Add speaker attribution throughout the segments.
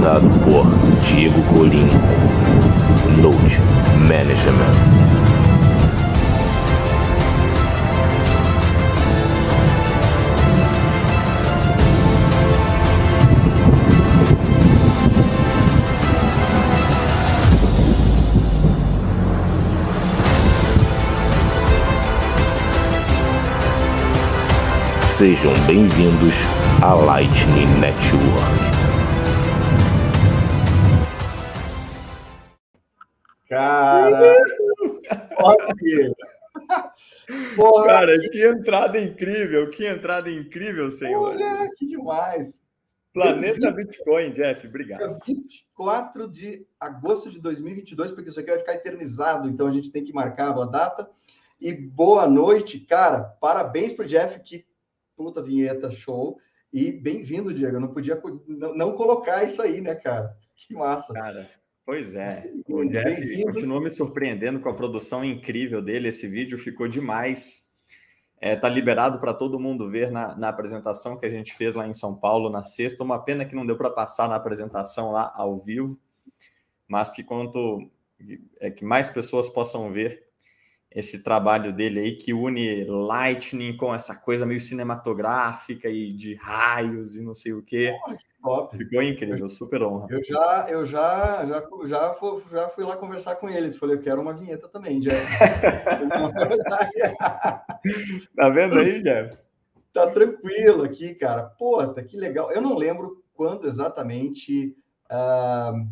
Speaker 1: Apresentado por Diego Colim. Load Management. Sejam bem-vindos à Lightning Network.
Speaker 2: Cara,
Speaker 3: que entrada incrível, que entrada incrível, senhor.
Speaker 2: Olha, que demais.
Speaker 3: Planeta Bitcoin, Jeff, obrigado.
Speaker 2: 24 de agosto de 2022, porque isso aqui vai ficar eternizado, então a gente tem que marcar a data. E boa noite, cara. Parabéns pro Jeff, que puta vinheta show. E bem-vindo, Diego. Eu não podia não, colocar isso aí, né, cara? Que massa.
Speaker 3: Cara, pois é. O Jeff continuou me surpreendendo com a produção incrível dele. Esse vídeo ficou demais. É, tá liberado para todo mundo ver na, na, apresentação que a gente fez lá em São Paulo na sexta. Uma pena que não deu para passar na apresentação lá ao vivo, mas que quanto é que mais pessoas possam ver esse trabalho dele aí que une Lightning com essa coisa meio cinematográfica e de raios e não sei o quê. Top. Ficou incrível, super honra.
Speaker 2: Eu já, eu já, já, já, fui, já fui lá conversar com ele. Falei, eu quero uma vinheta também, Jeff.
Speaker 3: tá vendo aí, Jeff?
Speaker 2: Tá tranquilo aqui, cara. Pô, tá que legal. Eu não lembro quando exatamente, uh,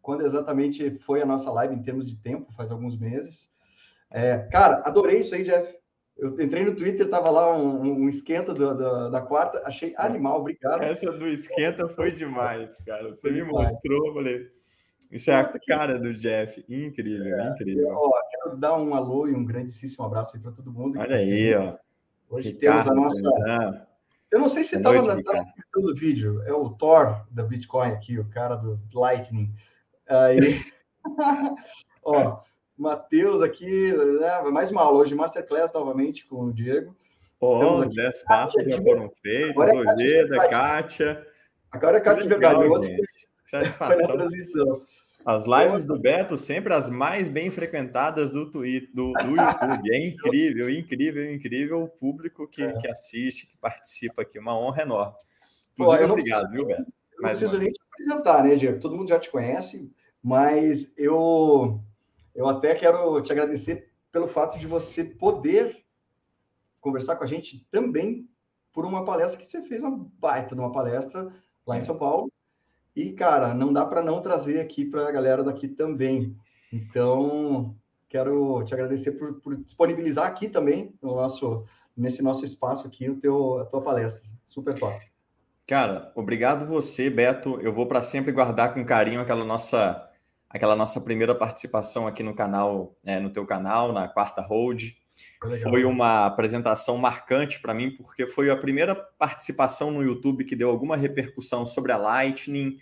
Speaker 2: quando exatamente foi a nossa live em termos de tempo, faz alguns meses. É, cara, adorei isso aí, Jeff. Eu entrei no Twitter, tava lá um, um esquenta do, do, da quarta, achei animal, obrigado.
Speaker 3: Essa do esquenta foi demais, cara. Você me mostrou, falei. Isso é a cara do Jeff. Incrível, é, incrível.
Speaker 2: Ó, quero dar um alô e um grandíssimo abraço aí para todo mundo.
Speaker 3: Olha aí, ó.
Speaker 2: Hoje Ricardo, temos a nossa. Eu não sei se estava na, descrição do vídeo. É o Thor da Bitcoin aqui, o cara do Lightning. Aí. ó, Matheus aqui, né? mais uma aula hoje, Masterclass novamente com o Diego.
Speaker 3: Oh, os 10 passos já foram feitos, é Ojeda, Kátia.
Speaker 2: Agora é Kátia de verdade.
Speaker 3: Satisfação. transmissão. As lives do Beto sempre as mais bem frequentadas do, Twitter, do, do YouTube. É incrível, incrível, incrível o público que, é. que assiste, que participa aqui. Uma honra enorme.
Speaker 2: Inclusive, Pô, obrigado, preciso, viu, Beto? não preciso nem te apresentar, né, Diego? Todo mundo já te conhece, mas eu eu até quero te agradecer pelo fato de você poder conversar com a gente também por uma palestra que você fez, uma baita de uma palestra lá em São Paulo. E, cara, não dá para não trazer aqui para a galera daqui também. Então, quero te agradecer por, por, disponibilizar aqui também, no nosso, nesse nosso espaço aqui, o teu, a tua palestra. Super top.
Speaker 3: Cara, obrigado você, Beto. Eu vou para sempre guardar com carinho aquela nossa aquela nossa primeira participação aqui no canal, é, no teu canal, na quarta hold. Foi uma apresentação marcante para mim, porque foi a primeira participação no YouTube que deu alguma repercussão sobre a Lightning,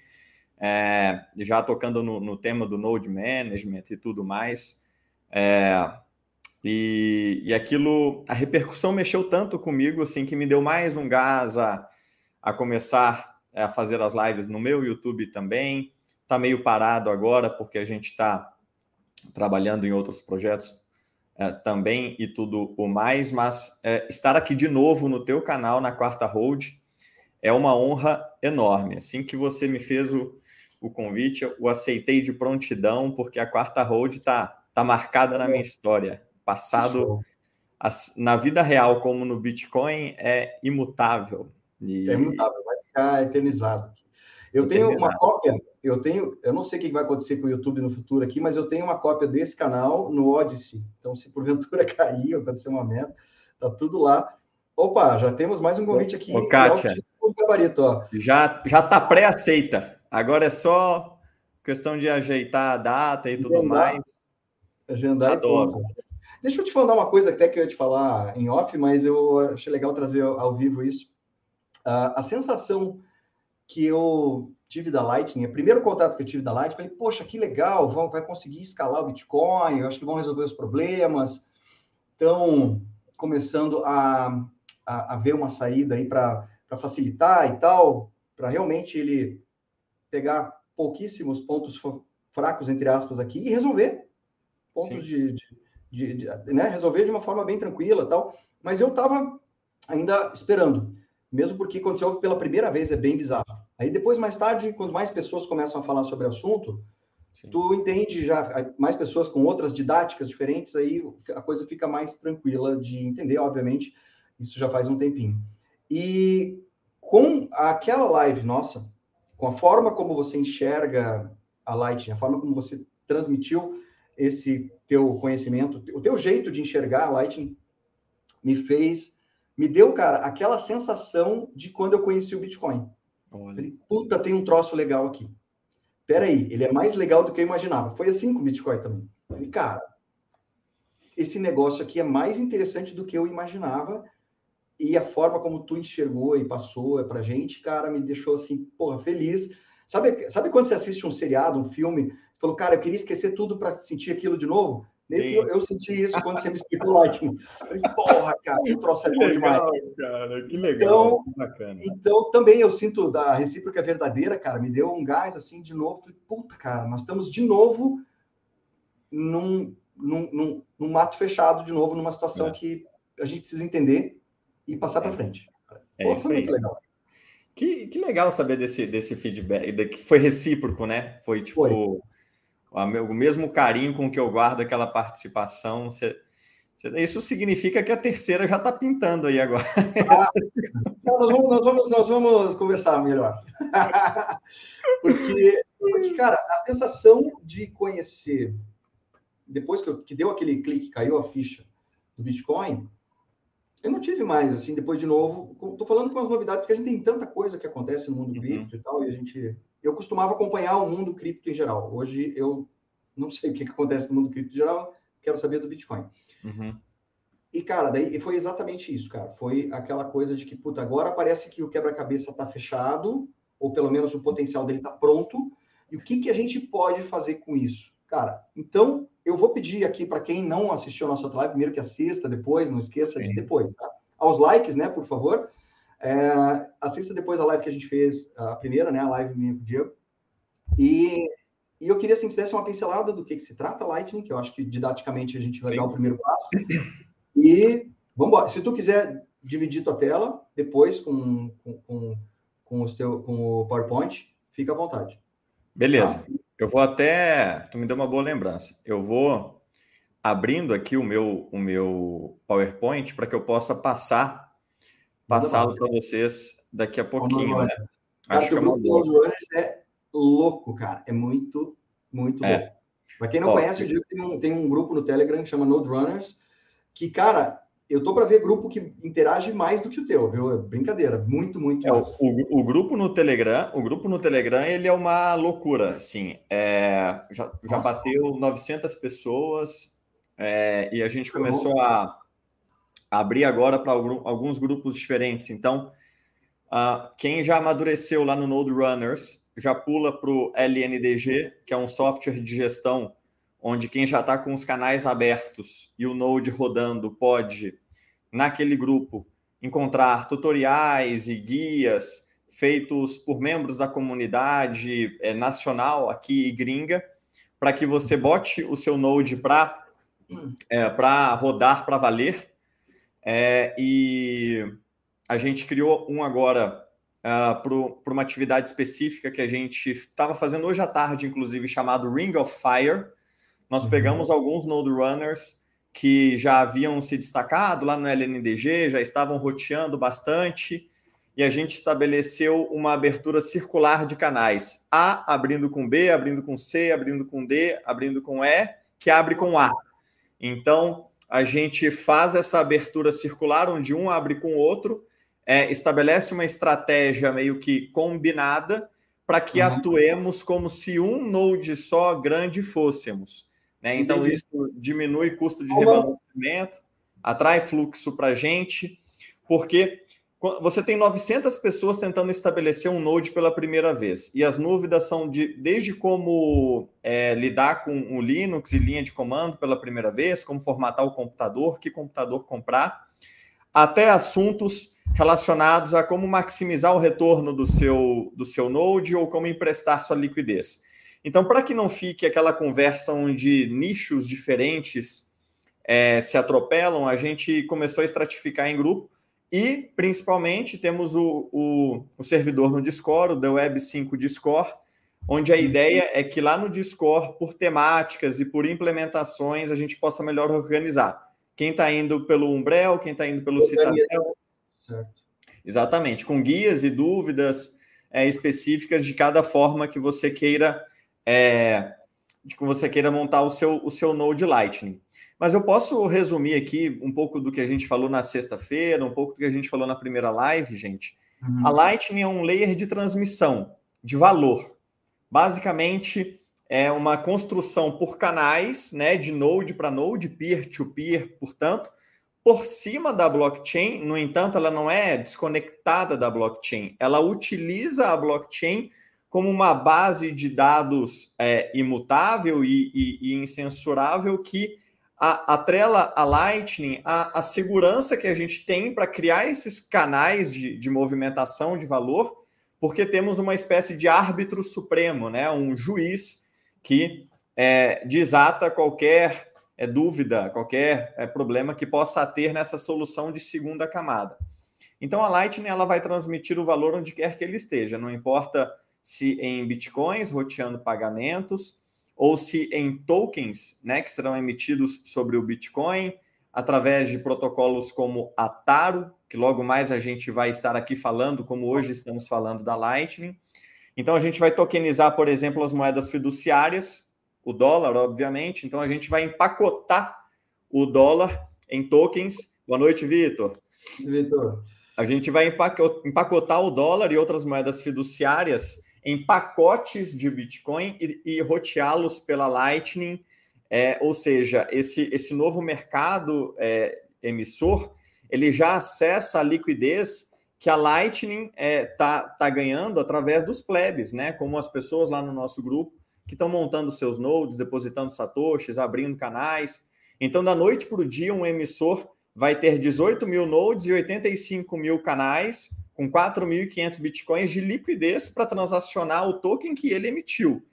Speaker 3: é, já tocando no, no, tema do Node Management e tudo mais. É, e, e aquilo, a repercussão mexeu tanto comigo, assim, que me deu mais um gás a, a começar a fazer as lives no meu YouTube também, Está meio parado agora, porque a gente está trabalhando em outros projetos é, também e tudo o mais, mas é, estar aqui de novo no teu canal, na Quarta Hold, é uma honra enorme. Assim que você me fez o, o convite, eu o aceitei de prontidão, porque a Quarta Hold está tá marcada na minha história. Passado as, na vida real, como no Bitcoin, é imutável.
Speaker 2: E... É imutável, vai ficar eternizado. Eu tenho uma cópia, eu tenho, eu não sei o que vai acontecer com o YouTube no futuro aqui, mas eu tenho uma cópia desse canal no Odyssey. Então, se porventura cair, acontecer uma merda, tá tudo lá. Opa, já temos mais um convite aqui.
Speaker 3: Ô, Kátia,
Speaker 2: gabarito, ó.
Speaker 3: Já, já tá pré-aceita. Agora é só questão de ajeitar a data e agendar, tudo mais.
Speaker 2: Agendar Adoro. Deixa eu te falar uma coisa até que eu ia te falar em off, mas eu achei legal trazer ao vivo isso. Uh, a sensação que eu tive da Lightning, o primeiro contato que eu tive da Lightning, falei, poxa, que legal, vão, vai conseguir escalar o Bitcoin, eu acho que vão resolver os problemas. Então, começando a, a, a ver uma saída aí para facilitar e tal, para realmente ele pegar pouquíssimos pontos fracos, entre aspas, aqui e resolver pontos de, de, de, de, né, resolver de uma forma bem tranquila tal. Mas eu estava ainda esperando, mesmo porque aconteceu pela primeira vez, é bem bizarro. Aí depois, mais tarde, quando mais pessoas começam a falar sobre o assunto, Sim. tu entende já, mais pessoas com outras didáticas diferentes, aí a coisa fica mais tranquila de entender, obviamente, isso já faz um tempinho. E com aquela live nossa, com a forma como você enxerga a Lightning, a forma como você transmitiu esse teu conhecimento, o teu jeito de enxergar a Lightning me fez, me deu, cara, aquela sensação de quando eu conheci o Bitcoin. Olha. Puta, tem um troço legal aqui. Peraí, ele é mais legal do que eu imaginava. Foi assim com o Bitcoin também. Cara, esse negócio aqui é mais interessante do que eu imaginava e a forma como tu enxergou e passou pra gente, cara, me deixou assim, porra, feliz. Sabe, sabe quando você assiste um seriado, um filme, falou, cara, eu queria esquecer tudo para sentir aquilo de novo? Meio que eu, eu, senti isso quando você me explicou Lightning. Falei, porra, cara, o troço é bom demais.
Speaker 3: Cara, que legal,
Speaker 2: então, bacana. Então, também eu sinto da recíproca verdadeira, cara, me deu um gás assim de novo. Falei, puta, cara, nós estamos de novo num, num, num, num mato fechado, de novo, numa situação é. que a gente precisa entender e passar para frente.
Speaker 3: É Pô, isso muito legal. Que, que legal saber desse, desse feedback, que foi recíproco, né? Foi tipo foi. O mesmo carinho com que eu guardo aquela participação. Você, isso significa que a terceira já está pintando aí agora. Ah,
Speaker 2: nós, vamos, nós, vamos, nós vamos conversar melhor. porque, porque, cara, a sensação de conhecer, depois que, eu, que deu aquele clique, caiu a ficha do Bitcoin, eu não tive mais, assim, depois de novo. Estou falando com as novidades, porque a gente tem tanta coisa que acontece no mundo uhum. cripto e tal, e a gente. Eu costumava acompanhar o mundo cripto em geral. Hoje eu não sei o que, que acontece no mundo cripto em geral, quero saber do Bitcoin. Uhum. E, cara, daí foi exatamente isso, cara. Foi aquela coisa de que, puta, agora parece que o quebra-cabeça está fechado, ou pelo menos o potencial dele está pronto. E o que, que a gente pode fazer com isso? Cara, então eu vou pedir aqui para quem não assistiu a nossa live, primeiro que assista depois, não esqueça Sim. de depois, tá? Aos likes, né, por favor. É, assista depois a live que a gente fez, a primeira, né, a live minha com o Diego. E, e eu queria, assim, que você desse uma pincelada do que, que se trata Lightning, que eu acho que didaticamente a gente vai Sim. dar o primeiro passo. E vamos embora. Se tu quiser dividir tua tela depois com, com, com, com, o, teu, com o PowerPoint, fica à vontade.
Speaker 3: Beleza. Tá? Eu vou até. Tu me deu uma boa lembrança. Eu vou abrindo aqui o meu, o meu PowerPoint para que eu possa passar passá-lo para vocês daqui a pouquinho, né?
Speaker 2: Cara, Acho que é uma boa. é louco, cara. É muito, muito é. louco. Para quem não Ó, conhece, eu digo que tem um, tem um grupo no Telegram que chama Node Runners, que, cara, eu tô para ver grupo que interage mais do que o teu, viu? É brincadeira, muito, muito.
Speaker 3: É, o, o, grupo no Telegram, o grupo no Telegram, ele é uma loucura, assim. É, já, já bateu 900 pessoas é, e a gente começou a, abrir agora para alguns grupos diferentes. Então, uh, quem já amadureceu lá no Node Runners já pula para o LNDG, que é um software de gestão onde quem já está com os canais abertos e o Node rodando pode, naquele grupo, encontrar tutoriais e guias feitos por membros da comunidade é, nacional aqui e gringa, para que você bote o seu Node para é, rodar para valer. É, e a gente criou um agora uh, para uma atividade específica que a gente estava fazendo hoje à tarde, inclusive, chamado Ring of Fire, nós uhum. pegamos alguns Node Runners que já haviam se destacado lá no LNDG, já estavam roteando bastante, e a gente estabeleceu uma abertura circular de canais. A abrindo com B, abrindo com C, abrindo com D, abrindo com E, que abre com A. Então, a gente faz essa abertura circular, onde um abre com o outro, é, estabelece uma estratégia meio que combinada para que uhum. atuemos como se um node só grande fôssemos. Né? Então, Entendi. isso diminui custo de rebalanceamento, atrai fluxo para a gente, porque você tem 900 pessoas tentando estabelecer um Node pela primeira vez, e as dúvidas são de, desde como é, lidar com o Linux e linha de comando pela primeira vez, como formatar o computador, que computador comprar, até assuntos relacionados a como maximizar o retorno do seu, do seu Node ou como emprestar sua liquidez. Então, para que não fique aquela conversa onde nichos diferentes é, se atropelam, a gente começou a estratificar em grupo e, principalmente, temos o, o, o servidor no Discord, o The Web 5 Discord, onde a uhum. ideia é que lá no Discord, por temáticas e por implementações, a gente possa melhor organizar. Quem está indo pelo Umbrel, quem está indo pelo Citadel. Exatamente, com guias e dúvidas é, específicas de cada forma que você queira é, de que você queira montar o seu, o seu Node Lightning. Mas eu posso resumir aqui um pouco do que a gente falou na sexta-feira, um pouco do que a gente falou na primeira live, gente. Uhum. A Lightning é um layer de transmissão de valor. Basicamente, é uma construção por canais, né, de node para node, peer-to-peer, -peer, portanto, por cima da blockchain. No entanto, ela não é desconectada da blockchain. Ela utiliza a blockchain como uma base de dados é, imutável e, e, e incensurável que a, atrela a Lightning a, a segurança que a gente tem para criar esses canais de, de movimentação de valor, porque temos uma espécie de árbitro supremo, né? um juiz que é, desata qualquer é, dúvida, qualquer é, problema que possa ter nessa solução de segunda camada. Então a Lightning ela vai transmitir o valor onde quer que ele esteja, não importa se em bitcoins, roteando pagamentos, ou se em tokens, né, que serão emitidos sobre o Bitcoin, através de protocolos como a Taro, que logo mais a gente vai estar aqui falando, como hoje estamos falando da Lightning. Então a gente vai tokenizar, por exemplo, as moedas fiduciárias, o dólar, obviamente. Então a gente vai empacotar o dólar em tokens. Boa noite, Vitor. Vitor. A gente vai empacotar o dólar e outras moedas fiduciárias em pacotes de Bitcoin e, e roteá-los pela Lightning. É, ou seja, esse, esse novo mercado é, emissor ele já acessa a liquidez que a Lightning está é, tá, tá ganhando através dos plebes, né? Como as pessoas lá no nosso grupo que estão montando seus nodes, depositando satoshis, abrindo canais. Então, da noite para o dia, um emissor vai ter 18 mil nodes e 85 mil canais com 4.500 bitcoins de liquidez para transacionar o token que ele emitiu.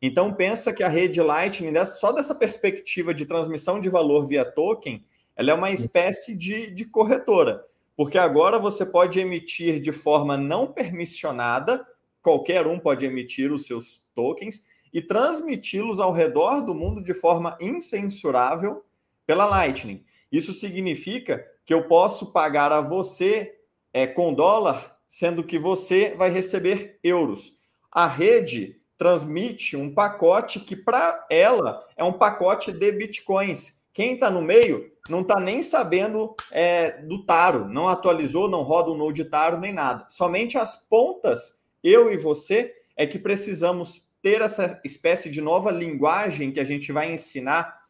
Speaker 3: Então pensa que a rede Lightning, só dessa perspectiva de transmissão de valor via token, ela é uma espécie de, de corretora, porque agora você pode emitir de forma não permissionada, qualquer um pode emitir os seus tokens e transmiti-los ao redor do mundo de forma incensurável pela Lightning. Isso significa que eu posso pagar a você é, com dólar, sendo que você vai receber euros. A rede transmite um pacote que, para ela, é um pacote de bitcoins. Quem está no meio não está nem sabendo é, do Taro, não atualizou, não roda o Node Taro nem nada. Somente as pontas, eu e você, é que precisamos ter essa espécie de nova linguagem que a gente vai ensinar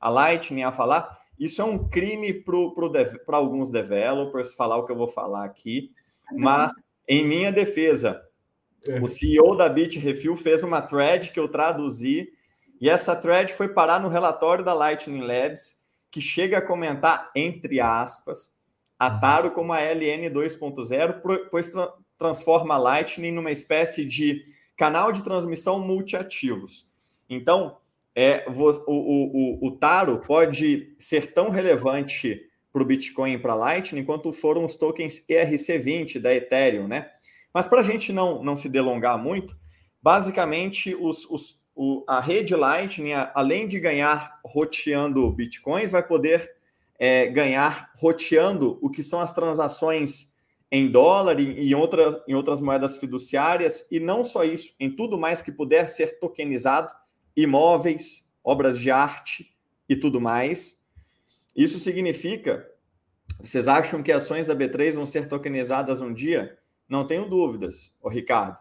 Speaker 3: a Lightning a falar isso é um crime para alguns developers falar o que eu vou falar aqui, mas em minha defesa, é. o CEO da Bitrefill fez uma thread que eu traduzi e essa thread foi parar no relatório da Lightning Labs, que chega a comentar, entre aspas, a uhum. Taro como a LN 2.0, pois tra transforma a Lightning numa espécie de canal de transmissão multiativos. Então, é, o, o, o, Taro pode ser tão relevante para o Bitcoin e para a Lightning quanto foram os tokens ERC20 da Ethereum, né? Mas para a gente não, não se delongar muito, basicamente os, os, o, a rede Lightning, além de ganhar roteando Bitcoins, vai poder é, ganhar roteando o que são as transações em dólar e em, outra, em outras moedas fiduciárias, e não só isso, em tudo mais que puder ser tokenizado imóveis, obras de arte e tudo mais. Isso significa, vocês acham que ações da B3 vão ser tokenizadas um dia? Não tenho dúvidas, o Ricardo.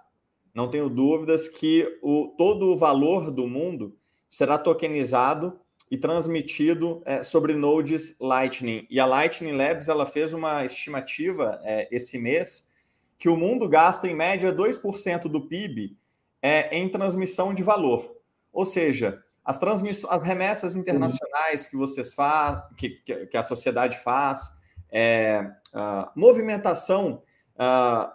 Speaker 3: Não tenho dúvidas que o, todo o valor do mundo será tokenizado e transmitido é, sobre nodes Lightning. E a Lightning Labs ela fez uma estimativa é, esse mês que o mundo gasta em média 2% do PIB é, em transmissão de valor. Ou seja, as transmissões, as remessas internacionais que vocês fazem, que, que, a sociedade faz, é, uh, movimentação uh,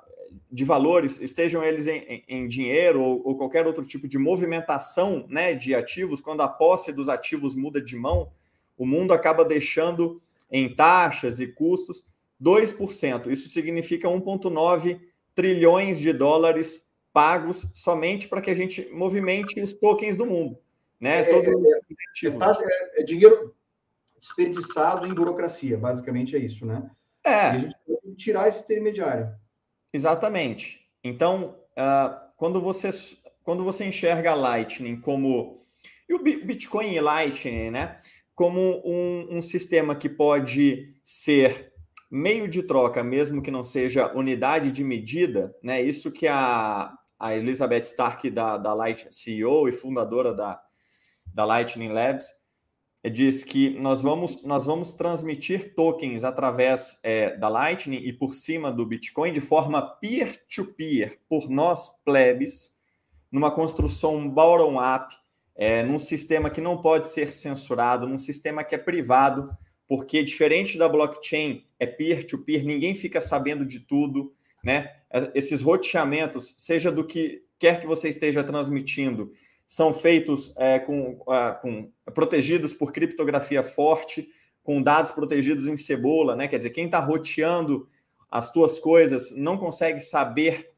Speaker 3: de valores, estejam eles em, em dinheiro ou, ou, qualquer outro tipo de movimentação né, de ativos, quando a posse dos ativos muda de mão, o mundo acaba deixando em taxas e custos 2%. Isso significa 1,9 trilhões de dólares pagos somente para que a gente movimente os tokens do mundo. Né?
Speaker 2: É, Todo é, é, é, dinheiro desperdiçado em burocracia, basicamente é isso, né?
Speaker 3: É. E
Speaker 2: a gente tem que tirar esse intermediário.
Speaker 3: Exatamente. Então, uh, quando, você, quando você enxerga a Lightning como. E o Bitcoin e Lightning, né? Como um, um sistema que pode ser meio de troca, mesmo que não seja unidade de medida, né? Isso que a, a Elizabeth Stark, da, da Lightning, CEO e fundadora da, da Lightning Labs, diz que nós vamos, nós vamos transmitir tokens através é, da Lightning e por cima do Bitcoin de forma peer-to-peer, -peer, por nós plebes, numa construção bottom-up, é, num sistema que não pode ser censurado, num sistema que é privado, porque diferente da blockchain, é peer-to-peer, -peer, ninguém fica sabendo de tudo, né? Esses roteamentos, seja do que quer que você esteja transmitindo, são feitos é, com, com, protegidos por criptografia forte, com dados protegidos em cebola, né? Quer dizer, quem está roteando as tuas coisas não consegue saber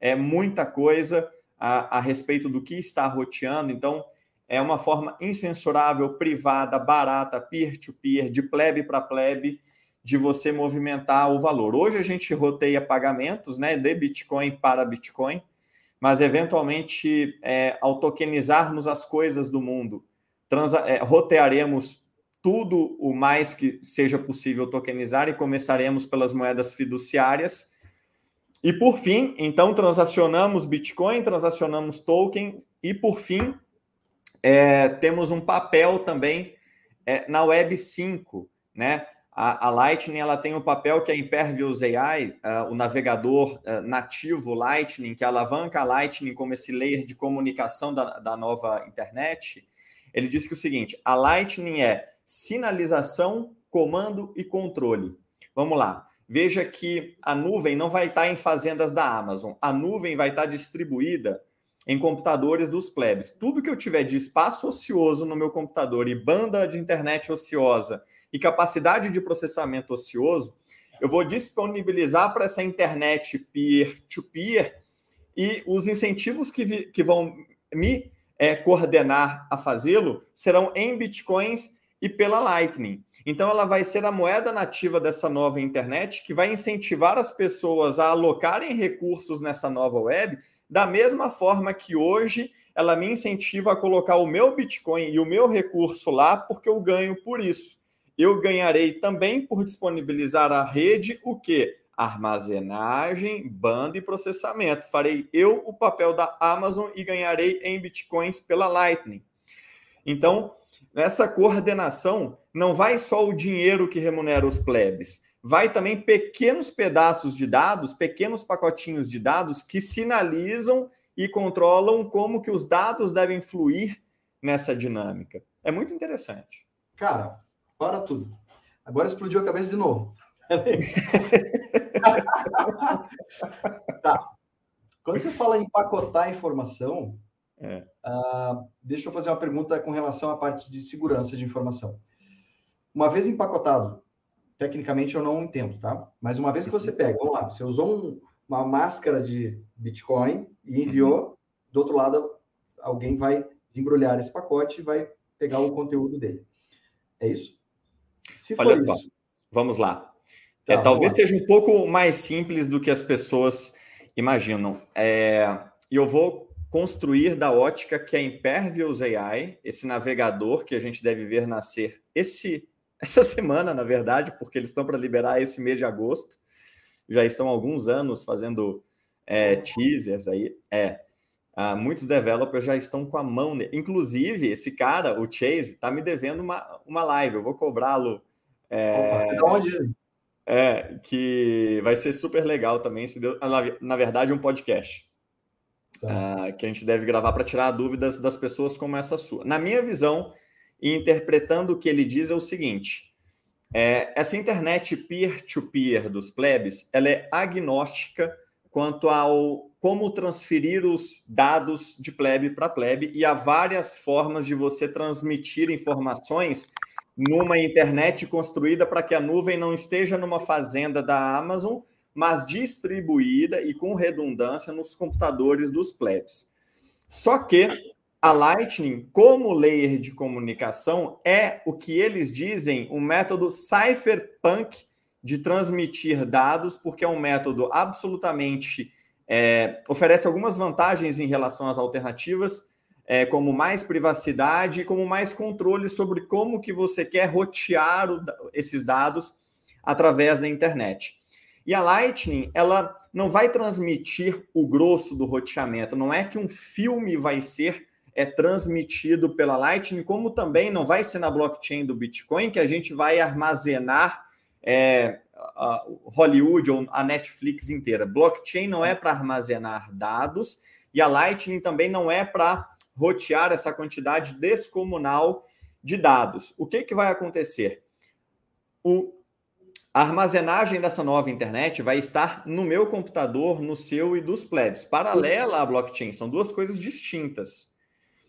Speaker 3: é, muita coisa a, a respeito do que está roteando. Então, é uma forma incensurável, privada, barata, peer-to-peer, -peer, de plebe para plebe, de você movimentar o valor. Hoje a gente roteia pagamentos né, de Bitcoin para Bitcoin mas eventualmente, é, ao tokenizarmos as coisas do mundo, transa, é, rotearemos tudo o mais que seja possível tokenizar e começaremos pelas moedas fiduciárias. E por fim, então, transacionamos Bitcoin, transacionamos token e por fim, é, temos um papel também é, na Web 5, né? A, a, Lightning ela tem o um papel que a Impervious AI, uh, o navegador uh, nativo Lightning, que alavanca a Lightning como esse layer de comunicação da, da nova internet. Ele diz que o seguinte: a Lightning é sinalização, comando e controle. Vamos lá. Veja que a nuvem não vai estar em fazendas da Amazon, a nuvem vai estar distribuída em computadores dos plebes. Tudo que eu tiver de espaço ocioso no meu computador e banda de internet ociosa e capacidade de processamento ocioso, eu vou disponibilizar para essa internet peer-to-peer e os incentivos que, vi, que vão me é, coordenar a fazê-lo serão em bitcoins e pela Lightning. Então, ela vai ser a moeda nativa dessa nova internet que vai incentivar as pessoas a alocarem recursos nessa nova web, da mesma forma que hoje ela me incentiva a colocar o meu Bitcoin e o meu recurso lá, porque eu ganho por isso eu ganharei também por disponibilizar a rede o que? Armazenagem, banda e processamento. Farei eu o papel da Amazon e ganharei em bitcoins pela Lightning. Então, nessa coordenação, não vai só o dinheiro que remunera os plebes, vai também pequenos pedaços de dados, pequenos pacotinhos de dados que sinalizam e controlam como que os dados devem fluir nessa dinâmica. É muito interessante.
Speaker 2: Cara, para tudo. Agora explodiu a cabeça de novo. tá. Quando você fala em empacotar informação, é. uh, deixa eu fazer uma pergunta com relação à parte de segurança de informação. Uma vez empacotado, tecnicamente eu não entendo, tá? Mas uma vez que você pega, vamos lá, você usou um, uma máscara de Bitcoin e enviou, uhum. do outro lado, alguém vai desembrulhar esse pacote e vai pegar o conteúdo dele. É isso?
Speaker 3: Se Olha só, isso. vamos lá. Tá, é, talvez lá. seja um pouco mais simples do que as pessoas imaginam. É, e eu vou construir da ótica que a Impervious AI, esse navegador que a gente deve ver nascer esse, essa semana, na verdade, porque eles estão para liberar esse mês de agosto. Já estão há alguns anos fazendo é, teasers aí. É, Uh, muitos developers já estão com a mão. Inclusive, esse cara, o Chase, está me devendo uma, uma live. Eu vou cobrá-lo. É, onde? É, que vai ser super legal também. Se deu, na, na verdade, um podcast. Tá. Uh, que a gente deve gravar para tirar dúvidas das pessoas como essa sua. Na minha visão, e interpretando o que ele diz, é o seguinte: É, essa internet peer-to-peer -peer dos plebes, ela é agnóstica quanto ao como transferir os dados de plebe para plebe e há várias formas de você transmitir informações numa internet construída para que a nuvem não esteja numa fazenda da Amazon, mas distribuída e com redundância nos computadores dos plebes. Só que a Lightning, como layer de comunicação, é o que eles dizem um método cypherpunk de transmitir dados, porque é um método absolutamente. É, oferece algumas vantagens em relação às alternativas, é, como mais privacidade e como mais controle sobre como que você quer rotear o, esses dados através da internet. E a Lightning, ela não vai transmitir o grosso do roteamento, não é que um filme vai ser é transmitido pela Lightning, como também não vai ser na blockchain do Bitcoin que a gente vai armazenar é, a Hollywood ou a Netflix inteira. Blockchain não é para armazenar dados e a Lightning também não é para rotear essa quantidade descomunal de dados. O que, que vai acontecer? O, a armazenagem dessa nova internet vai estar no meu computador, no seu e dos plebs, paralela à blockchain. São duas coisas distintas.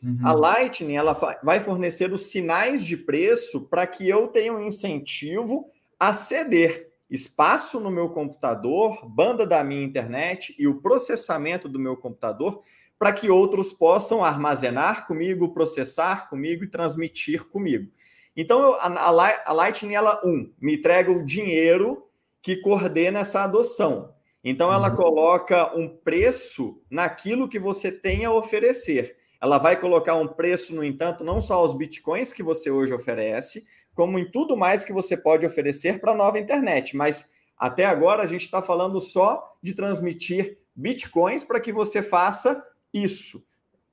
Speaker 3: Uhum. A Lightning ela vai fornecer os sinais de preço para que eu tenha um incentivo a ceder espaço no meu computador, banda da minha internet e o processamento do meu computador para que outros possam armazenar comigo, processar comigo e transmitir comigo. Então, a, Lightning, ela, um, me entrega o dinheiro que coordena essa adoção. Então, ela uhum. coloca um preço naquilo que você tem a oferecer. Ela vai colocar um preço, no entanto, não só aos bitcoins que você hoje oferece, como em tudo mais que você pode oferecer para a nova internet. Mas até agora a gente está falando só de transmitir bitcoins para que você faça isso: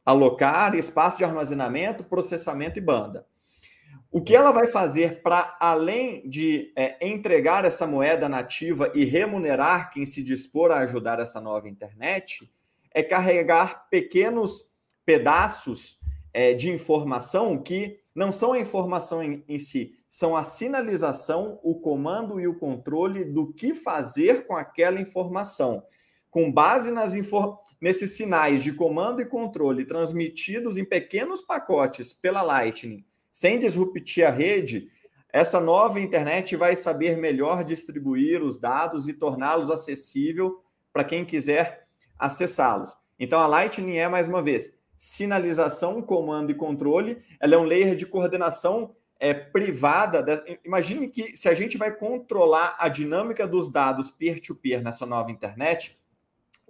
Speaker 3: alocar espaço de armazenamento, processamento e banda. O que ela vai fazer para, além de é, entregar essa moeda nativa e remunerar quem se dispor a ajudar essa nova internet, é carregar pequenos pedaços é, de informação que não são a informação em, em, si, são a sinalização, o comando e o controle do que fazer com aquela informação. Com base nas informações nesses sinais de comando e controle transmitidos em pequenos pacotes pela Lightning, sem disruptir a rede, essa nova internet vai saber melhor distribuir os dados e torná-los acessível para quem quiser acessá-los. Então a Lightning é mais uma vez sinalização, comando e controle. Ela é um layer de coordenação é, privada. Imagine que se a gente vai controlar a dinâmica dos dados peer-to-peer -peer nessa nova internet,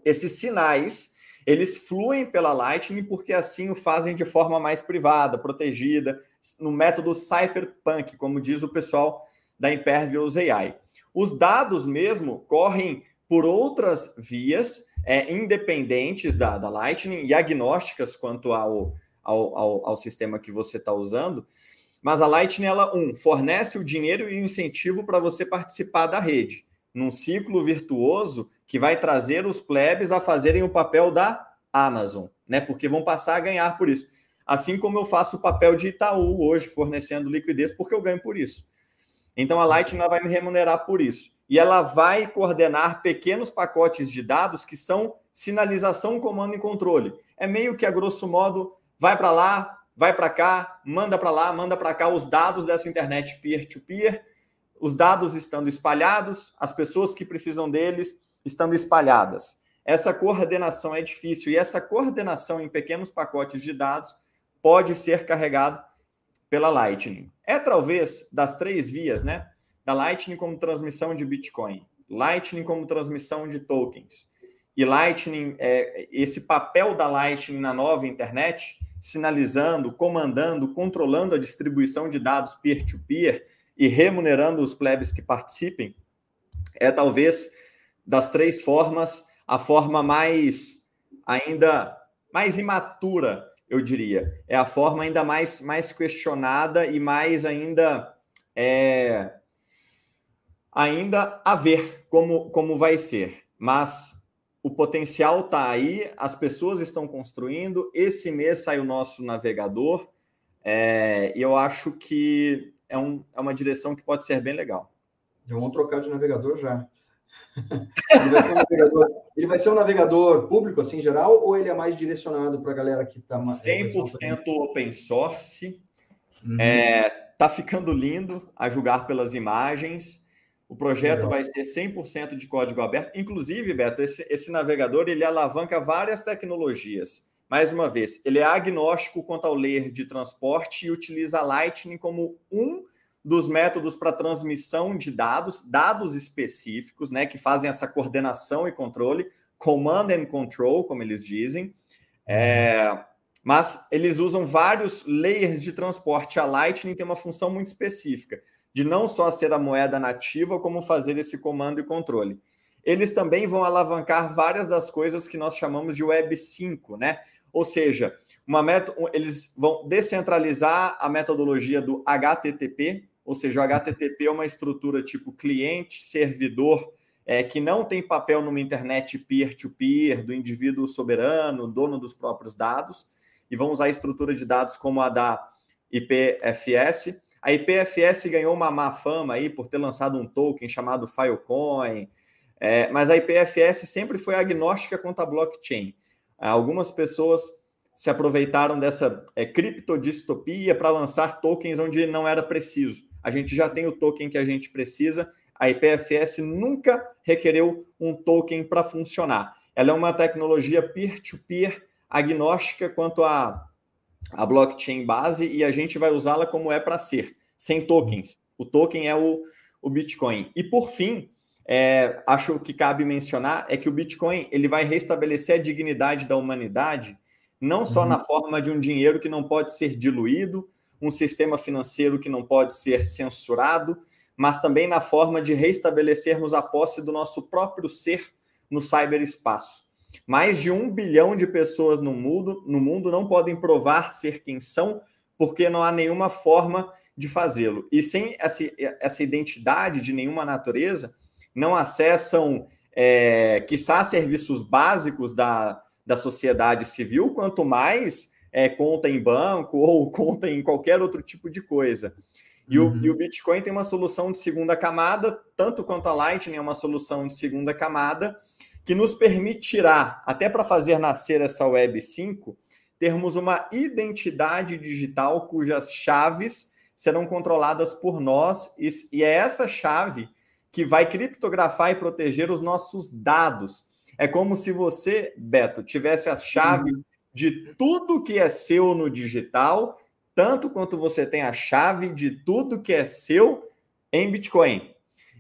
Speaker 3: esses sinais eles fluem pela Lightning porque assim o fazem de forma mais privada, protegida, no método cypherpunk, como diz o pessoal da Impervious AI. Os dados mesmo correm por outras vias é, independentes da, da Lightning e agnósticas quanto ao, ao, ao, ao sistema que você está usando. Mas a Lightning, ela, um, fornece o dinheiro e o incentivo para você participar da rede, num ciclo virtuoso que vai trazer os plebes a fazerem o papel da Amazon, né? Porque vão passar a ganhar por isso. Assim como eu faço o papel de Itaú hoje, fornecendo liquidez, porque eu ganho por isso. Então a Lightning vai me remunerar por isso. E ela vai coordenar pequenos pacotes de dados que são sinalização, comando e controle. É meio que a grosso modo, vai para lá, vai para cá, manda para lá, manda para cá os dados dessa internet peer-to-peer, -peer, os dados estando espalhados, as pessoas que precisam deles estando espalhadas. Essa coordenação é difícil e essa coordenação em pequenos pacotes de dados pode ser carregado pela Lightning. É talvez das três vias, né? Da Lightning como transmissão de Bitcoin, Lightning como transmissão de tokens e Lightning, é, esse papel da Lightning na nova internet, sinalizando, comandando, controlando a distribuição de dados peer-to-peer -peer e remunerando os plebes que participem, é talvez das três formas, a forma mais ainda mais imatura, eu diria. É a forma ainda mais, mais questionada e mais ainda é, ainda a ver como, como vai ser. Mas o potencial está aí, as pessoas estão construindo. Esse mês sai o nosso navegador, é, e eu acho que é, um, é uma direção que pode ser bem legal.
Speaker 2: Vamos trocar de navegador já. ele, vai um navegador, ele, vai ser um navegador, público, assim, em geral, ou ele é mais direcionado para a galera que está...
Speaker 3: 100% open source. Uhum. É, tá ficando lindo a julgar pelas imagens. O projeto Legal. vai ser 100% de código aberto. Inclusive, Beto, esse, esse navegador ele alavanca várias tecnologias. Mais uma vez, ele é agnóstico quanto ao layer de transporte e utiliza Lightning como um dos métodos para transmissão de dados, dados específicos, né, que fazem essa coordenação e controle, command and control, como eles dizem. É, mas eles usam vários layers de transporte. A Lightning tem uma função muito específica, de não só ser a moeda nativa, como fazer esse comando e controle. Eles também vão alavancar várias das coisas que nós chamamos de Web 5, né? Ou seja, uma eles vão descentralizar a metodologia do HTTP, ou seja, o HTTP é uma estrutura tipo cliente-servidor, é, que não tem papel numa internet peer-to-peer, -peer, do indivíduo soberano, dono dos próprios dados, e vão usar a estrutura de dados como a da IPFS. A IPFS ganhou uma má fama aí por ter lançado um token chamado Filecoin, é, mas a IPFS sempre foi agnóstica quanto à blockchain. Algumas pessoas se aproveitaram dessa é, criptodistopia para lançar tokens onde não era preciso. A gente já tem o token que a gente precisa. A IPFS nunca requereu um token para funcionar. Ela é uma tecnologia peer-to-peer, agnóstica quanto a, a blockchain base, e a gente vai usá-la como é para ser, sem tokens. O token é o, o Bitcoin. E por fim, é, acho que cabe mencionar é que o Bitcoin ele vai restabelecer a dignidade da humanidade não só uhum. na forma de um dinheiro que não pode ser diluído, um sistema financeiro que não pode ser censurado, mas também na forma de restabelecermos a posse do nosso próprio ser no cyberespaço. Mais de um bilhão de pessoas no mundo, no mundo não podem provar ser quem são, porque não há nenhuma forma de fazê-lo. E sem essa, essa identidade de nenhuma natureza, não acessam, é, quiçá, serviços básicos da, da sociedade civil, quanto mais é, conta em banco ou conta em qualquer outro tipo de coisa. E, uhum. o, e, o, Bitcoin tem uma solução de segunda camada, tanto quanto a Lightning é uma solução de segunda camada, que nos permitirá, até para fazer nascer essa Web 5, termos uma identidade digital cujas chaves serão controladas por nós, e, é essa chave que vai criptografar e proteger os nossos dados. É como se você, Beto, tivesse as chaves de tudo que é seu no digital, tanto quanto você tem a chave de tudo que é seu em Bitcoin.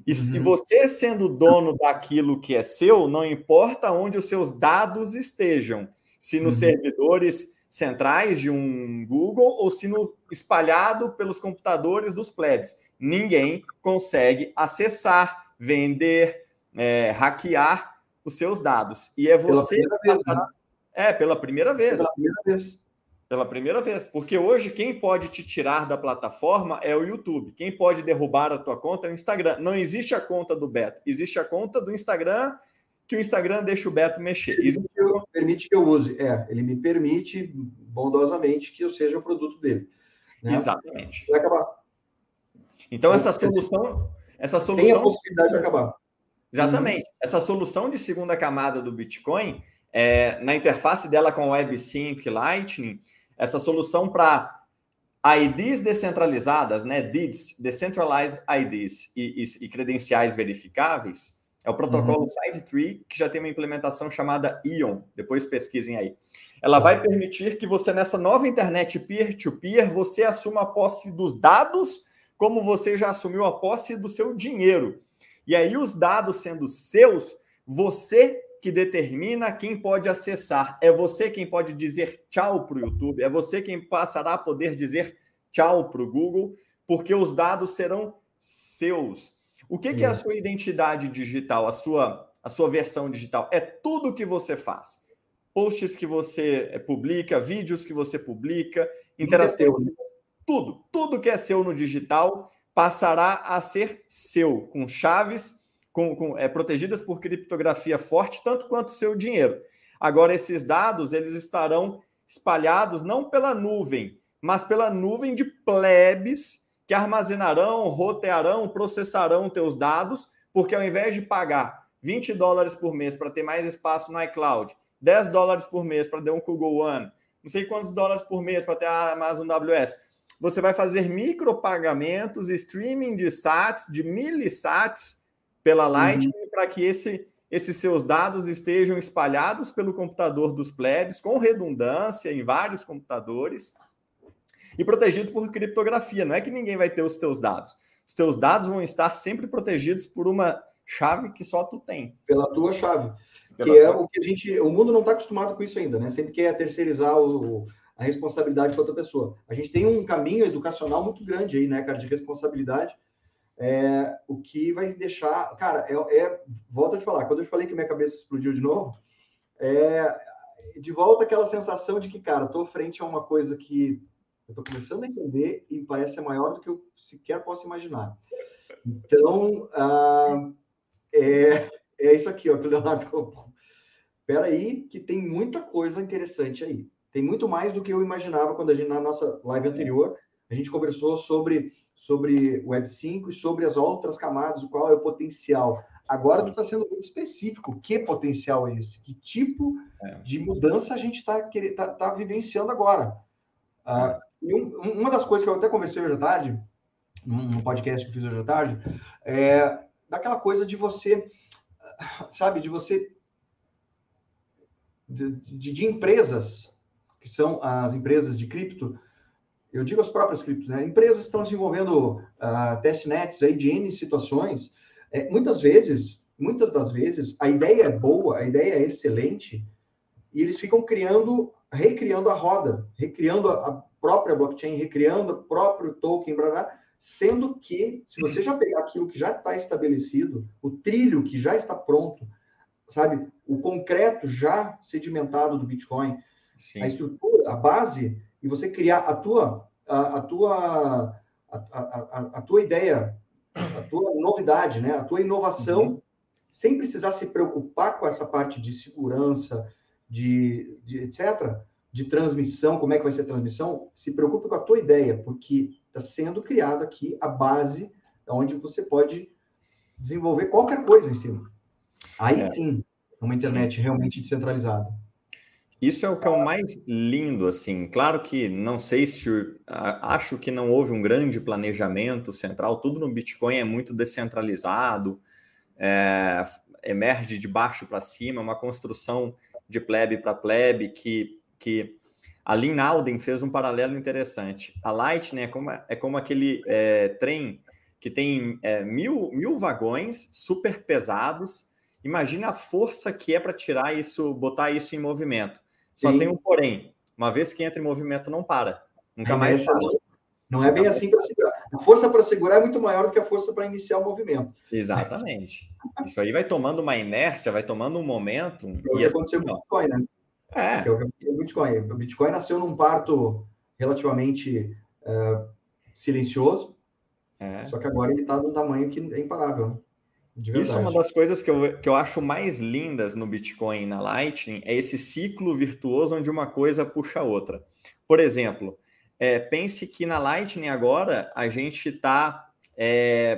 Speaker 3: E, uhum. você sendo dono daquilo que é seu, não importa onde os seus dados estejam, se nos uhum. servidores centrais de um Google ou se no espalhado pelos computadores dos plebes. Ninguém consegue acessar, vender, é, hackear os seus dados. E é você
Speaker 2: pela que passará... Vez, né?
Speaker 3: É, pela primeira vez.
Speaker 2: Pela primeira vez.
Speaker 3: Pela primeira vez. Porque hoje quem pode te tirar da plataforma é o YouTube. Quem pode derrubar a tua conta é o Instagram. Não existe a conta do Beto. Existe a conta do Instagram que o Instagram deixa o Beto mexer.
Speaker 2: Existe... Permite que eu use. É, ele me permite bondosamente que eu seja o produto dele.
Speaker 3: Né? Exatamente.
Speaker 2: Vai acabar.
Speaker 3: Então, essa solução. Essa solução.
Speaker 2: Tem a possibilidade de acabar.
Speaker 3: Exatamente. Uhum. Essa solução de segunda camada do Bitcoin, é, na interface dela com Web5 e Lightning, essa solução para IDs descentralizadas, né, DIDs, Decentralized IDs e, e, e credenciais verificáveis, é o protocolo uhum. SideTree, que já tem uma implementação chamada Ion. Depois pesquisem aí. Ela vai permitir que você, nessa nova internet peer-to-peer, -peer, você assuma a posse dos dados, como você já assumiu a posse do seu dinheiro. E aí, os dados sendo seus, você que determina quem pode acessar. É você quem pode dizer tchau para o YouTube, é você quem passará a poder dizer tchau para o Google, porque os dados serão seus. O que, que é a sua identidade digital, a sua, a sua versão digital? É tudo que você faz. Posts que você eh, publica, vídeos que você publica, interações. Tudo, tudo que é seu no digital passará a ser seu, com chaves com, com, é, protegidas por criptografia forte, tanto quanto o seu dinheiro. Agora, esses dados eles estarão espalhados não pela nuvem, mas pela nuvem de plebes que armazenarão, rotearão, processarão teus dados, porque ao invés de pagar 20 dólares por mês para ter mais espaço no iCloud, 10 dólares por mês para ter um Google One, não sei quantos dólares por mês para ter a Amazon AWS, você vai fazer micropagamentos, streaming de SATs, de millisats pela Lightning, uhum. para que esse, esses seus dados estejam espalhados pelo computador dos plebes, com redundância em vários computadores, e protegidos por criptografia. Não é que ninguém vai ter os teus dados. Os teus dados vão estar sempre protegidos por uma chave que só tu tem.
Speaker 2: Pela tua chave. Pela que é tua... é o que a gente. O mundo não está acostumado com isso ainda, né? Sempre quer terceirizar o, a responsabilidade para outra pessoa. A gente tem um caminho educacional muito grande aí, né, cara, de responsabilidade. É, o que vai deixar. Cara, é, é, volta a te falar, quando eu te falei que minha cabeça explodiu de novo, é de volta aquela sensação de que, cara, estou frente a uma coisa que eu estou começando a entender e parece ser maior do que eu sequer posso imaginar. Então, ah, é, é isso aqui, ó, que o Leonardo colocou. Espera aí, que tem muita coisa interessante aí. Tem muito mais do que eu imaginava quando a gente, na nossa live anterior, a gente conversou sobre, sobre Web 5 e sobre as outras camadas, o qual é o potencial. Agora tu está sendo muito específico. Que potencial é esse? Que tipo é. de mudança a gente está tá, tá vivenciando agora? Ah, e um, uma das coisas que eu até conversei hoje à tarde, num podcast que eu fiz hoje à tarde, é daquela coisa de você, sabe, de você, de, de, de empresas, que são as empresas de cripto, eu digo as próprias criptos, né? Empresas estão desenvolvendo uh, testnets aí de N situações. É, muitas vezes, muitas das vezes, a ideia é boa, a ideia é excelente, e eles ficam criando, recriando a roda, recriando a, própria blockchain, recriando o próprio token, blá, blá, sendo que, se você já pegar aquilo que já está estabelecido, o trilho que já está pronto, sabe, o concreto já sedimentado do Bitcoin, Sim. a estrutura, a base, e você criar a tua, a, a tua, a, a, a, tua ideia, a tua novidade, né, a tua inovação, uhum. sem precisar se preocupar com essa parte de segurança, de, de etc., de transmissão, como é que vai ser a transmissão, se preocupe com a tua ideia, porque está sendo criado aqui a base onde você pode desenvolver qualquer coisa em cima. Aí é. sim, uma internet sim. realmente descentralizada.
Speaker 3: Isso é o que é o mais lindo, assim. Claro que não sei se acho que não houve um grande planejamento central. Tudo no Bitcoin é muito descentralizado, é, emerge de baixo para cima, uma construção de plebe para plebe que que a Lynn Alden fez um paralelo interessante. A Lightning é como, é como aquele é, trem que tem é, mil, mil vagões super pesados. Imagina a força que é para tirar isso, botar isso em movimento. Só Sim. tem um porém. Uma vez que entra em movimento, não para. Nunca é mais para.
Speaker 2: Não é bem assim para segurar. A força para segurar é muito maior do que a força para iniciar o movimento.
Speaker 3: Exatamente. Isso aí vai tomando uma inércia, vai tomando um momento.
Speaker 2: É o que assim, aconteceu com o Bitcoin, né? É. é o Bitcoin. O Bitcoin nasceu num parto relativamente uh, silencioso, é. só que agora ele está num tamanho que é imparável.
Speaker 3: Isso é uma das coisas que eu, que eu acho mais lindas no Bitcoin e na Lightning, é esse ciclo virtuoso onde uma coisa puxa a outra. Por exemplo, é, pense que na Lightning agora a gente está é,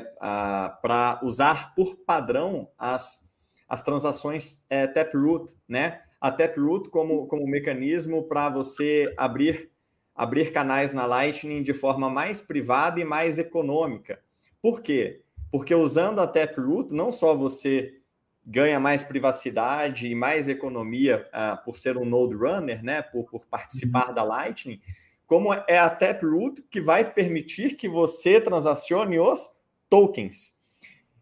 Speaker 3: para usar por padrão as, as transações é, Taproot, né? a Taproot como, como mecanismo para você abrir, abrir canais na Lightning de forma mais privada e mais econômica. Por quê? Porque usando a Taproot, não só você ganha mais privacidade e mais economia uh, por ser um node runner, né, por, por participar uhum. da Lightning, como é a Taproot que vai permitir que você transacione os tokens.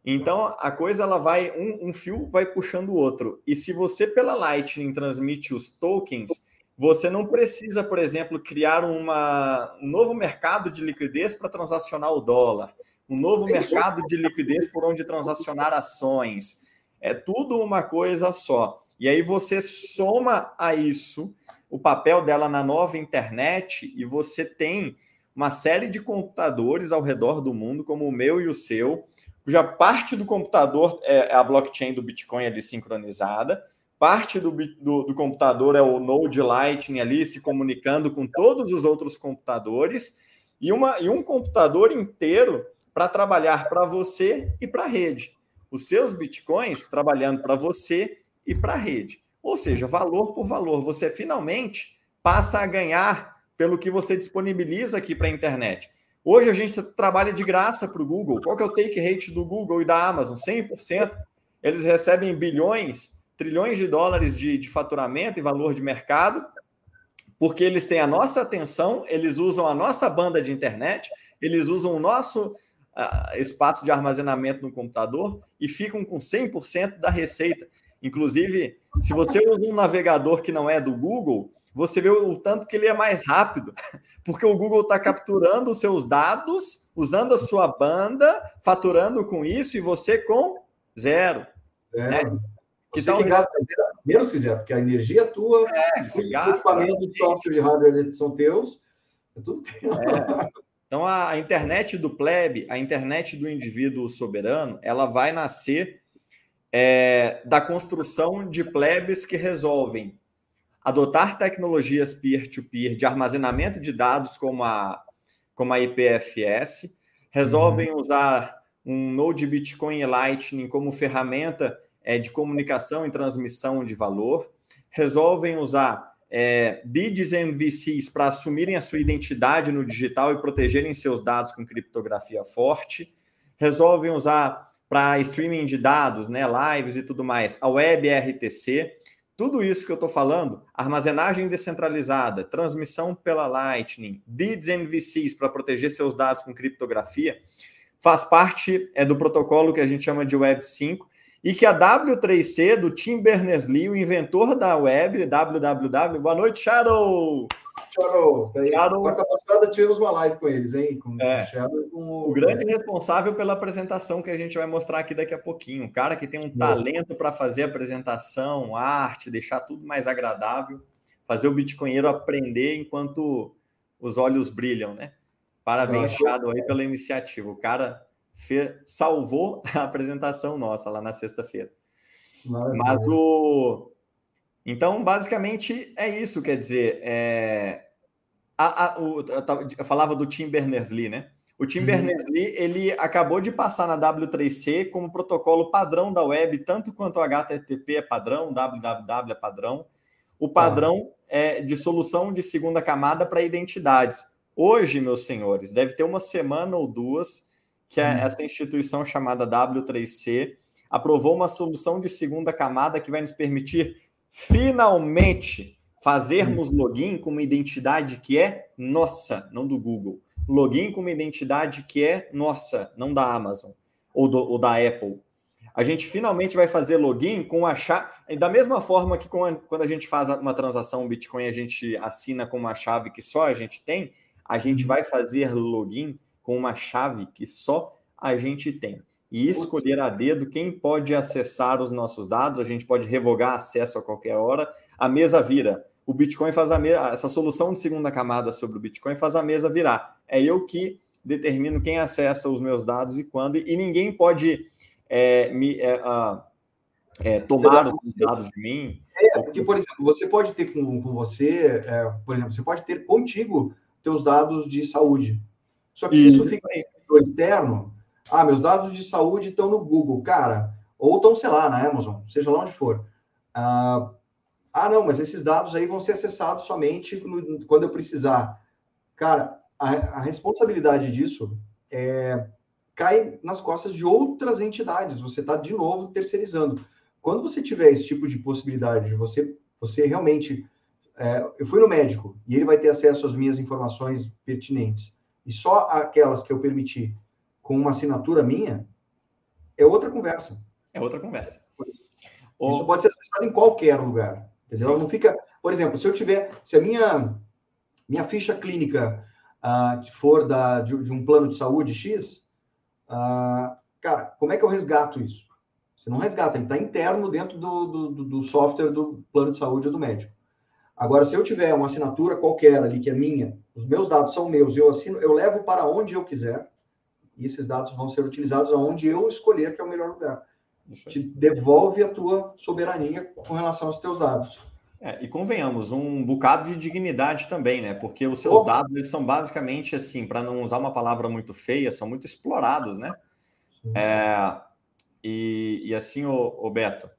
Speaker 3: Então a coisa ela vai um, um, fio vai puxando o outro. E se você pela Lightning transmite os tokens, você não precisa, por exemplo, criar uma, um novo mercado de liquidez para transacionar o dólar, um novo mercado de liquidez por onde transacionar ações. É tudo uma coisa só. E aí você soma a isso o papel dela na nova internet e você tem uma série de computadores ao redor do mundo, como o meu e o seu, cuja parte do computador é, a blockchain do Bitcoin ali sincronizada, parte do, do, do, computador é o Node Lightning ali se comunicando com todos os outros computadores, e, uma, e um computador inteiro para trabalhar para você e para a rede. Os seus bitcoins trabalhando para você e para a rede. Ou seja, valor por valor. Você finalmente passa a ganhar pelo que você disponibiliza aqui para a internet. Hoje a gente trabalha de graça para o Google. Qual que é o take rate do Google e da Amazon? 100%. Eles recebem bilhões, trilhões de dólares de, de faturamento e valor de mercado, porque eles têm a nossa atenção, eles usam a nossa banda de internet, eles usam o nosso uh, espaço de armazenamento no computador e ficam com 100% da receita. Inclusive, se você usa um navegador que não é do Google, você vê o tanto que ele é mais rápido, porque o Google está capturando os seus dados, usando a sua banda, faturando com isso, e você com zero.
Speaker 2: É. Né? Que você que gasta menos quiser, porque a energia é tua, é,
Speaker 3: os equipamentos
Speaker 2: de software de hardware são teus, é tudo teu.
Speaker 3: É. Então, a, internet do plebe, a internet do indivíduo soberano, ela vai nascer é, da construção de plebes que resolvem adotar tecnologias peer-to-peer -peer de armazenamento de dados como a, como a IPFS, resolvem uhum. usar um Node Bitcoin e Lightning como ferramenta é, de comunicação e transmissão de valor, resolvem usar é, DIDs MVCs para assumirem a sua identidade no digital e protegerem seus dados com criptografia forte, resolvem usar para streaming de dados, né, lives e tudo mais, a WebRTC, tudo isso que eu estou falando, armazenagem descentralizada, transmissão pela Lightning, DIDs MVCs para proteger seus dados com criptografia, faz parte é, do protocolo que a gente chama de Web 5 e que a W3C do Tim Berners-Lee, o inventor da web, www. Boa noite, Shadow!
Speaker 2: Shadow, tá Shadow. Quarta passada tivemos uma live com eles, hein? Com
Speaker 3: é. Shadow com o... o grande responsável pela apresentação que a gente vai mostrar aqui daqui a pouquinho. Um cara que tem um talento para fazer apresentação, arte, deixar tudo mais agradável, fazer o bitcoinheiro aprender enquanto os olhos brilham, né? Parabéns, Shadow, aí pela iniciativa. O cara fe... salvou a apresentação nossa lá na sexta-feira. Mas o. Então, basicamente, é isso. Quer dizer, é... a, a, o, eu falava do Tim Berners-Lee, né? O Tim uhum. Berners-Lee, ele acabou de passar na W3C como protocolo padrão da web, tanto quanto o HTTP é padrão, www é padrão, o padrão ah. é de solução de segunda camada para identidades. Hoje, meus senhores, deve ter uma semana ou duas que é hum. essa instituição chamada W3C aprovou uma solução de segunda camada que vai nos permitir finalmente fazermos hum. login com uma identidade que é nossa, não do Google. Login com uma identidade que é nossa, não da Amazon ou, do, ou da Apple. A gente finalmente vai fazer login com a chave. Da mesma forma que quando a gente faz uma transação Bitcoin, a gente assina com uma chave que só a gente tem, a gente uhum. vai fazer login com uma chave que só a gente tem. E escolher a dedo quem pode acessar os nossos dados, a gente pode revogar acesso a qualquer hora, a mesa vira. O Bitcoin faz a mesa, essa solução de segunda camada sobre o Bitcoin faz a mesa virar. É eu que determino quem acessa os meus dados e quando, e ninguém pode é, me, é, é, tomar os dados de mim.
Speaker 2: É, porque, por exemplo, você pode ter com, com você, é, por exemplo, você pode ter contigo teus dados de saúde. Só que isso, isso fica no externo. Ah, meus dados de saúde estão no Google, cara, ou estão, sei lá, na Amazon, seja lá onde for. Ah, ah, não, mas esses dados aí vão ser acessados somente no, quando eu precisar. Cara, a, a responsabilidade disso é, cai nas costas de outras entidades. Você está, de novo, terceirizando. Quando você tiver esse tipo de possibilidade de você, você realmente. É, eu fui no médico e ele vai ter acesso às minhas informações pertinentes e só aquelas que eu permiti com uma assinatura minha, é outra conversa.
Speaker 3: É outra conversa.
Speaker 2: Isso pode ser acessado em qualquer lugar. Entendeu? Não fica, por exemplo, se eu tiver, se a minha minha ficha clínica uh, for da, de, de, um plano de saúde X, uh, cara, como é que eu resgato isso? Você não resgata, ele está interno dentro do, do, do, software do plano de saúde ou do médico. Agora, se eu tiver uma assinatura qualquer ali que é minha, os meus dados são meus, eu assino, eu levo para onde eu quiser, e esses dados vão ser utilizados aonde eu escolher que é o melhor lugar. Te devolve a tua soberania com relação aos teus dados.
Speaker 3: É, e convenhamos, um bocado de dignidade também, né? Porque os seus dados eles são basicamente assim, para não usar uma palavra muito feia, são muito explorados, né? É, e, e, assim, o, o, Beto,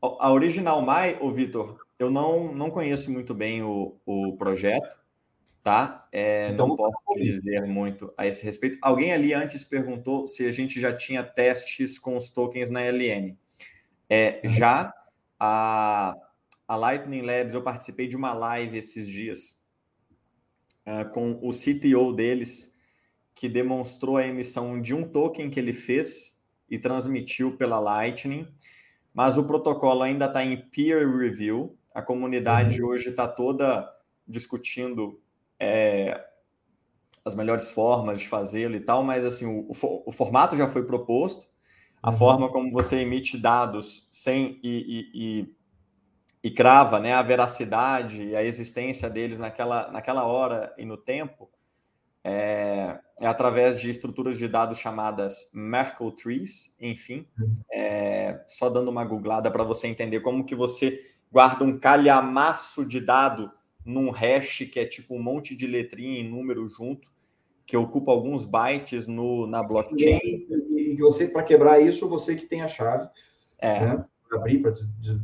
Speaker 3: a Original Mai, o Vitor, eu não, não conheço muito bem o, o projeto, tá? É, então, não posso dizer muito a esse respeito. Alguém ali antes perguntou se a gente já tinha testes com os tokens na LN. É, já a, a Lightning Labs, eu participei de uma live esses dias uh, com o CTO deles, que demonstrou a emissão de um token que ele fez e transmitiu pela Lightning, mas o protocolo ainda está em peer review. A comunidade uhum. hoje está toda discutindo é, as melhores formas de fazê-lo e tal, mas assim o, o, o formato já foi proposto, a uhum. forma como você emite dados sem e, e, e, e, crava né, a veracidade e a existência deles naquela, naquela hora e no tempo é, é através de estruturas de dados chamadas Merkle Trees, enfim, uhum. é, só dando uma googlada para você entender como que você guarda um calhamaço de dado num hash que é tipo um monte de letrinha e número junto, que ocupa alguns bytes no, na blockchain.
Speaker 2: E, e você, para quebrar isso, você que tem a chave, é. né? Abrir, para des, des,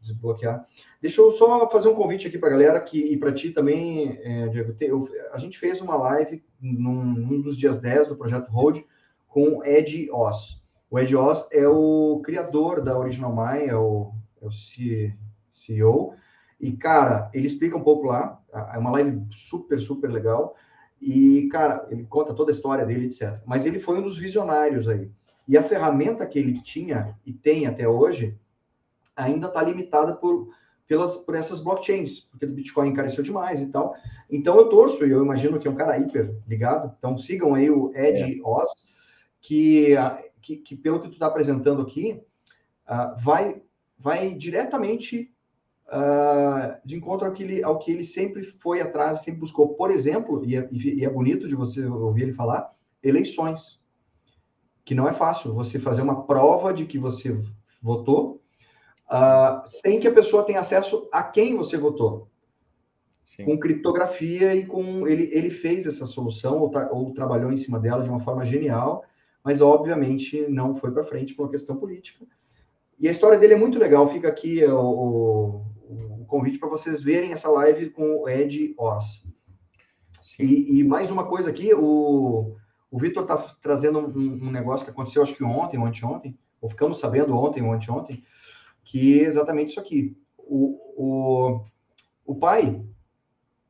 Speaker 2: desbloquear. Deixa eu só fazer um convite aqui para a galera que, e para ti também, é, Diego. eu, a gente fez uma live num, num, dos dias 10 do projeto Road com Ed Oz. O Ed Oz é o criador da Original My, é o, é o CEO, e, cara, ele explica um pouco lá, é uma live super, super legal. E, cara, ele conta toda a história dele, etc. Mas ele foi um dos visionários aí. E a ferramenta que ele tinha e tem até hoje ainda está limitada por, pelas, por essas blockchains, porque o Bitcoin encareceu demais e tal. Então eu torço, e eu imagino que é um cara hiper ligado. Então sigam aí o Ed é. Oz, que, que, que, pelo que tu está apresentando aqui, uh, vai, vai diretamente uh, de encontro ao que, ele, ao que ele sempre foi atrás, sempre buscou. Por exemplo, e é, e é bonito de você ouvir ele falar, eleições. Que não é fácil você fazer uma prova de que você votou uh, sem que a pessoa tenha acesso a quem você votou. Sim. Com criptografia e com. Ele, ele fez essa solução ou, ou trabalhou em cima dela de uma forma genial, mas obviamente não foi para frente por uma questão política. E a história dele é muito legal. Fica aqui o, o convite para vocês verem essa live com o Ed Oz. E, e, mais uma coisa aqui, o, o Vitor está trazendo um, um, negócio que aconteceu, acho que ontem ou anteontem, ou ficamos sabendo ontem ou anteontem, que é exatamente isso aqui. O, o, o pai,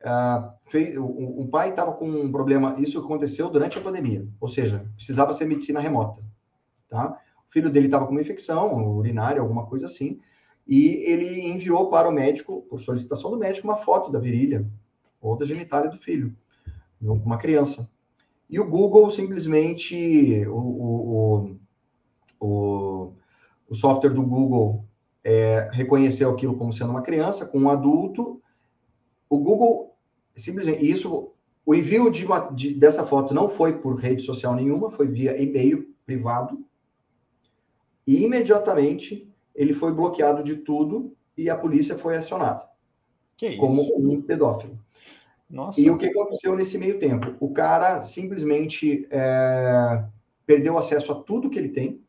Speaker 2: uh, fez, o, o pai estava com um problema, isso aconteceu durante a pandemia, ou seja, precisava ser medicina remota, tá? O filho dele estava com uma infecção urinária, alguma coisa assim, e ele enviou para o médico, por solicitação do médico, uma foto da virilha ou da genitália do filho, uma criança. E o Google simplesmente, o, o, o, o software do Google é, reconheceu aquilo como sendo uma criança, com um adulto. O Google simplesmente, isso, o envio de uma, de, dessa foto não foi por rede social nenhuma, foi via e-mail privado. E imediatamente ele foi bloqueado de tudo e a polícia foi acionada. como um pedófilo. Nossa. E o que aconteceu nesse meio tempo? O cara simplesmente é, perdeu acesso a tudo que ele tem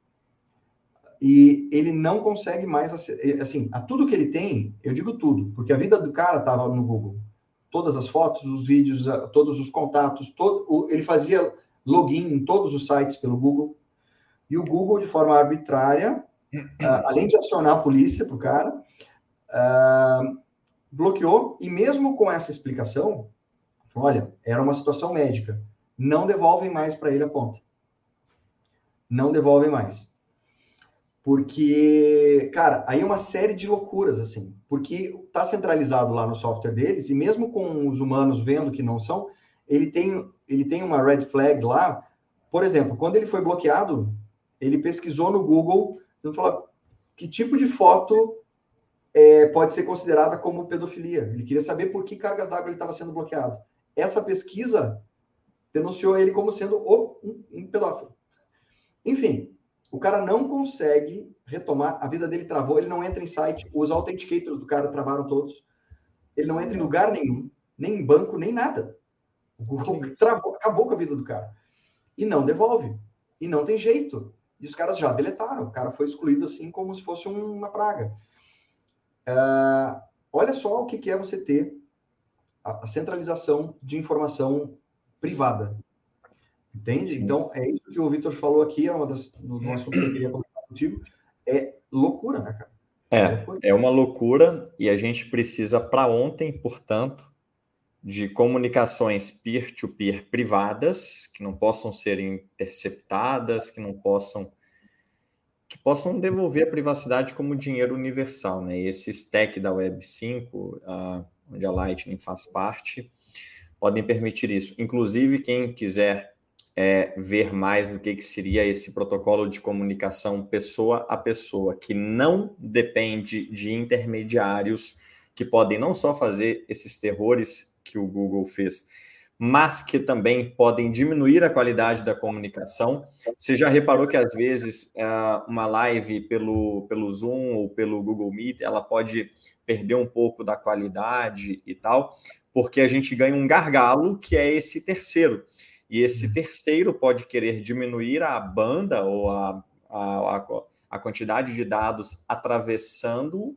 Speaker 2: e ele não consegue mais, assim, a tudo que ele tem, eu digo tudo, porque a vida do cara estava no Google. Todas as fotos, os vídeos, todos os contatos, todo, ele fazia login em todos os sites pelo Google. E o Google, de forma arbitrária, uh, além de acionar a polícia para o cara, uh, bloqueou, e mesmo com essa explicação, olha, era uma situação médica, não devolvem mais para ele a conta. Não devolvem mais. Porque, cara, aí é uma série de loucuras, assim, porque está centralizado lá no software deles, e mesmo com os humanos vendo que não são, ele tem, ele tem uma red flag lá. Por exemplo, quando ele foi bloqueado, ele pesquisou no Google então, falar que tipo de foto é, pode ser considerada como pedofilia. Ele queria saber por que cargas d'água ele estava sendo bloqueado. Essa pesquisa denunciou ele como sendo o, um, um pedófilo. Enfim, o cara não consegue retomar, a vida dele travou, ele não entra em site, os authenticators do cara travaram todos, ele não entra em lugar nenhum, nem em banco, nem nada. O Google travou, acabou com a vida do cara. E não devolve. E não tem jeito. E os caras já deletaram. O cara foi excluído assim como se fosse uma praga. Uh, olha só o que, que é você ter a, a centralização de informação privada. Entende? Sim. Então, é isso que o Vitor falou aqui, é uma das do assunto que eu queria comentar contigo. É loucura, né, cara?
Speaker 3: É, é uma loucura e a gente precisa para ontem, portanto, de comunicações peer-to-peer -peer privadas, que não possam ser interceptadas, que não possam que possam devolver a privacidade como dinheiro universal, né? Esse stack da Web 5, uh, onde a Lightning faz parte, podem permitir isso. Inclusive, quem quiser é, ver mais no que, que seria esse protocolo de comunicação pessoa a pessoa, que não depende de intermediários que podem não só fazer esses terrores que o Google fez, mas que também podem diminuir a qualidade da comunicação. Você já reparou que às vezes é, uma live pelo, pelo Zoom ou pelo Google Meet ela pode perder um pouco da qualidade e tal, porque a gente ganha um gargalo que é esse terceiro. E esse terceiro pode querer diminuir a banda ou a, a, a, a quantidade de dados atravessando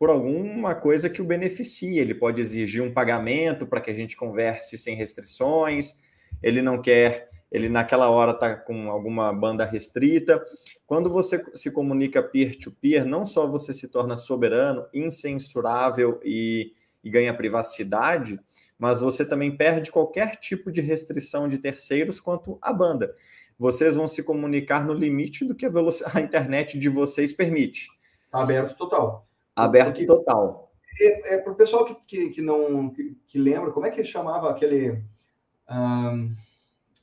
Speaker 3: por alguma coisa que o beneficie. Ele pode exigir um pagamento para que a gente converse sem restrições. Ele não quer, ele naquela hora está com alguma banda restrita. Quando você se comunica peer-to-peer, -peer, não só você se torna soberano, incensurável e, e ganha privacidade, mas você também perde qualquer tipo de restrição de terceiros quanto à banda. Vocês vão se comunicar no limite do que a, a internet de vocês permite.
Speaker 2: Aberto total.
Speaker 3: Aberto Porque, total.
Speaker 2: É, é para o pessoal que, que, que não que, que, lembra, como é que ele chamava aquele. Um,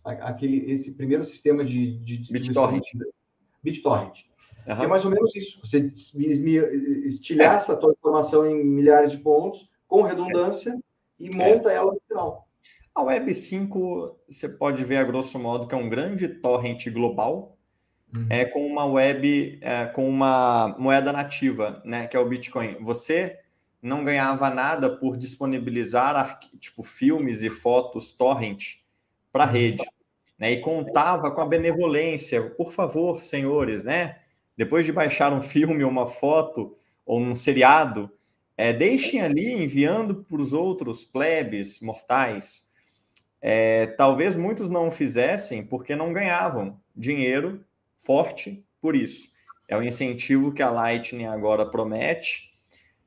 Speaker 2: aquele esse primeiro sistema de, de
Speaker 3: BitTorrent.
Speaker 2: BitTorrent. Uhum. É mais ou menos isso. Você estilhaça é. essa tua informação em milhares de pontos, com redundância, é. e monta ela no final.
Speaker 3: A Web 5, você pode ver a grosso modo que é um grande torrent global, uhum. é com uma web, é, com uma moeda nativa, né, que é o Bitcoin. Você não ganhava nada por disponibilizar tipo filmes e fotos torrent para a uhum. rede, né? E contava com a benevolência, por favor, senhores, né? Depois de baixar um filme ou uma foto ou um seriado, é, deixem ali enviando para os outros plebes mortais. É, talvez muitos não o fizessem porque não ganhavam dinheiro forte por isso. É o incentivo que a Lightning agora promete.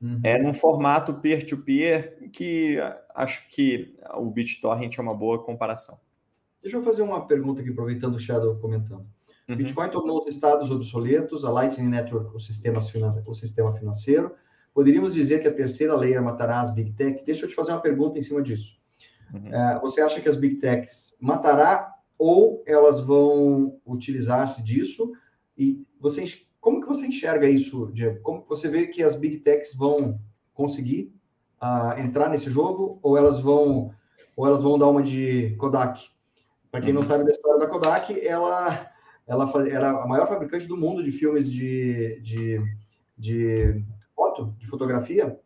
Speaker 3: Uhum. É num formato peer-to-peer -peer que acho que o BitTorrent é uma boa comparação.
Speaker 2: Deixa eu fazer uma pergunta aqui, aproveitando o Shadow comentando. Uhum. Bitcoin tornou os estados obsoletos, a Lightning Network o, sistemas o sistema financeiro. Poderíamos dizer que a terceira layer matará as Big Tech? Deixa eu te fazer uma pergunta em cima disso. Uhum. Uh, você acha que as Big Techs matará ou elas vão utilizar-se disso e você como que você enxerga isso, Diego? Como você vê que as big techs vão conseguir uh, entrar nesse jogo ou elas vão ou elas vão dar uma de Kodak? Para quem uhum. não sabe da história da Kodak, ela ela era a maior fabricante do mundo de filmes de, de, de foto, de fotografia.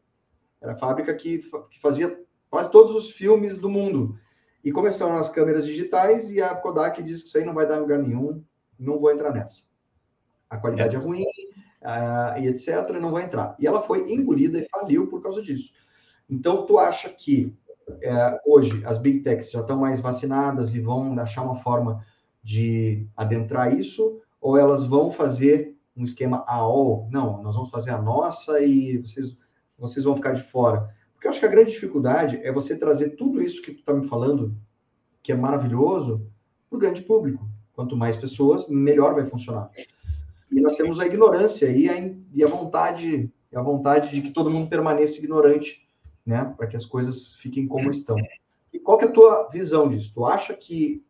Speaker 2: Era a fábrica que, que fazia quase todos os filmes do mundo. E começaram as câmeras digitais e a Kodak diz que isso aí não vai dar lugar nenhum, não vou entrar nessa. A qualidade é, é ruim uh, e etc, não vai entrar. E ela foi engolida e faliu por causa disso. Então, tu acha que uh, hoje as big techs já estão mais vacinadas e vão achar uma forma de adentrar isso? Ou elas vão fazer um esquema AOL? Não, nós vamos fazer a nossa e vocês, vocês vão ficar de fora. Porque eu acho que a grande dificuldade é você trazer tudo isso que tu está me falando, que é maravilhoso, para o grande público. Quanto mais pessoas, melhor vai funcionar. E nós temos a ignorância e a, e a vontade, a vontade de que todo mundo permaneça ignorante, né? Para que as coisas fiquem como estão. E qual é a tua visão disso? Tu acha que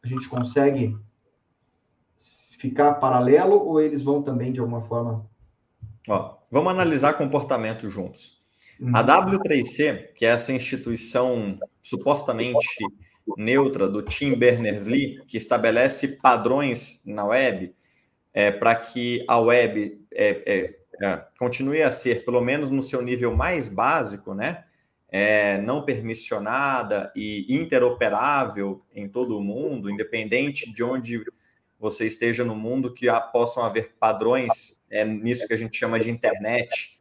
Speaker 2: a gente consegue ficar paralelo ou eles vão também de alguma forma?
Speaker 3: Ó, vamos analisar comportamento juntos. A W3C, que é essa instituição supostamente neutra do Tim Berners-Lee, que estabelece padrões na web, é, para que a web é, é, é, continue a ser, pelo menos no seu nível mais básico, né? É, não permissionada e interoperável em todo o mundo, independente de onde você esteja no mundo, que possam haver padrões é, nisso que a gente chama de internet,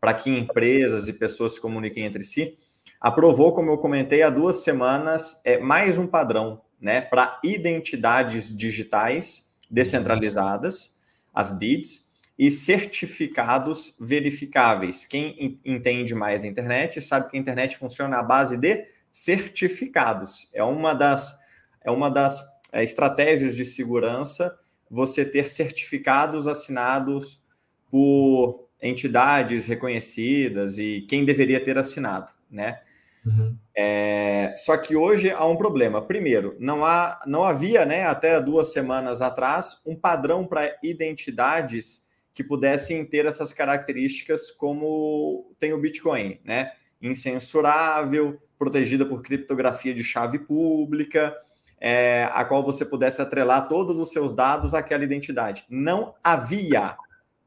Speaker 3: para que empresas e pessoas se comuniquem entre si, aprovou, como eu comentei há duas semanas, é, mais um padrão né, para identidades digitais descentralizadas, as DIDs, e certificados verificáveis. Quem entende mais a internet sabe que a internet funciona à base de certificados. É uma das, é uma das é, estratégias de segurança você ter certificados assinados por entidades reconhecidas e quem deveria ter assinado, né? Uhum. É, só que hoje há um problema. Primeiro, não, há, não havia, né, até duas semanas atrás, um padrão para identidades que pudessem ter essas características como tem o Bitcoin, né? Incensurável, protegida por criptografia de chave pública, é, a qual você pudesse atrelar todos os seus dados àquela identidade. Não havia.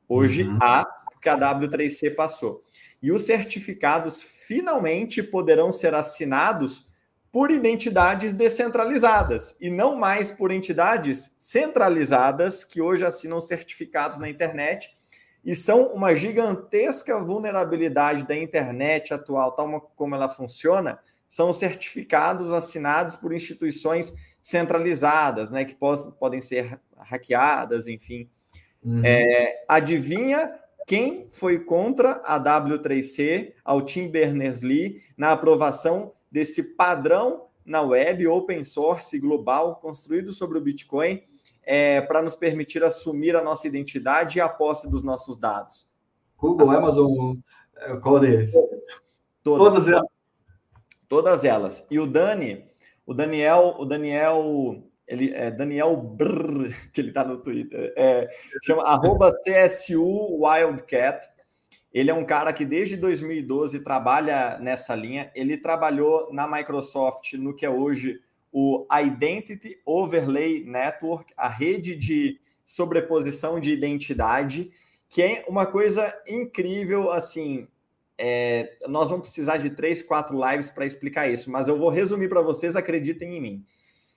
Speaker 3: Hoje uhum. há, porque a W3C passou. E os certificados finalmente poderão ser assinados por identidades descentralizadas e não mais por entidades centralizadas que hoje assinam certificados na internet e são uma gigantesca vulnerabilidade da internet atual, tal como ela funciona, são certificados assinados por instituições centralizadas, né, que podem ser hackeadas, enfim. Uhum. É, adivinha quem foi contra a W3C, ao Tim Berners-Lee, na aprovação desse padrão na web open source global construído sobre o Bitcoin é, para nos permitir assumir a nossa identidade e a posse dos nossos dados?
Speaker 2: Google, As... Amazon, é, qual deles?
Speaker 3: Todas. Todas elas. Todas elas. E o Dani, o Daniel, o Daniel, ele é Daniel Brrr, que ele tá no Twitter, é, chama arroba CSU Wildcat. Ele é um cara que desde 2012 trabalha nessa linha. Ele trabalhou na Microsoft no que é hoje o Identity Overlay Network, a rede de sobreposição de identidade, que é uma coisa incrível, assim, é, nós vamos precisar de três, quatro lives para explicar isso, mas eu vou resumir para vocês, acreditem em mim.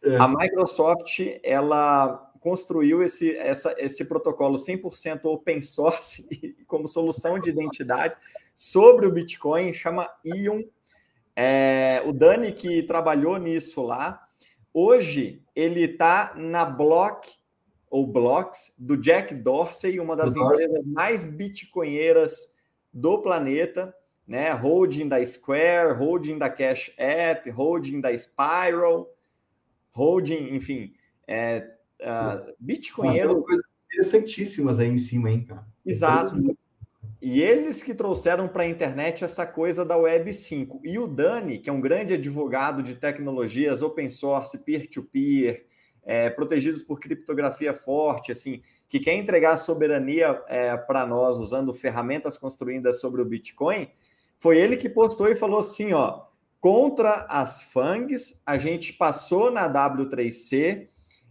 Speaker 3: É. A Microsoft, ela construiu esse, essa, esse protocolo 100% open source como solução de identidade sobre o Bitcoin, chama Ion. É, o Dani, que trabalhou nisso lá, hoje ele está na Block, ou Blocks, do Jack Dorsey, uma das empresas mais bitcoinheiras do planeta, né? Holding da Square, holding da Cash App, holding da Spiral, holding, enfim, é, uh, bitcoinheiros.
Speaker 2: interessantíssimas aí em cima, hein, cara?
Speaker 3: Exato. E eles que trouxeram para a internet essa coisa da Web 5. E o Dani, que é um grande advogado de tecnologias open source, peer-to-peer, é, protegidos por criptografia forte, assim, que quer entregar soberania é, para nós usando ferramentas construídas sobre o Bitcoin, foi ele que postou e falou assim, ó, contra as FANGs, a gente passou na W3C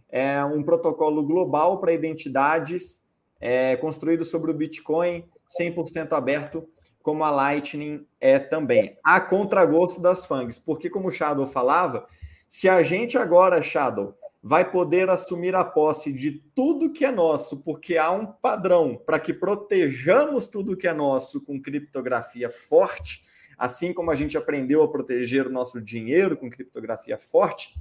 Speaker 3: é, um protocolo global para identidades é, construído sobre o Bitcoin 100% aberto, como a Lightning é também. A contragosto das FANGs, porque como o Shadow falava, se a gente agora, Shadow, vai poder assumir a posse de tudo que é nosso, porque há um padrão para que protejamos tudo que é nosso com criptografia forte, assim como a gente aprendeu a proteger o nosso dinheiro com criptografia forte.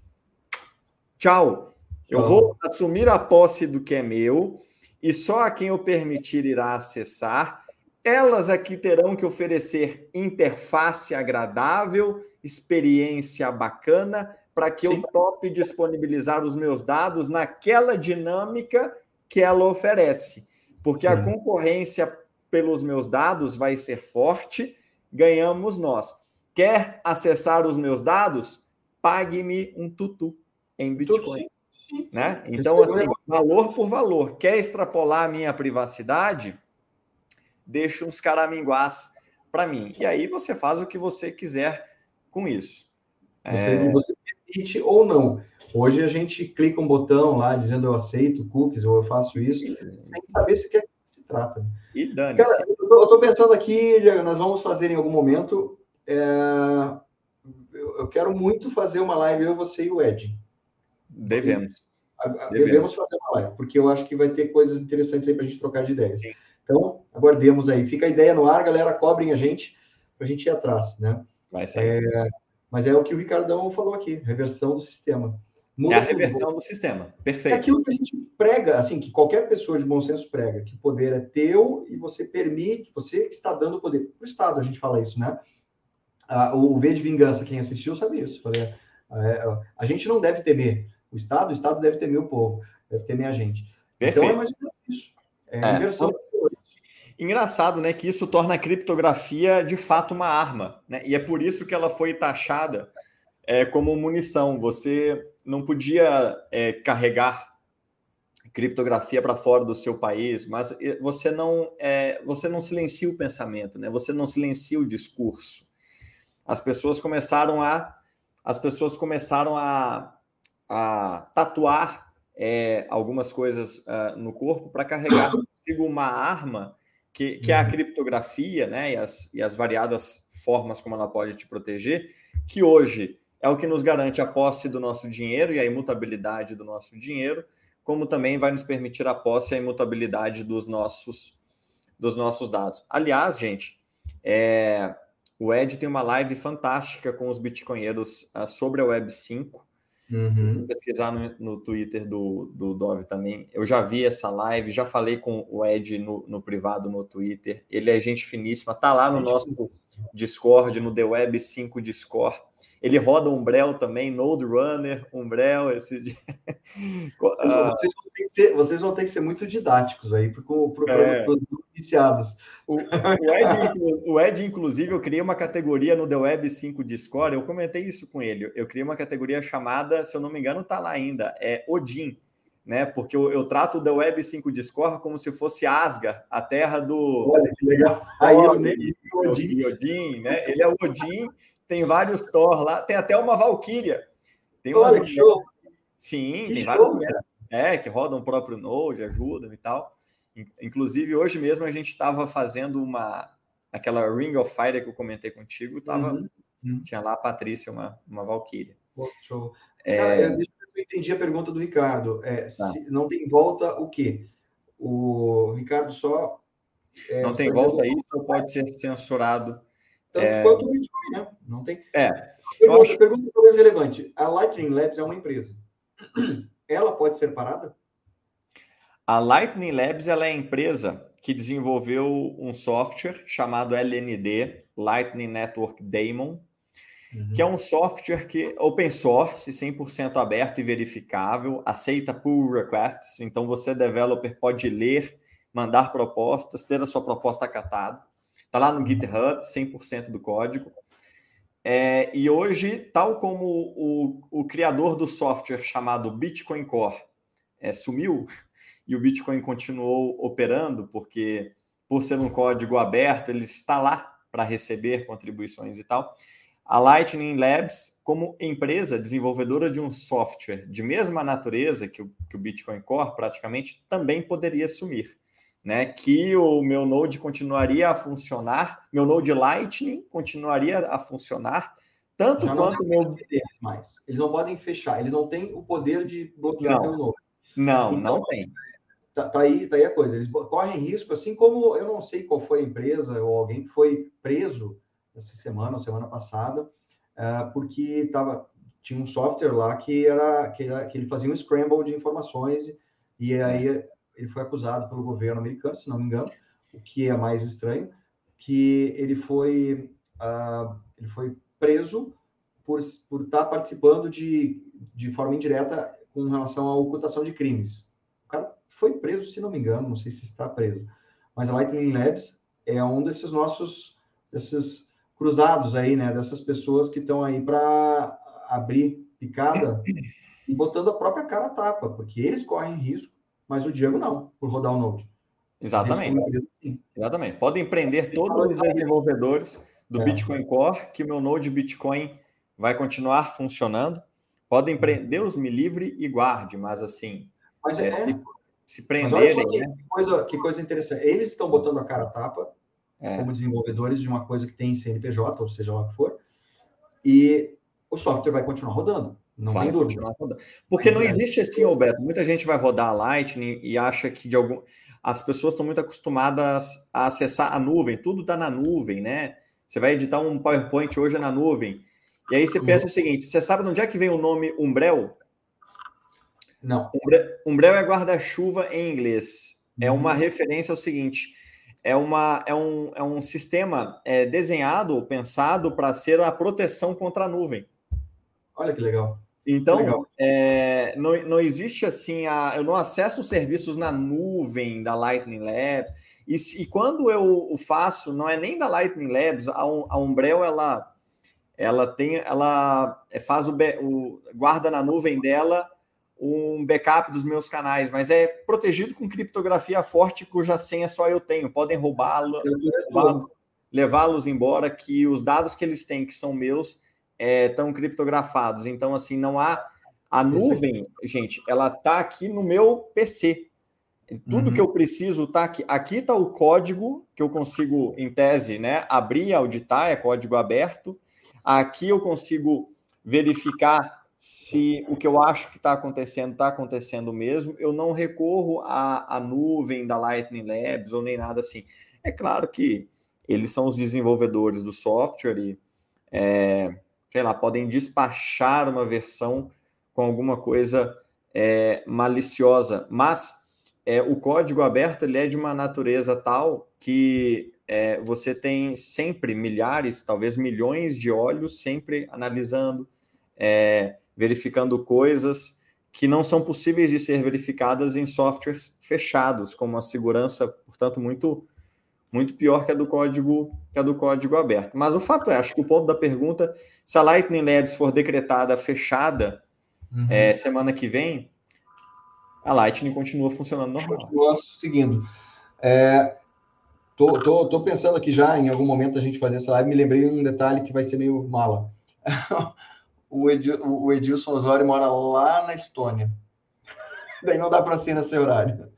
Speaker 3: Tchau. Eu vou assumir a posse do que é meu e só a quem eu permitir irá acessar. Elas aqui terão que oferecer interface agradável, experiência bacana, para que Sim. eu tope disponibilizar os meus dados naquela dinâmica que ela oferece. Porque Sim. a concorrência pelos meus dados vai ser forte, ganhamos nós. Quer acessar os meus dados? Pague-me um tutu em Bitcoin. Sim. Né? Então, é assim, valor por valor. Quer extrapolar a minha privacidade? Deixa uns caraminguás para mim. E aí você faz o que você quiser com isso.
Speaker 2: Você, é... você permite ou não. Hoje a gente clica um botão lá dizendo eu aceito cookies ou eu faço isso, sem saber se quer que se trata.
Speaker 3: E dane
Speaker 2: Cara, eu estou pensando aqui, nós vamos fazer em algum momento. É... Eu, eu, quero muito fazer uma live, eu, você e o Ed.
Speaker 3: Devemos.
Speaker 2: Devemos. Devemos fazer uma live, porque eu acho que vai ter coisas interessantes aí para a gente trocar de ideias. Sim. Então, aguardemos aí. Fica a ideia no ar, galera, cobrem a gente para a gente ir atrás, né?
Speaker 3: Vai ser. É,
Speaker 2: mas é o que o Ricardão falou aqui, reversão do sistema.
Speaker 3: Muda é a reversão do sistema, perfeito. É
Speaker 2: aquilo que a gente prega, assim, que qualquer pessoa de bom senso prega, que o poder é teu e você permite, você está dando poder para o Estado, a gente fala isso, né? Ah, o V de Vingança, quem assistiu sabe isso. Falei, é, a gente não deve temer o Estado, o Estado deve temer o povo, deve temer a gente. Perfeito. Então é mais ou menos isso. É, é. inversão
Speaker 3: Engraçado, né, que isso torna a criptografia de fato uma arma, né? E é por isso que ela foi taxada é, como munição. Você não podia é, carregar criptografia para fora do seu país, mas você não é, você não silencia o pensamento, né? Você não silencia o discurso. As pessoas começaram a as pessoas começaram a, a tatuar é, algumas coisas uh, no corpo para carregar consigo uma arma que, que é a uhum. criptografia, né, e as, e as variadas formas como ela pode te proteger, que hoje é o que nos garante a posse do nosso dinheiro e a imutabilidade do nosso dinheiro, como também vai nos permitir a posse e a imutabilidade dos nossos, dos nossos dados. Aliás, gente, é, o Ed tem uma live fantástica com os bitcoinheiros uh, sobre a Web 5, Uhum. Se pesquisar no, no Twitter do, do Dove também, eu já vi essa live, já falei com o Ed no, no privado no Twitter. Ele é gente finíssima, tá lá no nosso Discord, no The Web 5 Discord. Ele roda Umbrel também, Node Runner, Umbrel, esse.
Speaker 2: Ah. vocês, vão ter que ser, vocês vão ter que ser muito didáticos aí para é. os iniciados.
Speaker 3: O, o, Ed, o, Ed, inclusive, eu criei uma categoria no The Web 5 Discord, eu comentei isso com ele. Eu criei uma categoria chamada, se eu não me engano, tá lá ainda, é Odin. Né, porque eu, eu trato The Web 5 Discord como se fosse Asgard, a terra do.
Speaker 2: Olha que legal. Aí eu
Speaker 3: nem Odin. Odin, né? Ele é o Odin, tem vários Thor lá, tem até uma Valkyria. Tem
Speaker 2: uma Olha, show.
Speaker 3: Sim, que tem vários. É, que rodam o próprio Node, ajudam e tal. Inclusive, hoje mesmo a gente estava fazendo uma. Aquela Ring of Fire que eu comentei contigo, tava, uhum. uhum. tinha lá a Patrícia, uma, uma Valkyria.
Speaker 2: show. É... Cara, eu, entendi a pergunta do Ricardo. É, tá. não tem volta o quê? O Ricardo só.
Speaker 3: É, não tem volta isso ou pode ser censurado
Speaker 2: tanto é... quanto o Bitcoin, né? Não tem.
Speaker 3: É.
Speaker 2: Pergunta, acho... pergunta talvez relevante. A Lightning Labs é uma empresa. Ela pode ser parada?
Speaker 3: A Lightning Labs ela é a empresa que desenvolveu um software chamado LND, Lightning Network Daemon, que é um software que open source, 100% aberto e verificável, aceita pull requests, então você developer pode ler, mandar propostas, ter a sua proposta acatada. Está lá no GitHub, 100% do código. É, e hoje, tal como o, o criador do software chamado Bitcoin Core é, sumiu e o Bitcoin continuou operando, porque por ser um código aberto, ele está lá para receber contribuições e tal. A Lightning Labs, como empresa desenvolvedora de um software de mesma natureza que o, que o Bitcoin Core, praticamente, também poderia sumir né, que o meu Node continuaria a funcionar, meu Node Lightning continuaria a funcionar, tanto Já quanto meu.
Speaker 2: Mais. Eles não podem fechar, eles não têm o poder de bloquear
Speaker 3: não.
Speaker 2: meu Node.
Speaker 3: Não, então, não tem.
Speaker 2: Tá, tá, aí, tá aí a coisa. Eles correm risco, assim como eu não sei qual foi a empresa ou alguém que foi preso essa semana semana passada, uh, porque tava, tinha um software lá que era, que era que ele fazia um scramble de informações e aí ele foi acusado pelo governo americano, se não me engano, o que é mais estranho, que ele foi, uh, ele foi preso por, por estar participando de, de forma indireta com relação à ocultação de crimes. O cara foi preso, se não me engano, não sei se está preso. Mas a Lightning Labs é um desses nossos, desses cruzados aí, né? Dessas pessoas que estão aí para abrir picada e botando a própria cara a tapa, porque eles correm risco mas o Diego não, por rodar o Node.
Speaker 3: Exatamente. Exatamente. Podem prender todos os desenvolvedores do é. Bitcoin Core que o meu Node Bitcoin vai continuar funcionando. Podem prender, Deus me livre e guarde, mas assim,
Speaker 2: mas é, é, se,
Speaker 3: se prenderem.
Speaker 2: Que, né? que, coisa, que coisa interessante. Eles estão botando a cara a tapa é. como desenvolvedores de uma coisa que tem CNPJ, ou seja lá o que for, e o software vai continuar rodando. Não vai tem dúvida.
Speaker 3: Porque não existe assim, Alberto. Muita gente vai rodar a Lightning e acha que de algum. As pessoas estão muito acostumadas a acessar a nuvem, tudo está na nuvem, né? Você vai editar um PowerPoint hoje na nuvem. E aí você pensa o seguinte: você sabe de onde é que vem o nome Umbrel?
Speaker 2: Não.
Speaker 3: Umbrel é guarda-chuva em inglês. É uma uhum. referência ao seguinte: é, uma, é, um, é um sistema é, desenhado, pensado para ser a proteção contra a nuvem.
Speaker 2: Olha que legal.
Speaker 3: Então, legal. É, não, não existe assim, a, eu não acesso serviços na nuvem da Lightning Labs. E, e quando eu o faço, não é nem da Lightning Labs, a, a Umbrel, ela, ela tem, ela faz o, o guarda na nuvem dela um backup dos meus canais, mas é protegido com criptografia forte cuja senha só eu tenho. Podem roubá-lo, levá-los embora, que os dados que eles têm, que são meus, estão é, criptografados. Então, assim, não há. A nuvem, gente, ela está aqui no meu PC. Tudo uhum. que eu preciso está aqui. Aqui está o código que eu consigo, em tese, né, abrir, auditar, é código aberto. Aqui eu consigo verificar se o que eu acho que está acontecendo está acontecendo mesmo, eu não recorro à, à nuvem da Lightning Labs ou nem nada assim. É claro que eles são os desenvolvedores do software e, é, sei lá, podem despachar uma versão com alguma coisa é, maliciosa, mas é, o código aberto ele é de uma natureza tal que é, você tem sempre milhares, talvez milhões de olhos sempre analisando, é, verificando coisas que não são possíveis de ser verificadas em softwares fechados, com uma segurança, portanto, muito muito pior que a do código que a do código aberto. Mas o fato é, acho que o ponto da pergunta, se a Lightning Labs for decretada fechada uhum. é, semana que vem, a Lightning continua funcionando normal.
Speaker 2: Continua seguindo. É, tô, tô, tô pensando aqui já, em algum momento a gente fazer essa live, me lembrei um detalhe que vai ser meio mala. o, Edil, o Edilson Osório mora lá na Estônia. Daí não dá para ser nesse horário.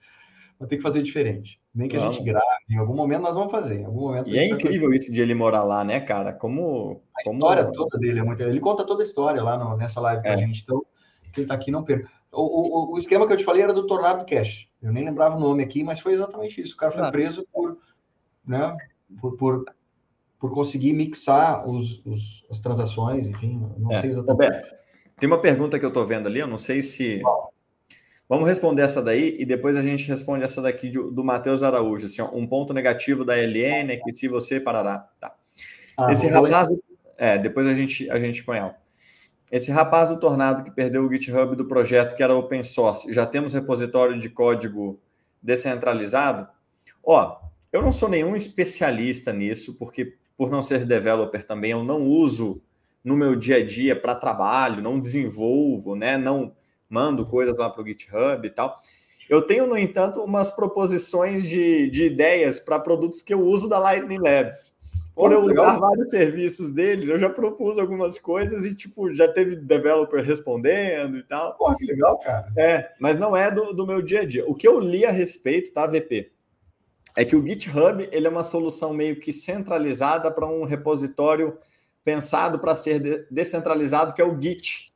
Speaker 2: Vou ter que fazer diferente. Nem que a gente grave, em algum momento nós vamos fazer. Em algum momento
Speaker 3: e é incrível isso de ele morar lá, né, cara? Como.
Speaker 2: A
Speaker 3: como...
Speaker 2: história toda dele é muito. Ele conta toda a história lá no, nessa live com é. a gente. Então, quem está aqui não perca. O, o, o, esquema que eu te falei era do Tornado Cash. Eu nem lembrava o nome aqui, mas foi exatamente isso. O cara foi preso por, né, por, por por conseguir mixar os, os, as transações, enfim, não é. sei exatamente. Roberto,
Speaker 3: tem uma pergunta que eu estou vendo ali, eu não sei se. Vamos responder essa daí e depois a gente responde essa daqui do, do Matheus Araújo. Assim, ó, um ponto negativo da LN é que se você parará. Tá. Ah, Esse rapaz. É, depois a gente, a gente põe. Esse rapaz do Tornado que perdeu o GitHub do projeto que era open source, já temos repositório de código descentralizado? Ó, eu não sou nenhum especialista nisso, porque por não ser developer também, eu não uso no meu dia a dia para trabalho, não desenvolvo, né? Não mando coisas lá para o GitHub e tal. Eu tenho, no entanto, umas proposições de, de ideias para produtos que eu uso da Lightning Labs. Por eu usar vários serviços deles, eu já propus algumas coisas e, tipo, já teve developer respondendo e tal.
Speaker 2: Pô, que legal, cara.
Speaker 3: É, mas não é do, do meu dia a dia. O que eu li a respeito, tá, VP? É que o GitHub ele é uma solução meio que centralizada para um repositório pensado para ser descentralizado, que é o Git.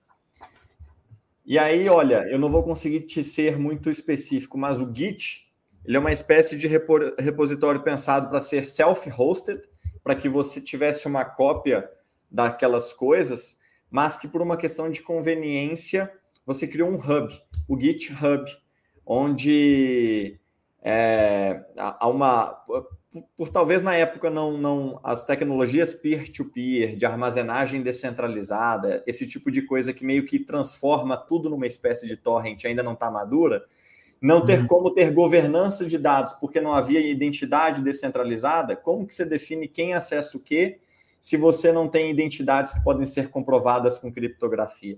Speaker 3: E aí, olha, eu não vou conseguir te ser muito específico, mas o Git ele é uma espécie de repositório pensado para ser self-hosted, para que você tivesse uma cópia daquelas coisas, mas que por uma questão de conveniência você criou um hub, o GitHub, onde é, há uma por, por, talvez na época não, não as tecnologias peer-to-peer, -peer, de armazenagem descentralizada, esse tipo de coisa que meio que transforma tudo numa espécie de torrent ainda não está madura, não ter uhum. como ter governança de dados, porque não havia identidade descentralizada, como que você define quem acessa o quê, se você não tem identidades que podem ser comprovadas com criptografia?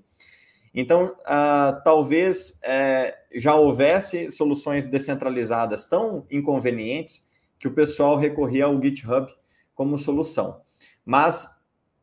Speaker 3: Então, uh, talvez é, já houvesse soluções descentralizadas tão inconvenientes que o pessoal recorria ao GitHub como solução. Mas,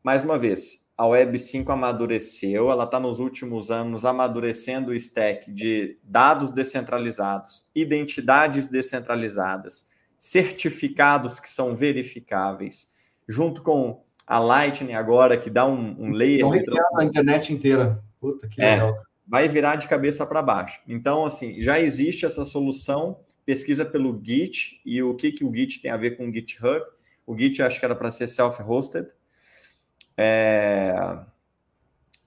Speaker 3: mais uma vez, a Web 5 amadureceu, ela está nos últimos anos amadurecendo o stack de dados descentralizados, identidades descentralizadas, certificados que são verificáveis, junto com a Lightning agora, que dá um, um layer.
Speaker 2: Então, a internet inteira. Puta, que
Speaker 3: é, legal. Vai virar de cabeça para baixo. Então, assim, já existe essa solução. Pesquisa pelo Git e o que, que o Git tem a ver com o GitHub. O Git acho que era para ser self-hosted, é...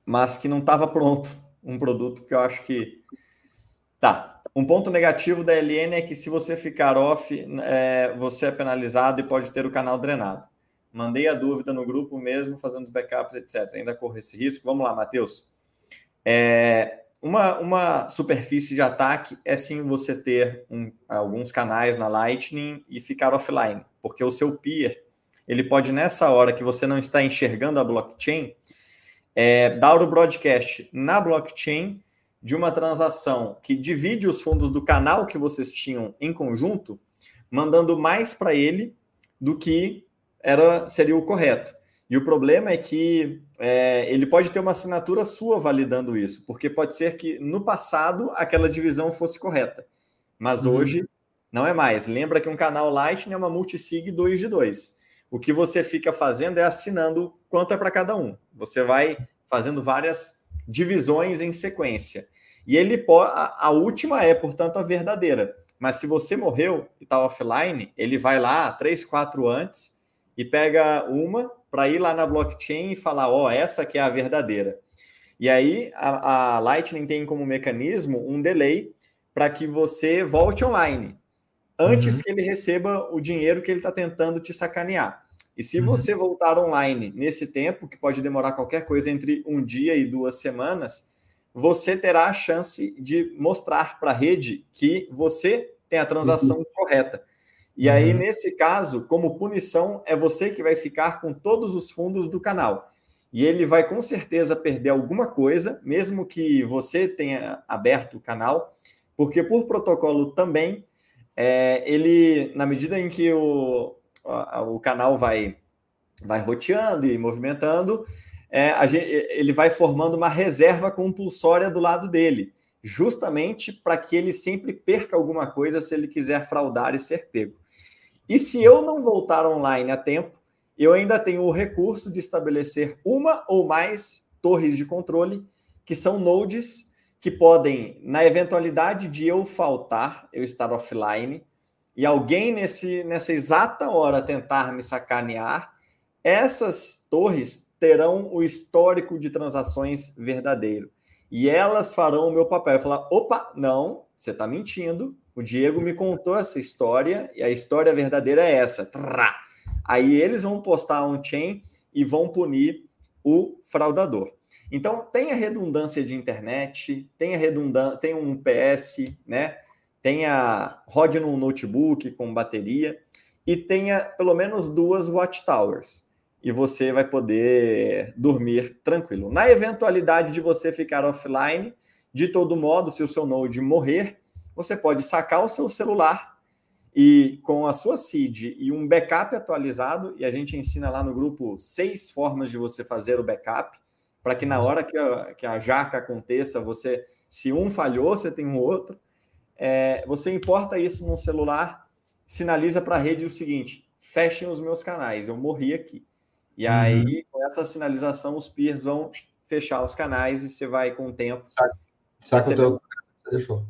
Speaker 3: mas que não estava pronto. Um produto que eu acho que. Tá. Um ponto negativo da LN é que se você ficar off, é, você é penalizado e pode ter o canal drenado. Mandei a dúvida no grupo mesmo, fazendo os backups, etc. Ainda corre esse risco. Vamos lá, Matheus. É, uma, uma superfície de ataque é sim você ter um, alguns canais na Lightning e ficar offline, porque o seu peer ele pode, nessa hora que você não está enxergando a blockchain, é, dar o broadcast na blockchain de uma transação que divide os fundos do canal que vocês tinham em conjunto, mandando mais para ele do que era seria o correto. E o problema é que é, ele pode ter uma assinatura sua validando isso, porque pode ser que no passado aquela divisão fosse correta, mas uhum. hoje não é mais. Lembra que um canal Lightning é uma multisig 2 de 2. O que você fica fazendo é assinando quanto é para cada um. Você vai fazendo várias divisões em sequência. E ele pode, a, a última é, portanto, a verdadeira. Mas se você morreu e está offline, ele vai lá três, quatro antes e pega uma para ir lá na blockchain e falar, ó, oh, essa que é a verdadeira. E aí a, a Lightning tem como mecanismo um delay para que você volte online antes uhum. que ele receba o dinheiro que ele está tentando te sacanear. E se uhum. você voltar online nesse tempo, que pode demorar qualquer coisa entre um dia e duas semanas, você terá a chance de mostrar para a rede que você tem a transação uhum. correta. E aí, uhum. nesse caso, como punição, é você que vai ficar com todos os fundos do canal. E ele vai com certeza perder alguma coisa, mesmo que você tenha aberto o canal, porque por protocolo também, é, ele, na medida em que o, o canal vai, vai roteando e movimentando, é, gente, ele vai formando uma reserva compulsória do lado dele, justamente para que ele sempre perca alguma coisa se ele quiser fraudar e ser pego. E se eu não voltar online a tempo, eu ainda tenho o recurso de estabelecer uma ou mais torres de controle, que são nodes que podem, na eventualidade de eu faltar, eu estar offline, e alguém nesse, nessa exata hora tentar me sacanear, essas torres terão o histórico de transações verdadeiro. E elas farão o meu papel. Falar: opa, não, você está mentindo. O Diego me contou essa história e a história verdadeira é essa. Trá. Aí eles vão postar um chain e vão punir o fraudador. Então tem a redundância de internet, tem a redundância, tem um PS, né? tenha rode num notebook com bateria e tenha pelo menos duas watchtowers e você vai poder dormir tranquilo. Na eventualidade de você ficar offline, de todo modo, se o seu node morrer, você pode sacar o seu celular e com a sua seed e um backup atualizado, e a gente ensina lá no grupo seis formas de você fazer o backup, para que na hora que a, que a jaca aconteça, você, se um falhou, você tem um outro, é, você importa isso no celular, sinaliza para a rede o seguinte: fechem os meus canais, eu morri aqui. E uhum. aí, com essa sinalização, os peers vão fechar os canais e você vai com o tempo. Saca,
Speaker 2: saca o teu... Deixou.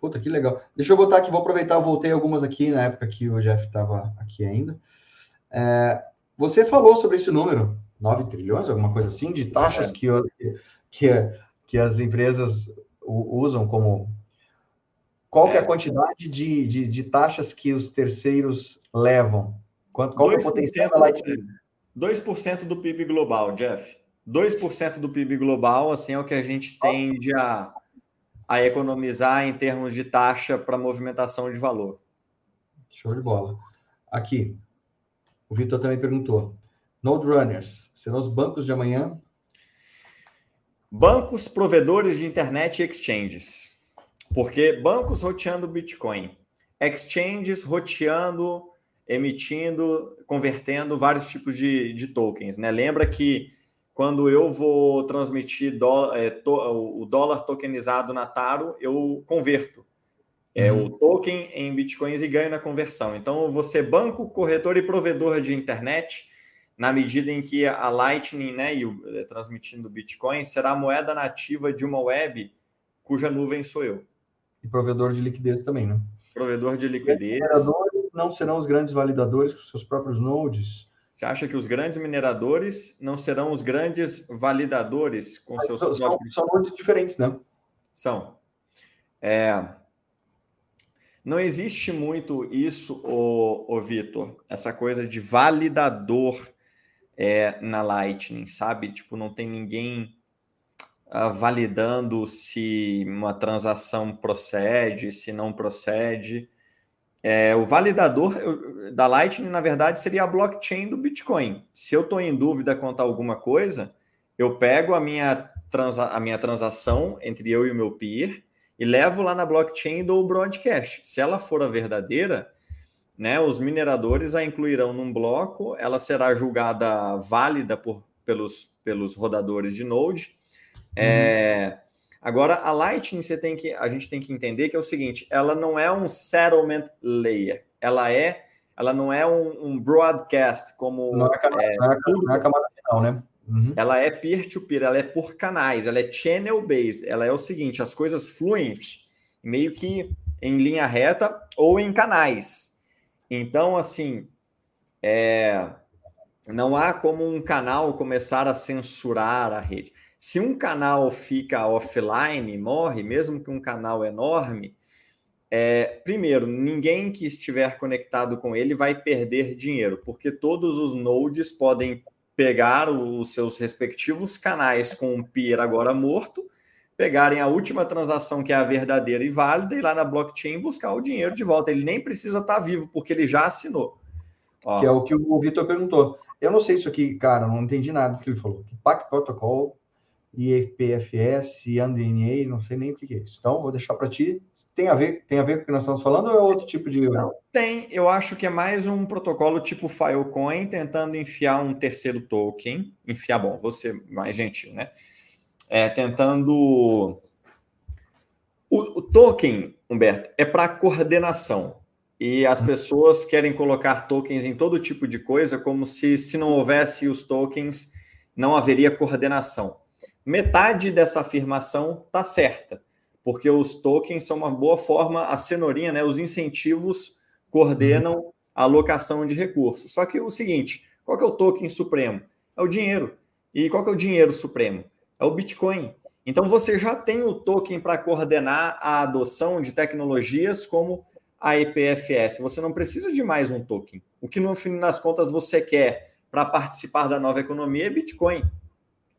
Speaker 2: Puta, que legal. Deixa eu botar aqui, vou aproveitar, eu voltei algumas aqui na época que o Jeff estava aqui ainda. É, você falou sobre esse número, 9 trilhões, alguma coisa assim, de taxas é. que, que, que as empresas usam como qual é. que é a é. quantidade de, de, de, taxas que os terceiros levam? Quanto, qual é o potencial da Lightning?
Speaker 3: 2% do PIB global, Jeff. 2% do PIB global, assim, é o que a gente tende a, a economizar em termos de taxa para movimentação de valor.
Speaker 2: Show de bola. Aqui, o Vitor também perguntou. Node Runners, serão os bancos de amanhã?
Speaker 3: Bancos provedores de internet e exchanges. Porque bancos roteando Bitcoin, exchanges roteando, emitindo, convertendo vários tipos de, de tokens. Né? Lembra que quando eu vou transmitir dó, é, to, o dólar tokenizado na Taro, eu converto é, uhum. o token em bitcoins e ganho na conversão. Então, você banco, corretor e provedor de internet, na medida em que a Lightning, né, e o, é, transmitindo Bitcoin, será a moeda nativa de uma web cuja nuvem sou eu.
Speaker 2: E provedor de liquidez também, né?
Speaker 3: Provedor de liquidez.
Speaker 2: Os não serão os grandes validadores com seus próprios nodes?
Speaker 3: Você acha que os grandes mineradores não serão os grandes validadores com Mas seus
Speaker 2: são, próprios... São nodes diferentes, né?
Speaker 3: São. É... Não existe muito isso, o, o Vitor, essa coisa de validador é, na Lightning, sabe? Tipo, não tem ninguém uh, validando se uma transação procede, se não procede. É, o validador da Lightning, na verdade, seria a blockchain do Bitcoin. Se eu estou em dúvida quanto a alguma coisa, eu pego a minha, transa a minha transação entre eu e o meu peer e levo lá na blockchain e dou o broadcast. Se ela for a verdadeira, né, os mineradores a incluirão num bloco, ela será julgada válida por, pelos, pelos rodadores de Node. É, uhum. É, agora, a Lightning você tem que, a gente tem que entender que é o seguinte: ela não é um settlement layer, ela é, ela não é um, um broadcast como
Speaker 2: não é, a camada, é, não é a camada final, né?
Speaker 3: Uhum. Ela é peer-to-peer, -peer, ela é por canais, ela é channel-based. Ela é o seguinte: as coisas fluem meio que em linha reta ou em canais. Então, assim, é, não há como um canal começar a censurar a rede. Se um canal fica offline, morre, mesmo que um canal enorme, é, primeiro, ninguém que estiver conectado com ele vai perder dinheiro, porque todos os nodes podem pegar os seus respectivos canais com um peer agora morto, pegarem a última transação que é a verdadeira e válida e lá na blockchain buscar o dinheiro de volta. Ele nem precisa estar vivo, porque ele já assinou.
Speaker 2: Ó. Que é o que o Vitor perguntou. Eu não sei isso aqui, cara, não entendi nada do que ele falou. Pact Protocol IPFS, ANDNA, não sei nem o que é isso. Então, vou deixar para ti. Tem a ver, tem a ver com o que nós estamos falando ou é outro tipo de.
Speaker 3: Não, tem. Eu acho que é mais um protocolo tipo Filecoin tentando enfiar um terceiro token. Enfiar, bom, você mais gentil, né? É, tentando. O, o token, Humberto, é para coordenação. E as pessoas querem colocar tokens em todo tipo de coisa, como se, se não houvesse os tokens, não haveria coordenação. Metade dessa afirmação está certa, porque os tokens são uma boa forma, a cenourinha, né, os incentivos coordenam a alocação de recursos. Só que é o seguinte, qual que é o token supremo? É o dinheiro. E qual que é o dinheiro supremo? É o Bitcoin. Então você já tem o token para coordenar a adoção de tecnologias como a IPFS. Você não precisa de mais um token. O que no fim das contas você quer para participar da nova economia é Bitcoin.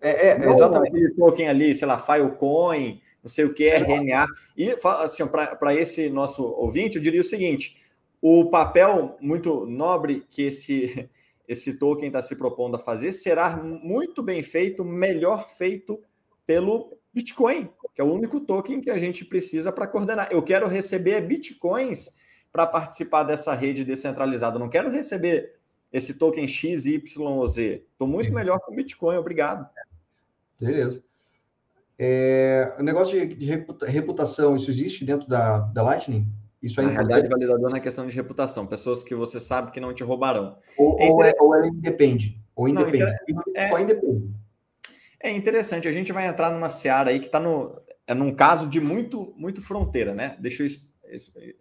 Speaker 3: É, é exatamente. token ali, sei lá, Filecoin, não sei o que, RNA. E, assim, para esse nosso ouvinte, eu diria o seguinte: o papel muito nobre que esse, esse token está se propondo a fazer será muito bem feito, melhor feito pelo Bitcoin, que é o único token que a gente precisa para coordenar. Eu quero receber bitcoins para participar dessa rede descentralizada. Eu não quero receber esse token X, Y ou Z. Estou muito melhor com Bitcoin, obrigado.
Speaker 2: Beleza. É, o negócio de reputação, isso existe dentro da, da Lightning? Isso
Speaker 3: é Na realidade, validador na questão de reputação, pessoas que você sabe que não te roubarão.
Speaker 2: Ou, é, ou, é, ou é independe. Ou independe. Não,
Speaker 3: é, é, independe. É interessante, a gente vai entrar numa seara aí que está no, é num caso de muito, muito fronteira, né? Deixa eu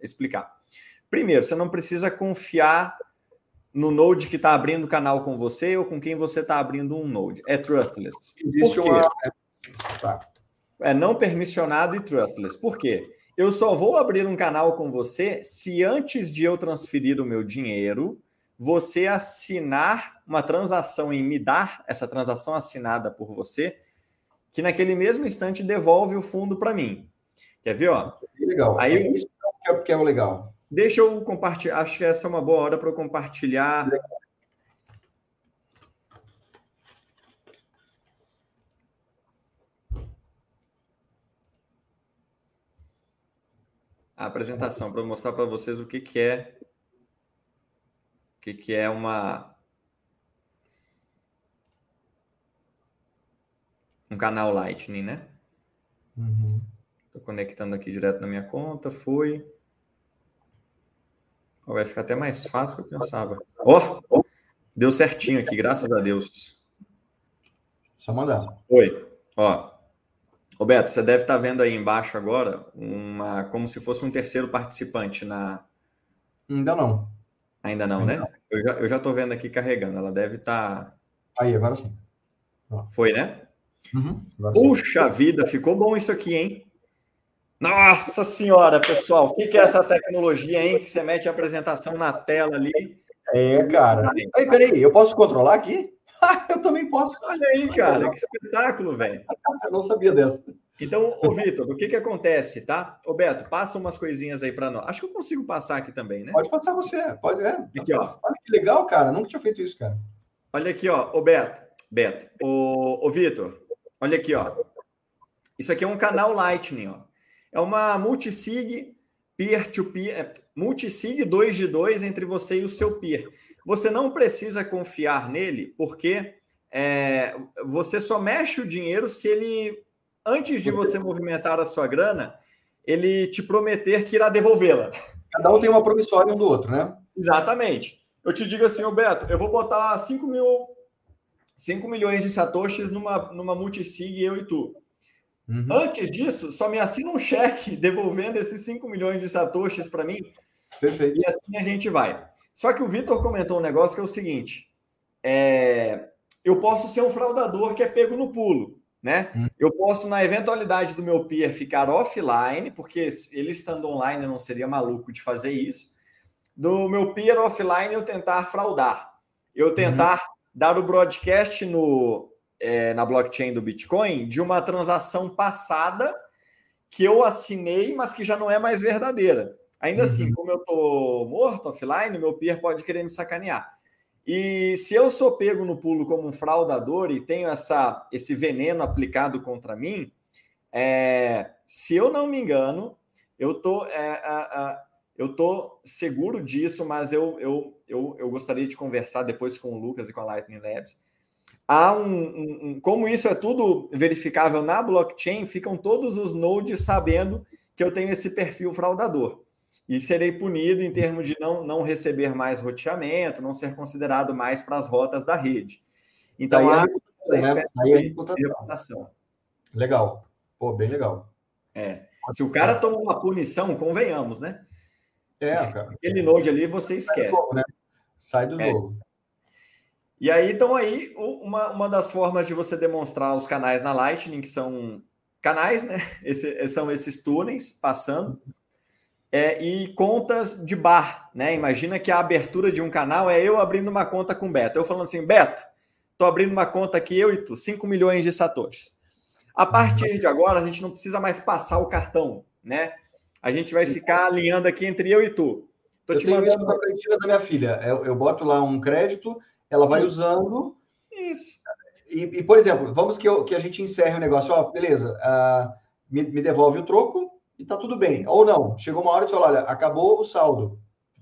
Speaker 3: explicar. Primeiro, você não precisa confiar no Node que está abrindo o canal com você ou com quem você está abrindo um Node. É trustless. Existe Por quê? Uma... Tá. É não permissionado e trustless. Por quê? Eu só vou abrir um canal com você se antes de eu transferir o meu dinheiro, você assinar uma transação e me dar essa transação assinada por você, que naquele mesmo instante devolve o fundo para mim. Quer ver, ó?
Speaker 2: Legal. Aí, é isso que é o legal.
Speaker 3: Deixa eu compartilhar, acho que essa é uma boa hora para eu compartilhar. A apresentação para mostrar para vocês o que, que é o que, que é uma um canal Lightning, né? Estou uhum. conectando aqui direto na minha conta, foi. Vai ficar até mais fácil do que eu pensava. Ó, oh, deu certinho aqui, graças a Deus.
Speaker 2: Só mandar.
Speaker 3: Oi. Ó, Roberto, você deve estar vendo aí embaixo agora uma como se fosse um terceiro participante na.
Speaker 2: Ainda não.
Speaker 3: Ainda não, Ainda né? Não. Eu já, eu já tô vendo aqui carregando. Ela deve estar.
Speaker 2: Aí, agora sim.
Speaker 3: Foi, né? Uhum, Puxa sim. vida, ficou bom isso aqui, hein? Nossa senhora, pessoal, o que, que é essa tecnologia, hein? Que você mete a apresentação na tela ali.
Speaker 2: É, cara. Aí, peraí, eu posso controlar aqui? eu também posso.
Speaker 3: Olha aí, cara, que espetáculo, velho.
Speaker 2: Eu não sabia dessa.
Speaker 3: Então, ô Vitor, o que que acontece, tá? Ô Beto, passa umas coisinhas aí para nós. Acho que eu consigo passar aqui também, né?
Speaker 2: Pode passar você, pode, é. Aqui, ó. Olha que legal, cara, nunca tinha feito isso, cara.
Speaker 3: Olha aqui, ó, ô Beto, Beto, ô, ô Vitor, olha aqui, ó. Isso aqui é um canal Lightning, ó. É uma multisig peer-to-peer, é, multisig 2 de 2 entre você e o seu peer. Você não precisa confiar nele, porque é, você só mexe o dinheiro se ele, antes de você movimentar a sua grana, ele te prometer que irá devolvê-la.
Speaker 2: Cada um tem uma promissória um do outro, né?
Speaker 3: Exatamente. Eu te digo assim, Roberto, eu vou botar 5 mil 5 milhões de satoshis numa, numa multisig, eu e tu. Uhum. Antes disso, só me assina um cheque devolvendo esses 5 milhões de satoshis para mim. Perfeito. E assim a gente vai. Só que o Vitor comentou um negócio que é o seguinte: é, eu posso ser um fraudador que é pego no pulo. Né? Uhum. Eu posso, na eventualidade do meu peer ficar offline, porque ele estando online eu não seria maluco de fazer isso. Do meu peer offline, eu tentar fraudar. Eu tentar uhum. dar o broadcast no, é, na blockchain do Bitcoin de uma transação passada que eu assinei, mas que já não é mais verdadeira. Ainda assim, uhum. assim, como eu estou morto offline, meu peer pode querer me sacanear. E se eu sou pego no pulo como um fraudador e tenho essa, esse veneno aplicado contra mim, é, se eu não me engano, eu tô, é, eu tô seguro disso, mas eu, eu, eu, eu gostaria de conversar depois com o Lucas e com a Lightning Labs há um, um, um, como isso é tudo verificável na blockchain, ficam todos os nodes sabendo que eu tenho esse perfil fraudador. E serei punido em termos de não, não receber mais roteamento, não ser considerado mais para as rotas da rede. Então, há
Speaker 2: essa espécie né? de reputação. Legal. Pô, bem legal.
Speaker 3: É. Se o cara toma uma punição, convenhamos, né?
Speaker 2: É, cara.
Speaker 3: Aquele node ali, você esquece. Sai do jogo. Né?
Speaker 2: Sai do é.
Speaker 3: E aí, então, aí, uma, uma das formas de você demonstrar os canais na Lightning, que são canais, né? Esse, são esses túneis passando, é, e contas de bar, né? Imagina que a abertura de um canal é eu abrindo uma conta com o Beto. Eu falando assim, Beto, tô abrindo uma conta aqui, eu e tu, 5 milhões de satoshis. A partir de agora, a gente não precisa mais passar o cartão, né? A gente vai ficar alinhando aqui entre eu e tu.
Speaker 2: Tô eu te mandando... isso para a da minha filha. Eu, eu boto lá um crédito ela vai usando.
Speaker 3: Isso.
Speaker 2: E, e, por exemplo, vamos que, eu, que a gente encerre o negócio, ó, beleza, uh, me, me, devolve o troco e tá tudo bem. Ou não, chegou uma hora e você fala, olha, acabou o saldo,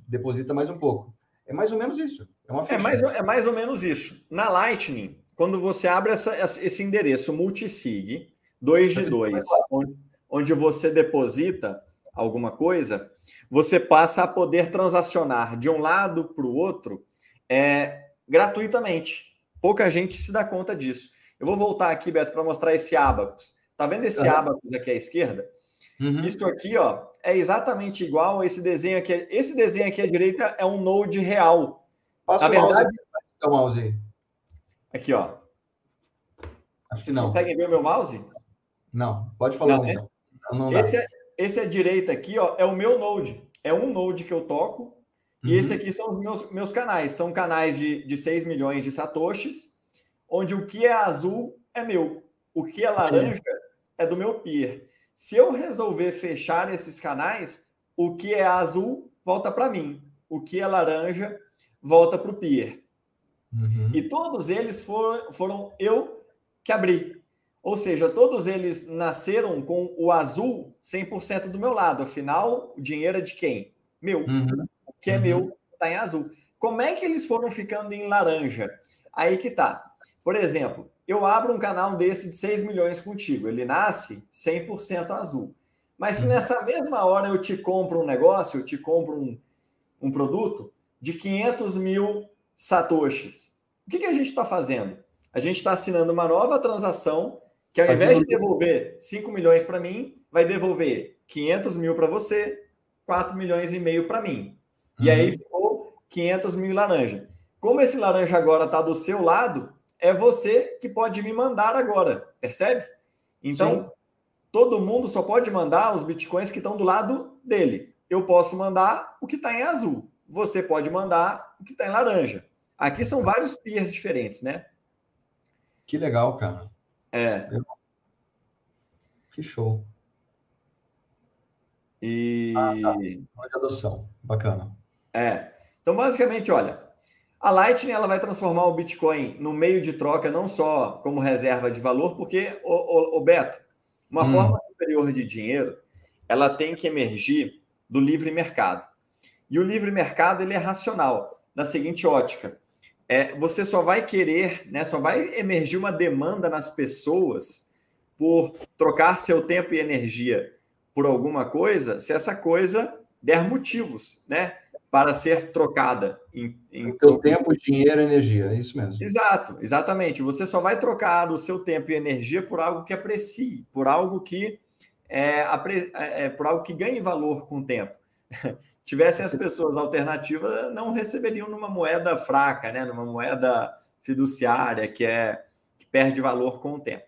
Speaker 2: deposita mais um pouco. É mais ou menos isso.
Speaker 3: É, uma é, mais, é mais ou menos isso. Na Lightning, quando você abre essa, esse endereço multisig, 2 de 2, onde, onde você deposita alguma coisa, você passa a poder transacionar de um lado para o outro é, gratuitamente. Pouca gente se dá conta disso. Eu vou voltar aqui, Beto, para mostrar esse abacus. Tá vendo esse uhum. abacus aqui à esquerda? Uhum. Isso aqui, ó, é exatamente igual a esse desenho aqui. Esse desenho aqui à direita é um node real.
Speaker 2: Passa Na verdade, o mouse aí.
Speaker 3: Aqui, ó.
Speaker 2: Acho Vocês não.
Speaker 3: conseguem ver o meu mouse?
Speaker 2: Não, pode falar. Não,
Speaker 3: né? não esse, é, esse à direita aqui, ó, é o meu node. É um node que eu toco e esse uhum. aqui são os meus, meus canais. São canais de, de 6 milhões de satoshis, onde o que é azul é meu. O que é laranja é do meu peer. Se eu resolver fechar esses canais, o que é azul volta para mim. O que é laranja volta para o peer. Uhum. E todos eles foram, foram eu que abri. Ou seja, todos eles nasceram com o azul 100% do meu lado. Afinal, o dinheiro é de quem? Meu. Uhum que é uhum. meu, está em azul. Como é que eles foram ficando em laranja? Aí que tá. Por exemplo, eu abro um canal desse de 6 milhões contigo. Ele nasce 100% azul. Mas se uhum. nessa mesma hora eu te compro um negócio, eu te compro um, um produto de 500 mil satoshis, o que, que a gente está fazendo? A gente está assinando uma nova transação que, ao invés de devolver 5 milhões para mim, vai devolver 500 mil para você, 4 milhões e meio para mim. Uhum. E aí ficou 500 mil laranja. Como esse laranja agora está do seu lado, é você que pode me mandar agora, percebe? Então, Sim. todo mundo só pode mandar os bitcoins que estão do lado dele. Eu posso mandar o que está em azul. Você pode mandar o que está em laranja. Aqui são vários peers diferentes, né?
Speaker 2: Que legal, cara.
Speaker 3: É.
Speaker 2: Que show.
Speaker 3: E.
Speaker 2: Ah, tá. adoção. Bacana.
Speaker 3: É. Então, basicamente, olha, a Lightning ela vai transformar o Bitcoin no meio de troca, não só como reserva de valor, porque, o, o, o Beto, uma hum. forma superior de dinheiro, ela tem que emergir do livre mercado. E o livre mercado ele é racional, na seguinte ótica. É, você só vai querer, né, só vai emergir uma demanda nas pessoas por trocar seu tempo e energia por alguma coisa, se essa coisa der motivos, né? Para ser trocada em, em
Speaker 2: teu tempo, dinheiro e energia, é isso mesmo.
Speaker 3: Exato, exatamente. Você só vai trocar o seu tempo e energia por algo que aprecie, por algo que é, é, é por algo que ganhe valor com o tempo. Tivessem as pessoas alternativas, não receberiam numa moeda fraca, né? Numa moeda fiduciária que é que perde valor com o tempo.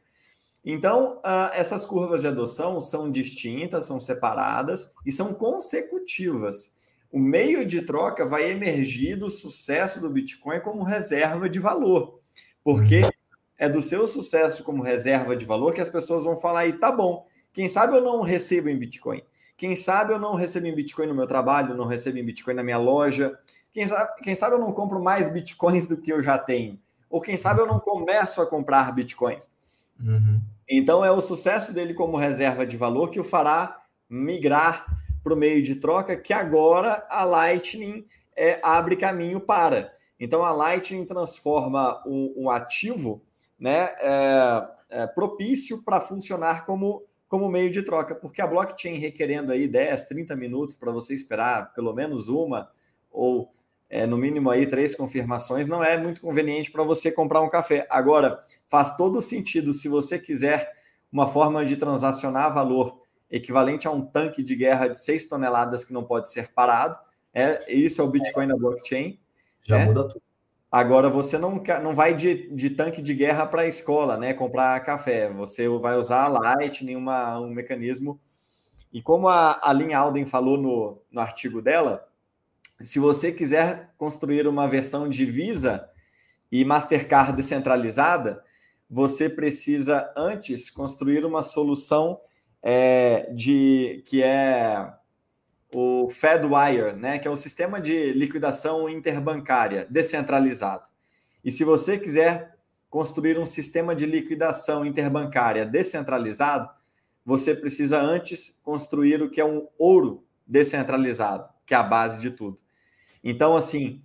Speaker 3: Então, uh, essas curvas de adoção são distintas, são separadas e são consecutivas. O meio de troca vai emergir do sucesso do Bitcoin como reserva de valor, porque é do seu sucesso como reserva de valor que as pessoas vão falar aí, tá bom, quem sabe eu não recebo em Bitcoin, quem sabe eu não recebo em Bitcoin no meu trabalho, não recebo em Bitcoin na minha loja, quem sabe, quem sabe eu não compro mais Bitcoins do que eu já tenho, ou quem sabe eu não começo a comprar Bitcoins. Uhum. Então, é o sucesso dele como reserva de valor que o fará migrar para o meio de troca, que agora a Lightning é, abre caminho para. Então, a Lightning transforma um, ativo né, é, é, propício para funcionar como, como meio de troca, porque a blockchain requerendo aí 10, 30 minutos para você esperar pelo menos uma ou é, no mínimo aí três confirmações, não é muito conveniente para você comprar um café. Agora, faz todo sentido se você quiser uma forma de transacionar valor equivalente a um tanque de guerra de 6 toneladas que não pode ser parado. É, isso é o Bitcoin na blockchain.
Speaker 2: Já é. muda tudo.
Speaker 3: Agora, você não, não vai de, de tanque de guerra para a escola, né? Comprar café. Você vai usar a Lightning, uma, um mecanismo. E como a, a Lynn Alden falou no, no artigo dela, se você quiser construir uma versão de Visa e Mastercard descentralizada, você precisa antes construir uma solução é, de que é o Fedwire, né, que é o sistema de liquidação interbancária descentralizado. E se você quiser construir um sistema de liquidação interbancária descentralizado, você precisa antes construir o que é um ouro descentralizado, que é a base de tudo. Então, assim,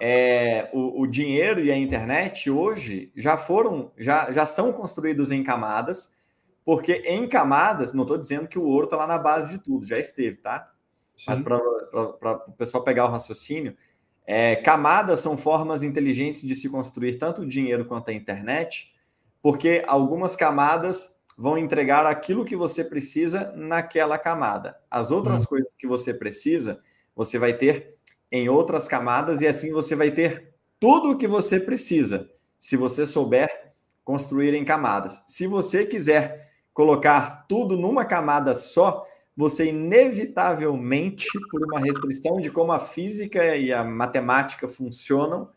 Speaker 3: é, o, o, dinheiro e a internet hoje já foram, já, já são construídos em camadas, porque em camadas, não estou dizendo que o ouro está lá na base de tudo, já esteve, tá? Sim. Mas para o pessoal pegar o raciocínio, é, camadas são formas inteligentes de se construir tanto o dinheiro quanto a internet, porque algumas camadas vão entregar aquilo que você precisa naquela camada. As outras hum. coisas que você precisa, você vai ter em outras camadas e assim você vai ter tudo o que você precisa, se você souber construir em camadas. Se você quiser colocar tudo numa camada só, você inevitavelmente, por uma restrição de como a física e a matemática funcionam,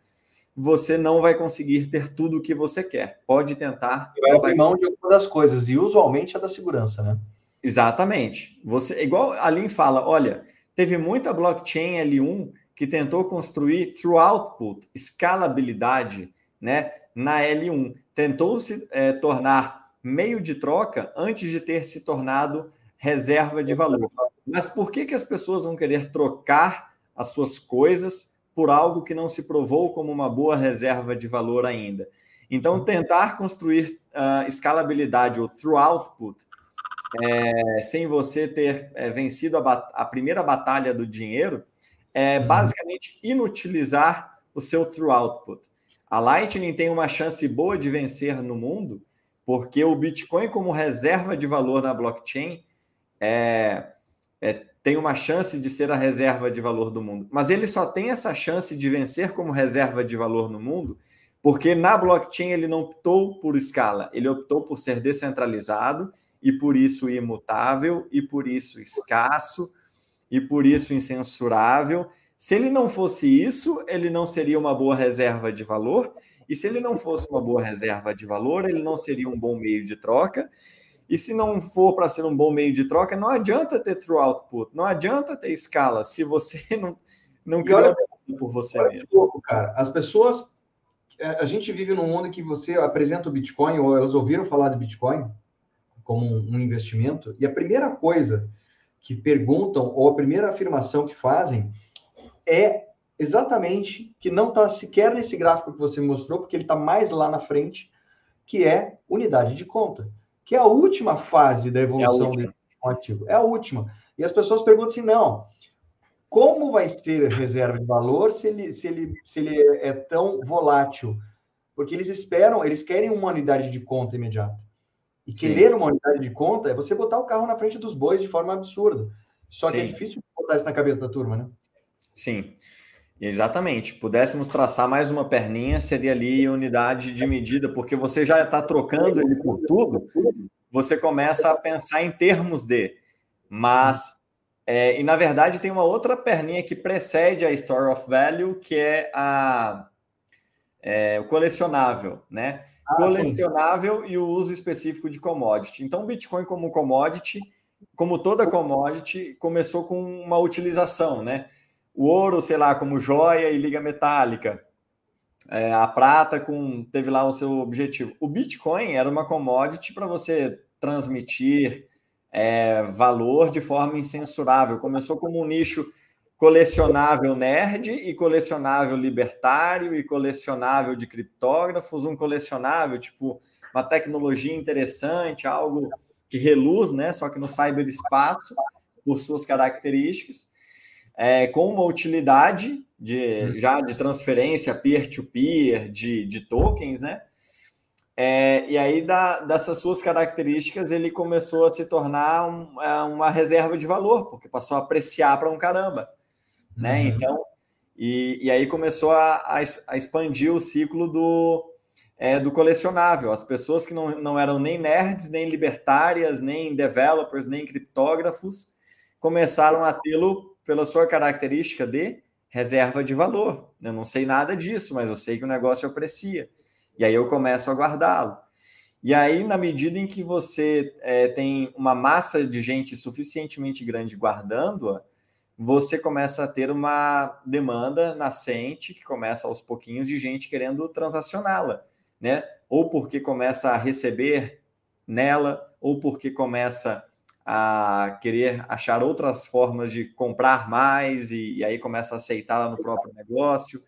Speaker 3: você não vai conseguir ter tudo o que você quer. Pode tentar.
Speaker 2: Vai abrir mão de alguma das coisas, e usualmente é da segurança, né?
Speaker 3: Exatamente. Você, igual a Lin fala, olha, teve muita blockchain L1 que tentou construir throughput, escalabilidade, né, na L1. Tentou se é, tornar meio de troca antes de ter se tornado reserva de valor. Mas por que, que as pessoas vão querer trocar as suas coisas por algo que não se provou como uma boa reserva de valor ainda? Então, tentar construir uh, escalabilidade ou through output é, sem você ter é, vencido a, a, primeira batalha do dinheiro é uhum. basicamente inutilizar o seu through output. A Lightning tem uma chance boa de vencer no mundo, porque o Bitcoin, como reserva de valor na blockchain, é, é, tem uma chance de ser a reserva de valor do mundo. Mas ele só tem essa chance de vencer como reserva de valor no mundo porque na blockchain ele não optou por escala, ele optou por ser descentralizado e por isso imutável e por isso escasso e por isso incensurável. Se ele não fosse isso, ele não seria uma boa reserva de valor. E se ele não fosse uma boa reserva de valor, ele não seria um bom meio de troca. E se não for para ser um bom meio de troca, não adianta ter true output, não adianta ter escala se você não, não criou por você mesmo.
Speaker 2: Pouco, cara. As pessoas é, a gente vive num mundo que você apresenta o Bitcoin, ou elas ouviram falar de Bitcoin como um investimento, e a primeira coisa que perguntam, ou a primeira afirmação que fazem, é exatamente que não está sequer nesse gráfico que você mostrou, porque ele está mais lá na frente, que é unidade de conta, que é a última fase da evolução é do ativo. É a última. E as pessoas perguntam assim: não, como vai ser reserva de valor se ele, se ele, se ele é tão volátil? Porque eles esperam, eles querem uma unidade de conta imediata. E Sim. querer uma unidade de conta é você botar o carro na frente dos bois de forma absurda. Só Sim. que é difícil botar isso na cabeça da turma, né?
Speaker 3: Sim. Exatamente. Pudéssemos traçar mais uma perninha, seria ali unidade de medida, porque você já está trocando ele por tudo, você começa a pensar em termos de. Mas é, e na verdade tem uma outra perninha que precede a Store of Value, que é a é, o colecionável, né? Ah, colecionável sim. e o uso específico de commodity. Então, o Bitcoin como commodity, como toda commodity, começou com uma utilização, né? O ouro, sei lá, como joia e liga metálica. É, a prata com teve lá o seu objetivo. O Bitcoin era uma commodity para você transmitir é, valor de forma incensurável. Começou como um nicho colecionável nerd e colecionável libertário e colecionável de criptógrafos, um colecionável tipo uma tecnologia interessante, algo que reluz, né? Só que no cyberespaço por suas características, é, com uma utilidade de já de transferência peer-to-peer -peer, de, de tokens, né? É, e aí, da, dessas suas características, ele começou a se tornar um, é, uma reserva de valor, porque passou a apreciar para um caramba. Né? Uhum. Então, e, e aí começou a, a, a expandir o ciclo do, é, do colecionável. As pessoas que não, não eram nem nerds, nem libertárias, nem developers, nem criptógrafos, começaram a tê-lo pela sua característica de reserva de valor. Eu não sei nada disso, mas eu sei que o negócio aprecia. E aí eu começo a guardá-lo. E aí, na medida em que você é, tem uma massa de gente suficientemente grande guardando-a, você começa a ter uma demanda nascente que começa aos pouquinhos de gente querendo transacioná-la, né? Ou porque começa a receber nela, ou porque começa a querer achar outras formas de comprar mais e, e aí começa a aceitá-la no próprio negócio.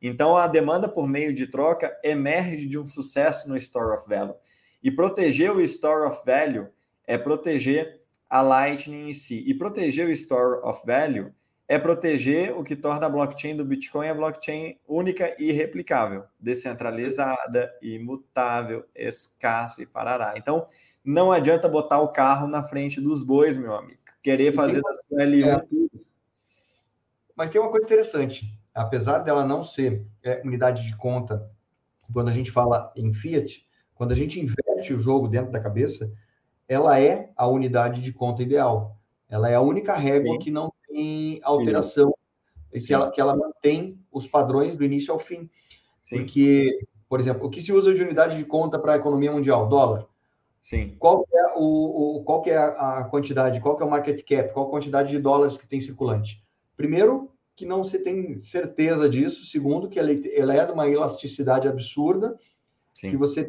Speaker 3: Então, a demanda por meio de troca emerge de um sucesso no Store of Value. E proteger o Store of Value é proteger a Lightning em si. E proteger o Store of Value é proteger o que torna a blockchain do Bitcoin a blockchain única e replicável, descentralizada, imutável, escassa e parará. Então, não adianta botar o carro na frente dos bois, meu amigo. Querer fazer da sua L1 é. tudo.
Speaker 2: Mas tem uma coisa interessante apesar dela não ser é, unidade de conta, quando a gente fala em Fiat, quando a gente inverte o jogo dentro da cabeça, ela é a unidade de conta ideal. Ela é a única régua Sim. que não tem alteração, e que ela, que ela mantém os padrões do início ao fim. Sim. Porque, por exemplo, o que se usa de unidade de conta para a economia mundial? Dólar.
Speaker 3: Sim.
Speaker 2: Qual é, o, o, qual é a quantidade, qual é o market cap, qual a quantidade de dólares que tem circulante? Primeiro, que não se tem certeza disso. Segundo, que ela, ela é de uma elasticidade absurda, Sim. que você,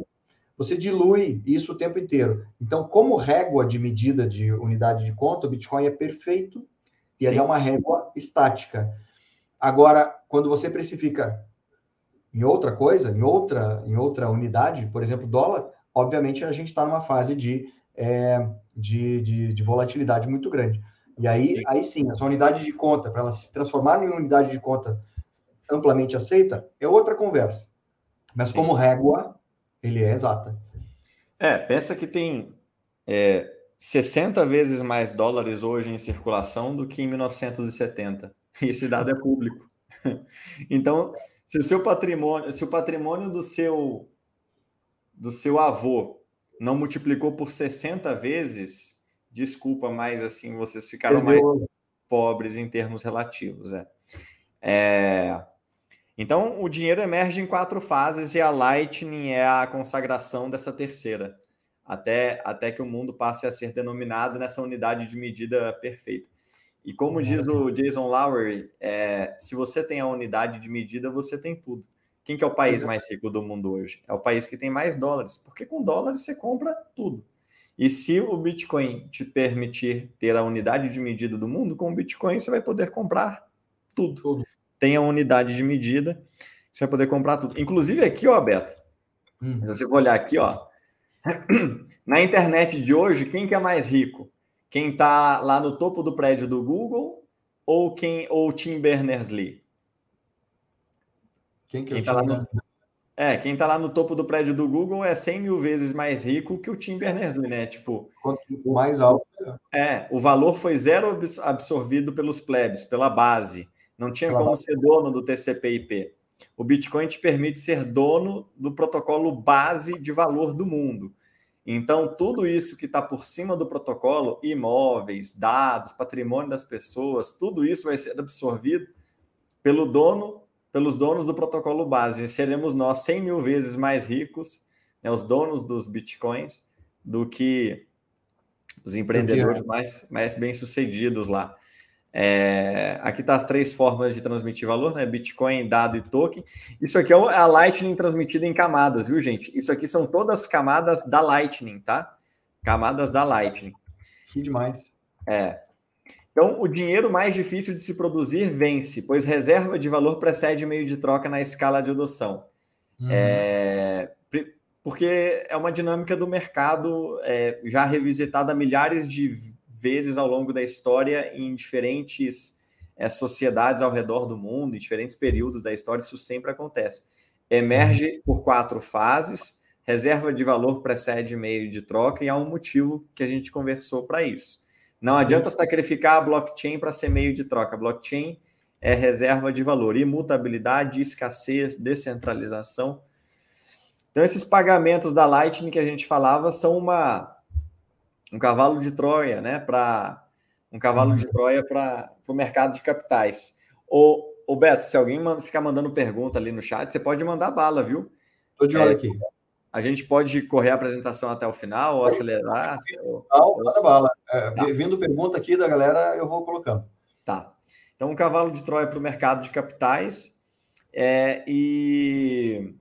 Speaker 2: você dilui isso o tempo inteiro. Então, como régua de medida de unidade de conta, o Bitcoin é perfeito e Sim. ele é uma régua estática. Agora, quando você precifica em outra coisa, em outra, em outra unidade, por exemplo, dólar, obviamente a gente está numa fase de, é, de, de, de, volatilidade muito grande. E aí sim, aí sim essa unidade de conta, para ela se transformar em unidade de conta amplamente aceita, é outra conversa. Mas sim. como régua, ele é exata.
Speaker 3: É, pensa que tem é, 60 vezes mais dólares hoje em circulação do que em 1970. E esse dado é público. Então, se o seu patrimônio, se o patrimônio do seu do seu avô não multiplicou por 60 vezes, desculpa, mas assim vocês ficaram mais pobres em termos relativos, é. é. Então, o dinheiro emerge em quatro fases e a Lightning é a consagração dessa terceira, até, até que o mundo passe a ser denominado nessa unidade de medida perfeita. E como diz o Jason Lowery, é, se você tem a unidade de medida, você tem tudo. Quem que é o país mais rico do mundo hoje? É o país que tem mais dólares, porque com dólares você compra tudo. E se o Bitcoin te permitir ter a unidade de medida do mundo, com o Bitcoin você vai poder comprar tudo. tudo. Tem a unidade de medida, você vai poder comprar tudo. Inclusive aqui, ó, Beto, hum. se você for olhar aqui, ó, na internet de hoje, quem que é mais rico? Quem está lá no topo do prédio do Google ou quem ou Tim Berners-Lee?
Speaker 2: Quem que é quem tá lá no,
Speaker 3: É, quem está lá no topo do prédio do Google é 100 mil vezes mais rico que o Tim Berners-Lee, né? Tipo,
Speaker 2: Quanto mais alto.
Speaker 3: É, o valor foi zero absorvido pelos plebes, pela base. Não tinha como ser dono do TCP/IP. O Bitcoin te permite ser dono do protocolo base de valor do mundo. Então, tudo isso que está por cima do protocolo, imóveis, dados, patrimônio das pessoas, tudo isso vai ser absorvido pelo dono, pelos donos do protocolo base. E seremos nós 100 mil vezes mais ricos, né, os donos dos bitcoins, do que os empreendedores mais, mais bem-sucedidos lá. É, aqui tá as três formas de transmitir valor, né? Bitcoin, dado e token. Isso aqui é a Lightning transmitida em camadas, viu, gente? Isso aqui são todas camadas da Lightning, tá? Camadas da Lightning.
Speaker 2: Que demais.
Speaker 3: É. Então, o dinheiro mais difícil de se produzir vence, pois reserva de valor precede meio de troca na escala de adoção. Uhum. É, porque é uma dinâmica do mercado é, já revisitada milhares de vezes ao longo da história em diferentes é, sociedades ao redor do mundo, em diferentes períodos da história, isso sempre acontece. Emerge por quatro fases, reserva de valor precede meio de troca e há um motivo que a gente conversou para isso. Não adianta sacrificar a blockchain para ser meio de troca. A blockchain é reserva de valor, imutabilidade, escassez, descentralização. Então, esses pagamentos da Lightning que a gente falava são uma um cavalo de Troia, né? Para um cavalo de Troia para o mercado de capitais. O, o Beto, se alguém ficar mandando pergunta ali no chat, você pode mandar bala, viu?
Speaker 2: Estou de olho é, aqui.
Speaker 3: A gente pode correr a apresentação até o final ou acelerar?
Speaker 2: Não, manda bala. É, tá. Vindo pergunta aqui da galera, eu vou colocando.
Speaker 3: Tá. Então, um cavalo de Troia para o mercado de capitais. É, e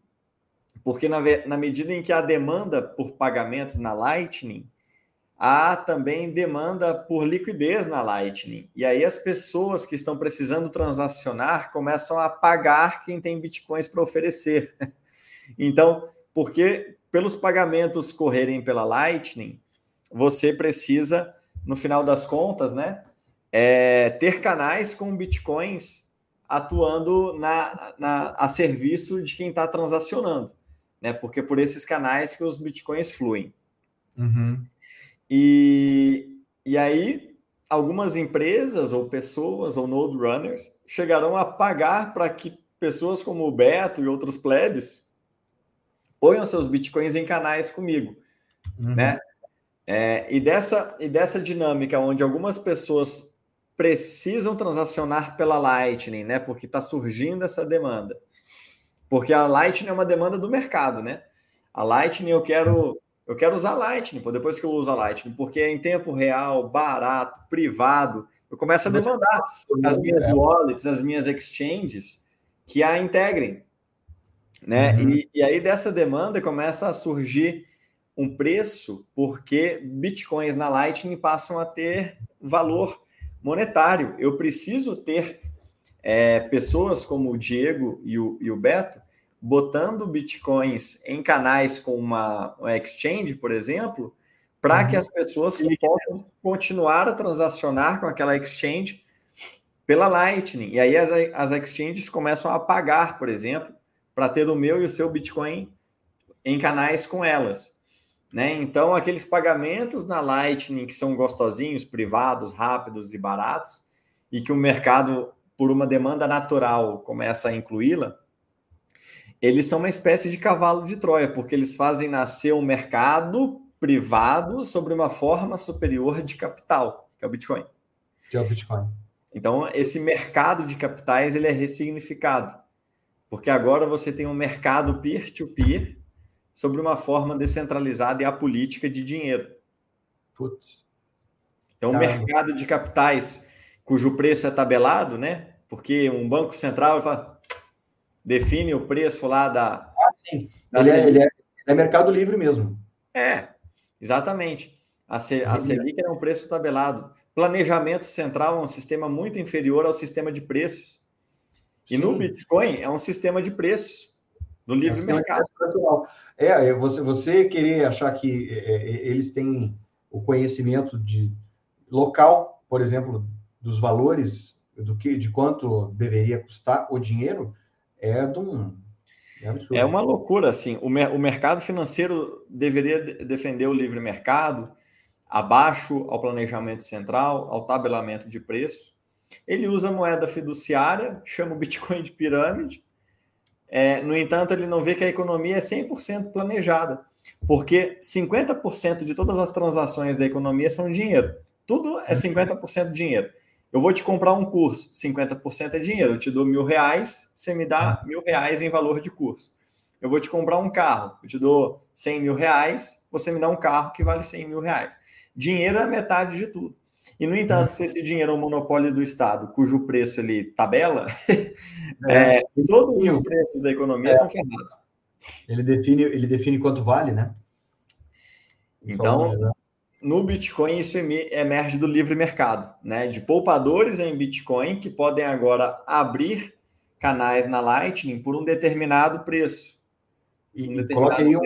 Speaker 3: porque na, na medida em que a demanda por pagamentos na Lightning há também demanda por liquidez na Lightning. E aí as pessoas que estão precisando transacionar começam a pagar quem tem bitcoins para oferecer. Então, porque pelos pagamentos correrem pela Lightning, você precisa, no final das contas, né, é, ter canais com bitcoins atuando na, na, a serviço de quem está transacionando, né? Porque por esses canais que os bitcoins fluem.
Speaker 2: Uhum.
Speaker 3: E, e aí, algumas empresas ou pessoas ou node runners chegarão a pagar para que pessoas como o Beto e outros plebes ponham seus bitcoins em canais comigo, uhum. né? É, e, dessa, e dessa dinâmica onde algumas pessoas precisam transacionar pela Lightning, né? Porque está surgindo essa demanda. Porque a Lightning é uma demanda do mercado, né? A Lightning eu quero eu quero usar Lightning, pô, depois que eu uso a Lightning, porque é em tempo real, barato, privado. Eu começo a demandar as minhas é. wallets, as minhas exchanges que a integrem. Né? Uhum. E, e aí dessa demanda começa a surgir um preço, porque bitcoins na Lightning passam a ter valor monetário. Eu preciso ter é, pessoas como o Diego e o, e o Beto botando bitcoins em canais com uma, uma exchange, por exemplo, para que uhum. as pessoas possam continuar a transacionar com aquela exchange pela Lightning. E aí as, as exchanges começam a pagar, por exemplo, para ter o meu e o seu Bitcoin em canais com elas. Né? Então, aqueles pagamentos na Lightning que são gostosinhos, privados, rápidos e baratos, e que o mercado, por uma demanda natural, começa a incluí-la, eles são uma espécie de cavalo de Troia, porque eles fazem nascer um mercado privado sobre uma forma superior de capital, que é o Bitcoin.
Speaker 2: Que é o Bitcoin.
Speaker 3: Então, esse mercado de capitais ele é ressignificado, porque agora você tem um mercado peer-to-peer -peer sobre uma forma descentralizada e apolítica de dinheiro. Putz. Então, o mercado de capitais, cujo preço é tabelado, né? Porque um banco central fala, define o preço lá da.
Speaker 2: Ah, sim. Da ele, é, ele, é, é, mercado livre mesmo.
Speaker 3: É, exatamente. A, C, a Selic é um preço tabelado. Planejamento central é um sistema muito inferior ao sistema de preços. E Sim. no Bitcoin é um sistema de preços no é livre é mercado.
Speaker 2: É, você, você querer achar que é, é, eles têm o conhecimento de local, por exemplo, dos valores do que de quanto deveria custar o dinheiro, é de um
Speaker 3: é, é uma loucura, assim. O, mer o mercado financeiro deveria defender o livre mercado, abaixo ao planejamento central, ao tabelamento de preço. Ele usa moeda fiduciária, chama o Bitcoin de pirâmide. É, no entanto, ele não vê que a economia é 100% planejada, porque 50% de todas as transações da economia são dinheiro. Tudo é 50% dinheiro. Eu vou te comprar um curso, 50% é dinheiro. Eu te dou mil reais, você me dá mil reais em valor de curso. Eu vou te comprar um carro, eu te dou 100 mil reais, você me dá um carro que vale 100 mil reais. Dinheiro é metade de tudo. E, no entanto, se esse dinheiro é um monopólio do Estado, cujo preço ele tabela, é, é, todos os preços da economia é. estão ferrados.
Speaker 2: Ele define, ele define quanto vale, né?
Speaker 3: Então, né? no Bitcoin isso emerge do livre mercado, né? De poupadores em Bitcoin que podem agora abrir canais na Lightning por um determinado preço.
Speaker 2: E, um coloque aí um,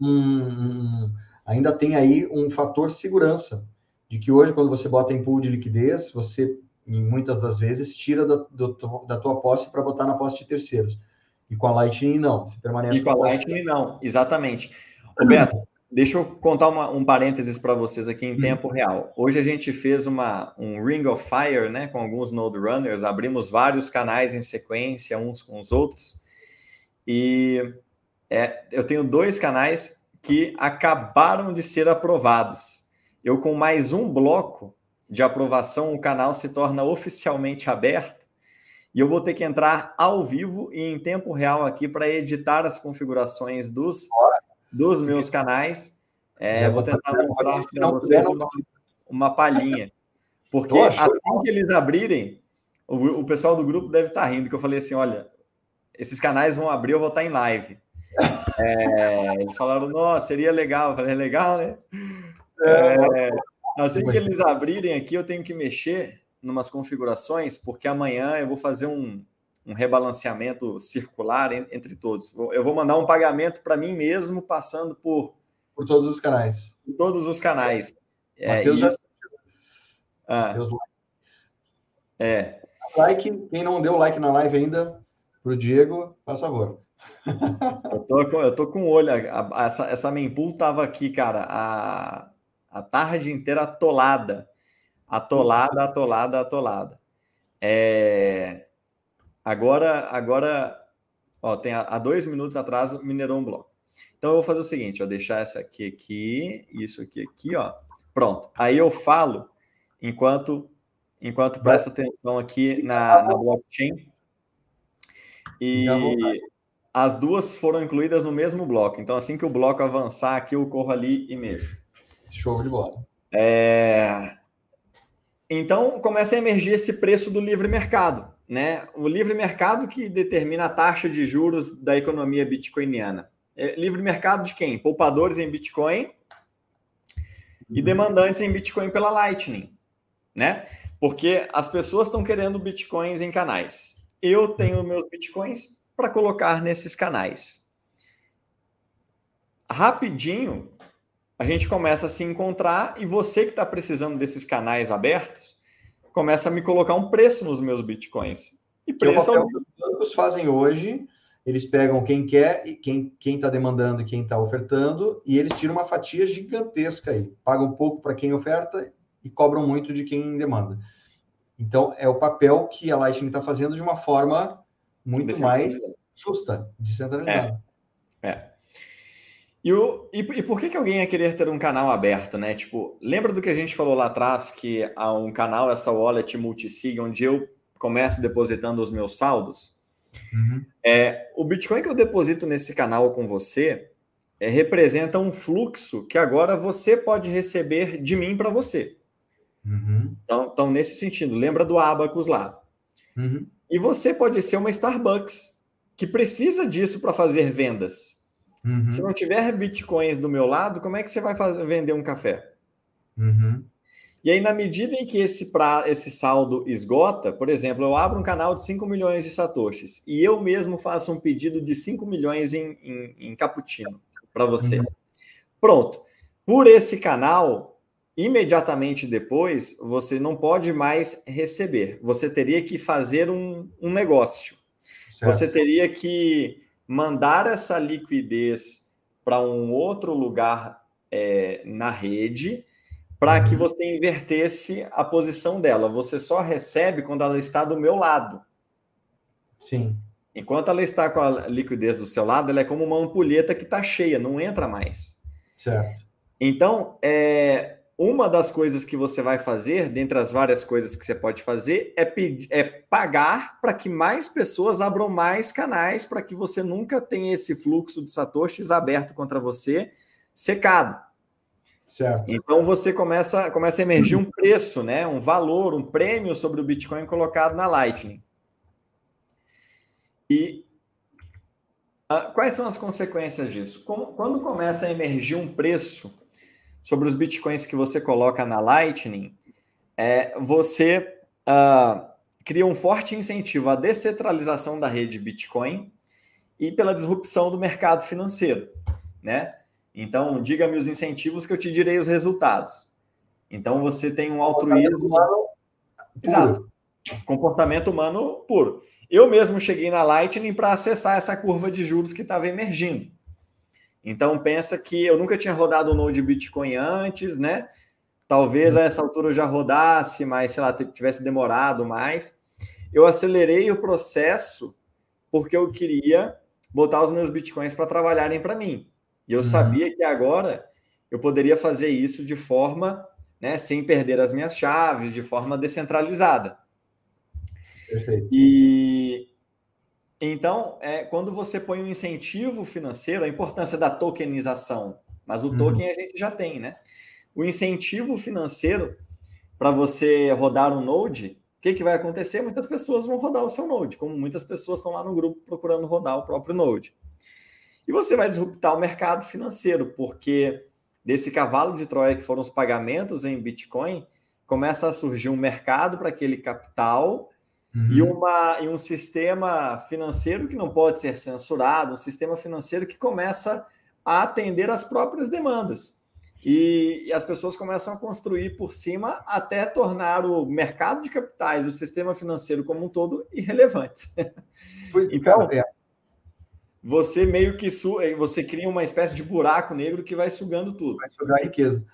Speaker 2: um, ainda tem aí um fator segurança, de que hoje, quando você bota em pool de liquidez, você, muitas das vezes, tira da, do, da tua posse para botar na posse de terceiros. E com a Lightning, não. Você permanece
Speaker 3: e com a Lightning, não. Exatamente. Roberto, Deixa eu contar uma, um parênteses para vocês aqui em uhum. tempo real. Hoje a gente fez uma, um Ring of Fire né, com alguns Node Runners, abrimos vários canais em sequência, uns com os outros. E é, eu tenho dois canais que acabaram de ser aprovados. Eu, com mais um bloco de aprovação, o canal se torna oficialmente aberto. E eu vou ter que entrar ao vivo e em tempo real aqui para editar as configurações dos dos meus canais. É, vou tentar mostrar para vocês uma, uma palhinha. Porque assim que eles abrirem, o, o pessoal do grupo deve estar tá rindo, que eu falei assim: olha, esses canais vão abrir, eu vou estar tá em live. É, eles falaram, nossa, seria legal. Eu falei, é legal, né? É, assim que eles abrirem aqui, eu tenho que mexer numas configurações, porque amanhã eu vou fazer um, um rebalanceamento circular entre todos. Eu vou mandar um pagamento para mim mesmo, passando por.
Speaker 2: Por todos os canais.
Speaker 3: Por todos os canais.
Speaker 2: É, Mateus isso... já... ah. Mateus é. Like, quem não deu like na live ainda, para o Diego, faz favor.
Speaker 3: eu, tô com, eu tô com o olho. Essa, essa mempool tava aqui, cara, a tarde inteira atolada. Atolada, atolada, atolada. É, Agora, agora, ó, tem há dois minutos atrás minerou um bloco. Então eu vou fazer o seguinte, ó, deixar essa aqui aqui, isso aqui aqui, ó. Pronto. Aí eu falo enquanto enquanto presta atenção aqui na, na blockchain. E as duas foram incluídas no mesmo bloco. Então, assim que o bloco avançar aqui, eu corro ali e mexo.
Speaker 2: Show de bola.
Speaker 3: É... Então, começa a emergir esse preço do livre mercado né? O livre mercado que determina a taxa de juros da economia bitcoiniana. É livre mercado de quem? Poupadores em Bitcoin e demandantes em Bitcoin pela Lightning, né? Porque as pessoas estão querendo bitcoins em canais. Eu tenho meus bitcoins para colocar nesses canais. Rapidinho, a gente começa a se encontrar e você que está precisando desses canais abertos, começa a me colocar um preço nos meus bitcoins.
Speaker 2: E preço é o que os bancos fazem hoje, eles pegam quem quer, e quem está demandando e quem está ofertando, e eles tiram uma fatia gigantesca aí. Pagam pouco para quem oferta e cobram muito de quem demanda. Então, é o papel que a Lightning está fazendo de uma forma muito mais justa, descentralizada.
Speaker 3: É. é. E, o, e, e, por que, que alguém ia querer ter um canal aberto, né? Tipo, lembra do que a gente falou lá atrás, que há um canal, essa wallet multisig, onde eu começo depositando os meus saldos? Uhum. É, o Bitcoin que eu deposito nesse canal com você é, representa um fluxo que agora você pode receber de mim para você. Uhum. Então, então, nesse sentido, lembra do Abacus lá. Uhum. E você pode ser uma Starbucks que precisa disso para fazer vendas. Uhum. Se não tiver bitcoins do meu lado, como é que você vai fazer, vender um café? Uhum. E aí, na medida em que esse, pra, esse saldo esgota, por exemplo, eu abro um canal de 5 milhões de satoshis e eu mesmo faço um pedido de 5 milhões em, em, em cappuccino para você. Uhum. Pronto. Por esse canal, imediatamente depois você não pode mais receber. Você teria que fazer um, um negócio. Certo. Você teria que mandar essa liquidez para um outro lugar é, na rede para que uhum. você invertesse a posição dela. Você só recebe quando ela está do meu lado.
Speaker 2: Sim.
Speaker 3: Enquanto ela está com a liquidez do seu lado, ela é como uma ampulheta que está cheia, não entra mais.
Speaker 2: Certo.
Speaker 3: Então, é, uma das coisas que você vai fazer, dentre as várias coisas que você pode fazer, é, pedir, é pagar para que mais pessoas abram mais canais, para que você nunca tenha esse fluxo de satoshis aberto contra você, secado.
Speaker 2: Certo.
Speaker 3: Então você começa, começa a emergir um preço, né? um valor, um prêmio sobre o Bitcoin colocado na Lightning. E uh, quais são as consequências disso? Como, quando começa a emergir um preço sobre os bitcoins que você coloca na Lightning, é, você uh, cria um forte incentivo à descentralização da rede Bitcoin e pela disrupção do mercado financeiro, né? Então, diga-me os incentivos que eu te direi os resultados. Então, você tem um altruísmo. Exato. Comportamento humano puro. Eu mesmo cheguei na Lightning para acessar essa curva de juros que estava emergindo. Então pensa que eu nunca tinha rodado um node Bitcoin antes, né? Talvez a essa altura eu já rodasse, mas sei lá, tivesse demorado mais. Eu acelerei o processo porque eu queria botar os meus bitcoins para trabalharem para mim. E eu uhum. sabia que agora eu poderia fazer isso de forma, né, sem perder as minhas chaves, de forma descentralizada. Perfeito. E então, é, quando você põe um incentivo financeiro, a importância da tokenização, mas o uhum. token a gente já tem, né? O incentivo financeiro para você rodar um node, o que, que vai acontecer? Muitas pessoas vão rodar o seu node, como muitas pessoas estão lá no grupo procurando rodar o próprio node. E você vai disruptar o mercado financeiro, porque desse cavalo de Troia que foram os pagamentos em Bitcoin, começa a surgir um mercado para aquele capital Uhum. E, uma, e um sistema financeiro que não pode ser censurado, um sistema financeiro que começa a atender às próprias demandas. E, e, as pessoas começam a construir por cima até tornar o mercado de capitais, o sistema financeiro como um todo, irrelevante.
Speaker 2: Pois, então, é.
Speaker 3: você meio que su você cria uma espécie de buraco negro que vai sugando tudo.
Speaker 2: Vai sugar a riqueza.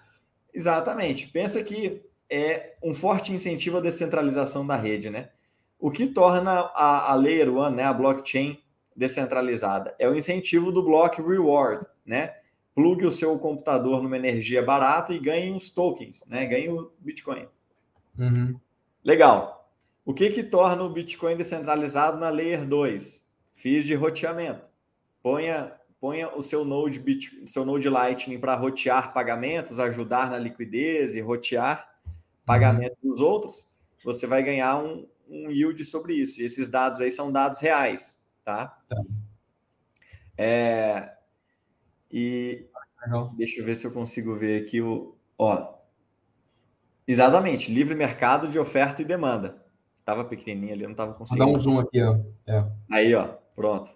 Speaker 3: Exatamente. Pensa que é um forte incentivo à descentralização da rede, né? O que torna a, a Layer One, né, a blockchain descentralizada, é o incentivo do Block Reward, né? Plugue o seu computador numa energia barata e ganhe uns tokens, né? Ganhe o Bitcoin. Uhum. Legal. O que que torna o Bitcoin descentralizado na Layer 2? Fiz de roteamento. Ponha, ponha o seu Node, Bit, seu Node Lightning para rotear pagamentos, ajudar na liquidez e rotear pagamentos uhum. dos outros. Você vai ganhar um, um yield sobre isso. E esses dados aí são dados reais, tá? tá. É, e Legal. deixa eu ver se eu consigo ver aqui o. Ó, exatamente, livre mercado de oferta e demanda. Tava pequenininho ali, não tava conseguindo.
Speaker 2: Dá um zoom aqui, ó. É.
Speaker 3: Aí, ó, Pronto.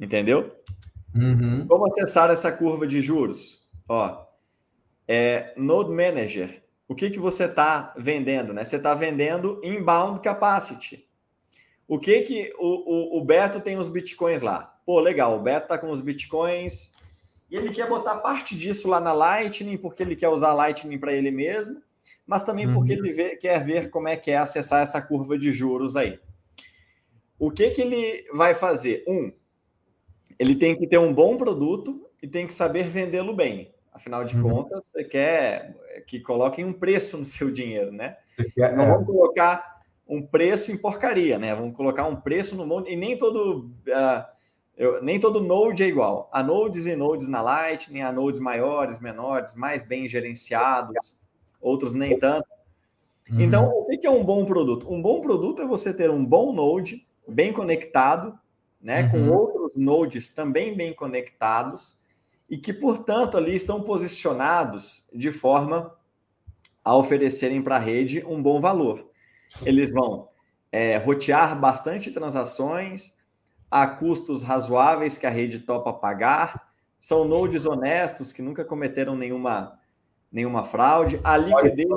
Speaker 3: Entendeu?
Speaker 2: Uhum.
Speaker 3: Como acessar essa curva de juros? Ó, é, Node Manager. O que, que você está vendendo? Né? Você está vendendo inbound capacity. O que que o, o, o Beto tem os bitcoins lá? Pô, legal, o Beto está com os bitcoins e ele quer botar parte disso lá na Lightning, porque ele quer usar Lightning para ele mesmo, mas também uhum. porque ele vê, quer ver como é que é acessar essa curva de juros aí. O que, que ele vai fazer? Um, ele tem que ter um bom produto e tem que saber vendê-lo bem. Afinal de uhum. contas, você quer que coloquem um preço no seu dinheiro, né? Não é. vamos colocar um preço em porcaria, né? Vamos colocar um preço no monte. E nem todo, uh, eu, nem todo node é igual. Há nodes e nodes na Lightning, há nodes maiores, menores, mais bem gerenciados, outros nem tanto. Uhum. Então, o que é um bom produto? Um bom produto é você ter um bom node, bem conectado, né? Uhum. Com outros nodes também bem conectados e que, portanto, ali estão posicionados de forma a oferecerem para a rede um bom valor. Eles vão é, rotear bastante transações a custos razoáveis que a rede topa pagar, são nodes honestos que nunca cometeram nenhuma, nenhuma fraude, a liquidez,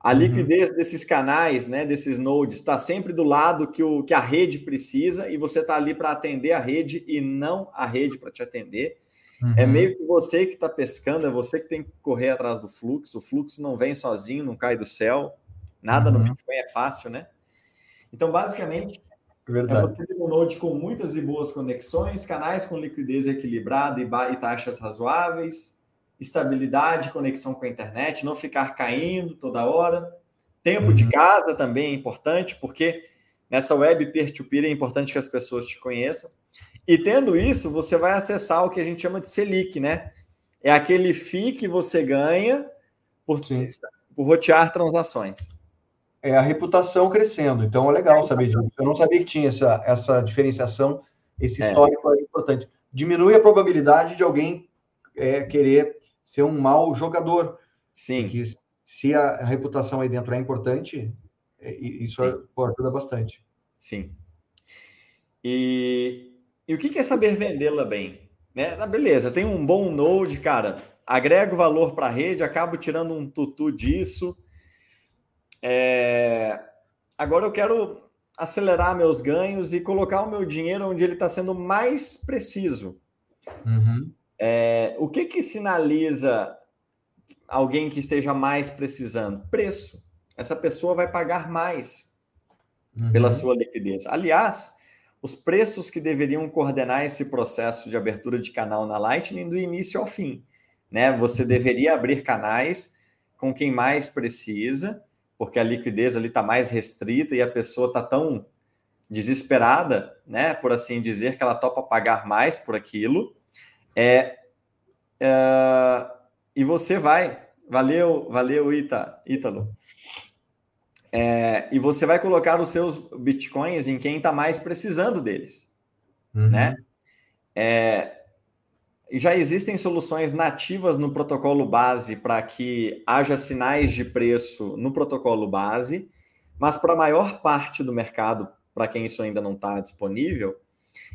Speaker 3: a uhum. liquidez desses canais, né, desses nodes, está sempre do lado que, o, que a rede precisa e você está ali para atender a rede e não a rede para te atender. É uhum. É meio que você que está pescando, é você que tem que correr atrás do fluxo. O fluxo não vem sozinho, não cai do céu. Nada uhum. no Bitcoin é fácil, né? Então, basicamente, Verdade. é você ter um node com muitas e boas conexões, canais com liquidez equilibrada e, e taxas razoáveis, estabilidade, conexão com a internet, não ficar caindo toda hora. Tempo uhum. de casa também é importante, porque nessa web peer-to-peer -peer é importante que as pessoas te conheçam. E tendo isso, você vai acessar o que a gente chama de Selic, né? É aquele FII que você ganha por, por rotear transações.
Speaker 2: É a reputação crescendo. Então é legal saber disso. Eu não sabia que tinha essa, essa diferenciação, esse é. histórico é. é importante. Diminui a probabilidade de alguém é, querer ser um mau jogador.
Speaker 3: Sim.
Speaker 2: Porque se a reputação aí dentro é importante, é, isso ajuda bastante.
Speaker 3: Sim. E e o que é saber vendê-la bem? Né? Ah, beleza, tem um bom node, cara, agrego valor para a rede, acabo tirando um tutu disso. É... Agora eu quero acelerar meus ganhos e colocar o meu dinheiro onde ele está sendo mais preciso.
Speaker 2: Uhum.
Speaker 3: É... O que que sinaliza alguém que esteja mais precisando? Preço. Essa pessoa vai pagar mais uhum. pela sua liquidez. Aliás, os preços que deveriam coordenar esse processo de abertura de canal na Lightning do início ao fim. Né? Você deveria abrir canais com quem mais precisa, porque a liquidez ali está mais restrita e a pessoa está tão desesperada, né, por assim dizer, que ela topa pagar mais por aquilo. É, é e você vai. Valeu, valeu, Ita, Ítalo. É, e você vai colocar os seus bitcoins em quem está mais precisando deles, uhum. né? É, já existem soluções nativas no protocolo base para que haja sinais de preço no protocolo base, mas para a maior parte do mercado, para quem isso ainda não está disponível,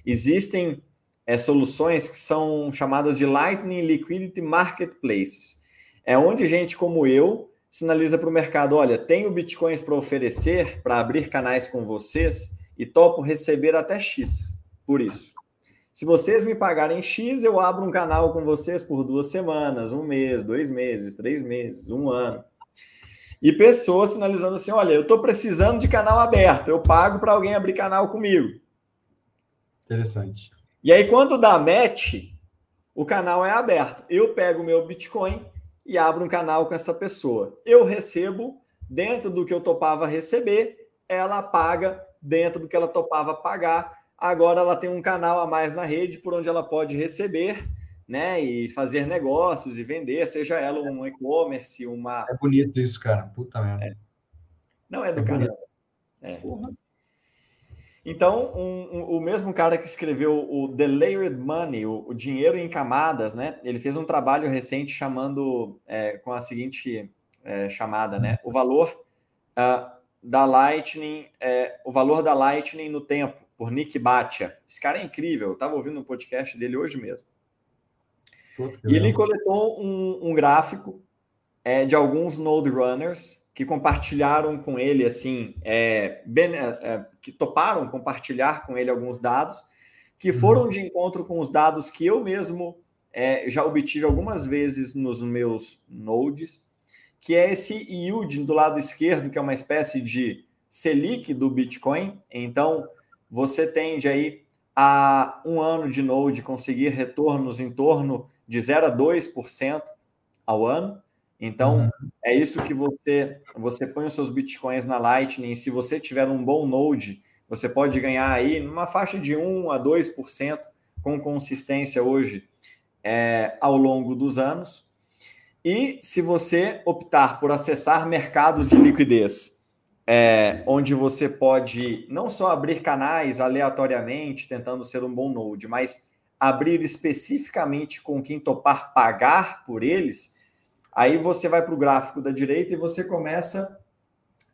Speaker 3: existem é, soluções que são chamadas de Lightning Liquidity Marketplaces. É onde gente como eu sinaliza para o mercado: olha, tenho bitcoins para oferecer, para abrir canais com vocês e topo receber até X por isso. Se vocês me pagarem X, eu abro um canal com vocês por duas semanas, um mês, dois meses, três meses, um ano. E pessoas sinalizando assim: olha, eu estou precisando de canal aberto, eu pago para alguém abrir canal comigo.
Speaker 2: Interessante.
Speaker 3: E aí, quando dá match, o canal é aberto. Eu pego o meu Bitcoin, e abro um canal com essa pessoa. Eu recebo dentro do que eu topava receber, ela paga dentro do que ela topava pagar. Agora ela tem um canal a mais na rede por onde ela pode receber, né, e fazer negócios e vender, seja ela um e-commerce, uma
Speaker 2: É bonito isso, cara. Puta merda.
Speaker 3: É. Não é do é canal. É. Porra. Então, um, um, o mesmo cara que escreveu o The Layered Money, o, o, dinheiro em camadas, né? Ele fez um trabalho recente chamando é, com a seguinte é, chamada, né? O valor uh, da Lightning, é, o valor da Lightning no tempo, por Nick Batia. Esse cara é incrível, eu estava ouvindo um podcast dele hoje mesmo. E ele coletou um, um gráfico é, de alguns Node Runners que compartilharam com ele, assim, é, é, é, que toparam compartilhar com ele alguns dados, que uhum. foram de encontro com os dados que eu mesmo é, já obtive algumas vezes nos meus nodes, que é esse yield do lado esquerdo, que é uma espécie de Selic do Bitcoin. Então, você tende aí a um ano de node conseguir retornos em torno de 0 a 2% ao ano. Então, uhum. é isso que você você põe os seus bitcoins na Lightning. Se você tiver um bom node, você pode ganhar aí numa faixa de 1 a 2% com consistência hoje é, ao longo dos anos. E se você optar por acessar mercados de liquidez, é, onde você pode não só abrir canais aleatoriamente, tentando ser um bom node, mas abrir especificamente com quem topar pagar por eles, aí você vai para o gráfico da direita e você começa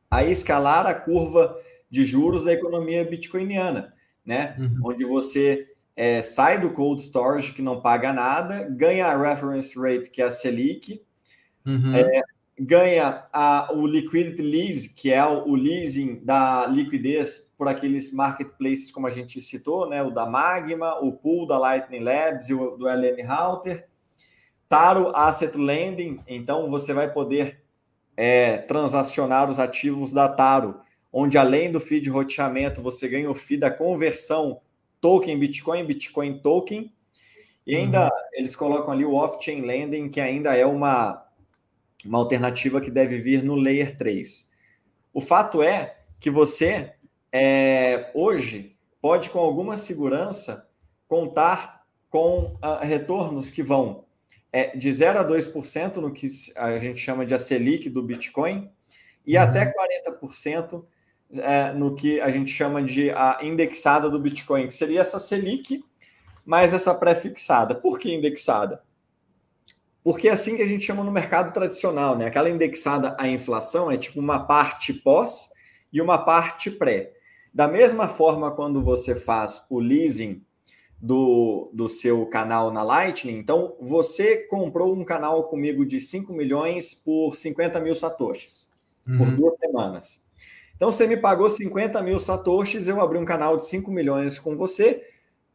Speaker 3: a escalar a curva de juros da economia bitcoiniana, né? Uhum. Onde você é, sai do cold storage, que não paga nada, ganha a reference rate, que é a Selic, uhum. é, ganha a, o liquidity lease, que é o, o, leasing da liquidez por aqueles marketplaces, como a gente citou, né? O da Magma, o pool da Lightning Labs e o do LN Router. Taro Asset Lending, então você vai poder é, transacionar os ativos da Taro, onde além do fee de roteamento, você ganha o fee da conversão token Bitcoin, Bitcoin token. E ainda uhum. eles colocam ali o off-chain lending, que ainda é uma, uma alternativa que deve vir no Layer 3. O fato é que você é, hoje pode, com alguma segurança, contar com uh, retornos que vão é, de 0 a 2% no que a gente chama de a Selic do Bitcoin e uhum. até 40% é, no que a gente chama de a indexada do Bitcoin, que seria essa Selic mais essa pré-fixada. Por que indexada? Porque é assim que a gente chama no mercado tradicional, né? Aquela indexada à inflação é tipo uma parte pós e uma parte pré. Da mesma forma, quando você faz o leasing do, do seu canal na Lightning, então você comprou um canal comigo de 5 milhões por 50 mil satoshis uhum. por duas semanas. Então, você me pagou 50 mil satoshis, eu abri um canal de 5 milhões com você,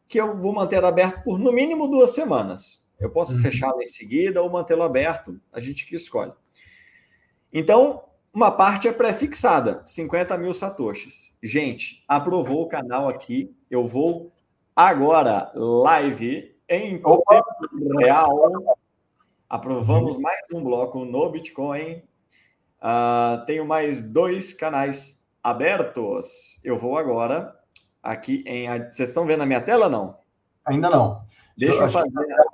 Speaker 3: que eu vou manter aberto por no mínimo duas semanas. Eu posso uhum. fechá-lo em seguida ou mantê-lo aberto, a gente que escolhe. Então, uma parte é pré-fixada, 50 mil satoshis. Gente, aprovou o canal aqui, eu vou agora, live, em Opa. tempo real. Aprovamos mais um bloco no Bitcoin. Uh, tenho mais dois canais abertos. Eu vou agora aqui em. Vocês estão vendo a minha tela não?
Speaker 2: Ainda não.
Speaker 3: Deixa eu, fazer,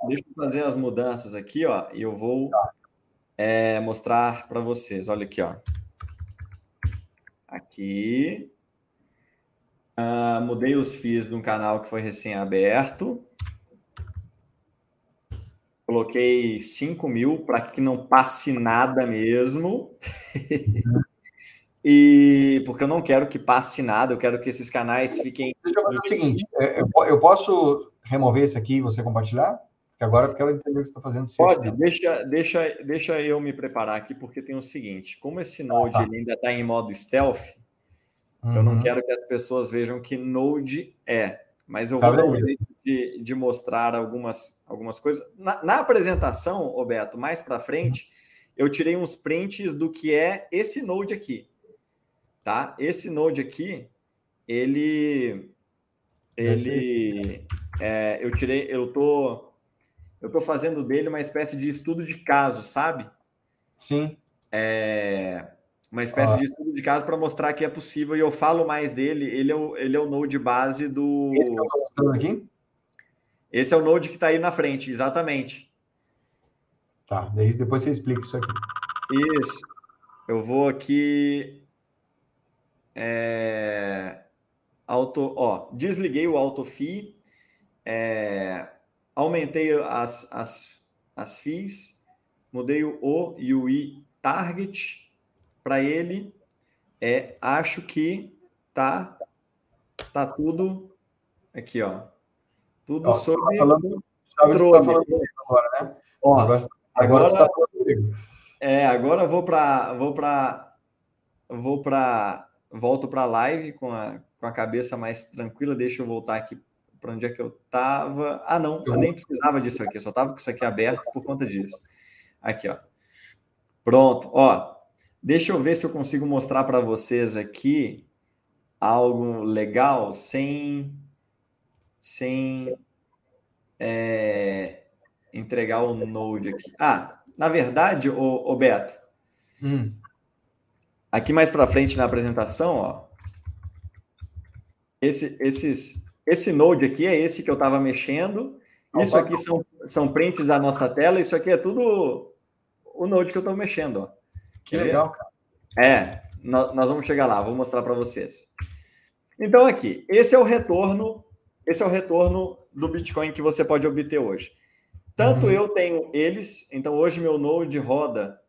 Speaker 3: deixa eu fazer as mudanças aqui, ó, e eu vou tá. é, mostrar para vocês. Olha aqui, ó. Aqui. Uh, mudei os feeds de um canal que foi recém-aberto. Coloquei 5 mil para que não passe nada mesmo. e porque eu não quero que passe nada, eu quero que esses canais fiquem.
Speaker 2: Deixa eu fazer o seguinte: é, eu posso remover esse aqui e você compartilhar? Porque agora eu quero entender o que você está fazendo.
Speaker 3: Pode, deixa, deixa, deixa eu me preparar aqui, porque tem o seguinte: como esse Node ah, tá. ainda está em modo stealth, uhum. eu não uhum. quero que as pessoas vejam que Node é. Mas eu tá vou dar um jeito de, de, mostrar algumas, algumas coisas. Na, na apresentação, Roberto, mais para frente, eu tirei uns prints do que é esse Node aqui. Tá? Esse Node aqui, ele. Ele. É, eu tirei. Eu tô. Eu tô fazendo dele uma espécie de estudo de caso, sabe?
Speaker 2: Sim.
Speaker 3: É, uma espécie ah. de estudo de caso para mostrar que é possível e eu falo mais dele. Ele é o, ele é o node base do. Esse que eu mostrando aqui? Esse é o node que está aí na frente, exatamente.
Speaker 2: Tá, daí depois você explica isso aqui.
Speaker 3: Isso. Eu vou aqui. É, auto, ó, desliguei o autofi, é, aumentei as, as, as fees, mudei o O e o I target para ele, é, acho que tá, tá tudo Aqui, ó. Tudo ó, sobre.
Speaker 2: Tá falando, sabe tá agora, né? Ó,
Speaker 3: agora, agora, agora tá é, agora vou para vou para vou para volto para a live com a, com a cabeça mais tranquila. Deixa eu voltar aqui para onde é que eu estava. Ah, não, eu nem precisava disso aqui, eu só estava com isso aqui aberto por conta disso. Aqui, ó. Pronto, ó. Deixa eu ver se eu consigo mostrar para vocês aqui algo legal sem sem é, entregar o Node aqui. Ah, na verdade, o, o Beto, hum. aqui mais para frente na apresentação, ó, esse, esses, esse Node aqui é esse que eu estava mexendo. Isso aqui são, são prints da nossa tela. Isso aqui é tudo o Node que eu estou mexendo. Ó.
Speaker 2: Que legal, cara.
Speaker 3: É, nós, nós vamos chegar lá, vou mostrar para vocês. Então, aqui, esse é o retorno, esse é o retorno do Bitcoin que você pode obter hoje. Tanto uhum. eu tenho eles, então hoje meu Node roda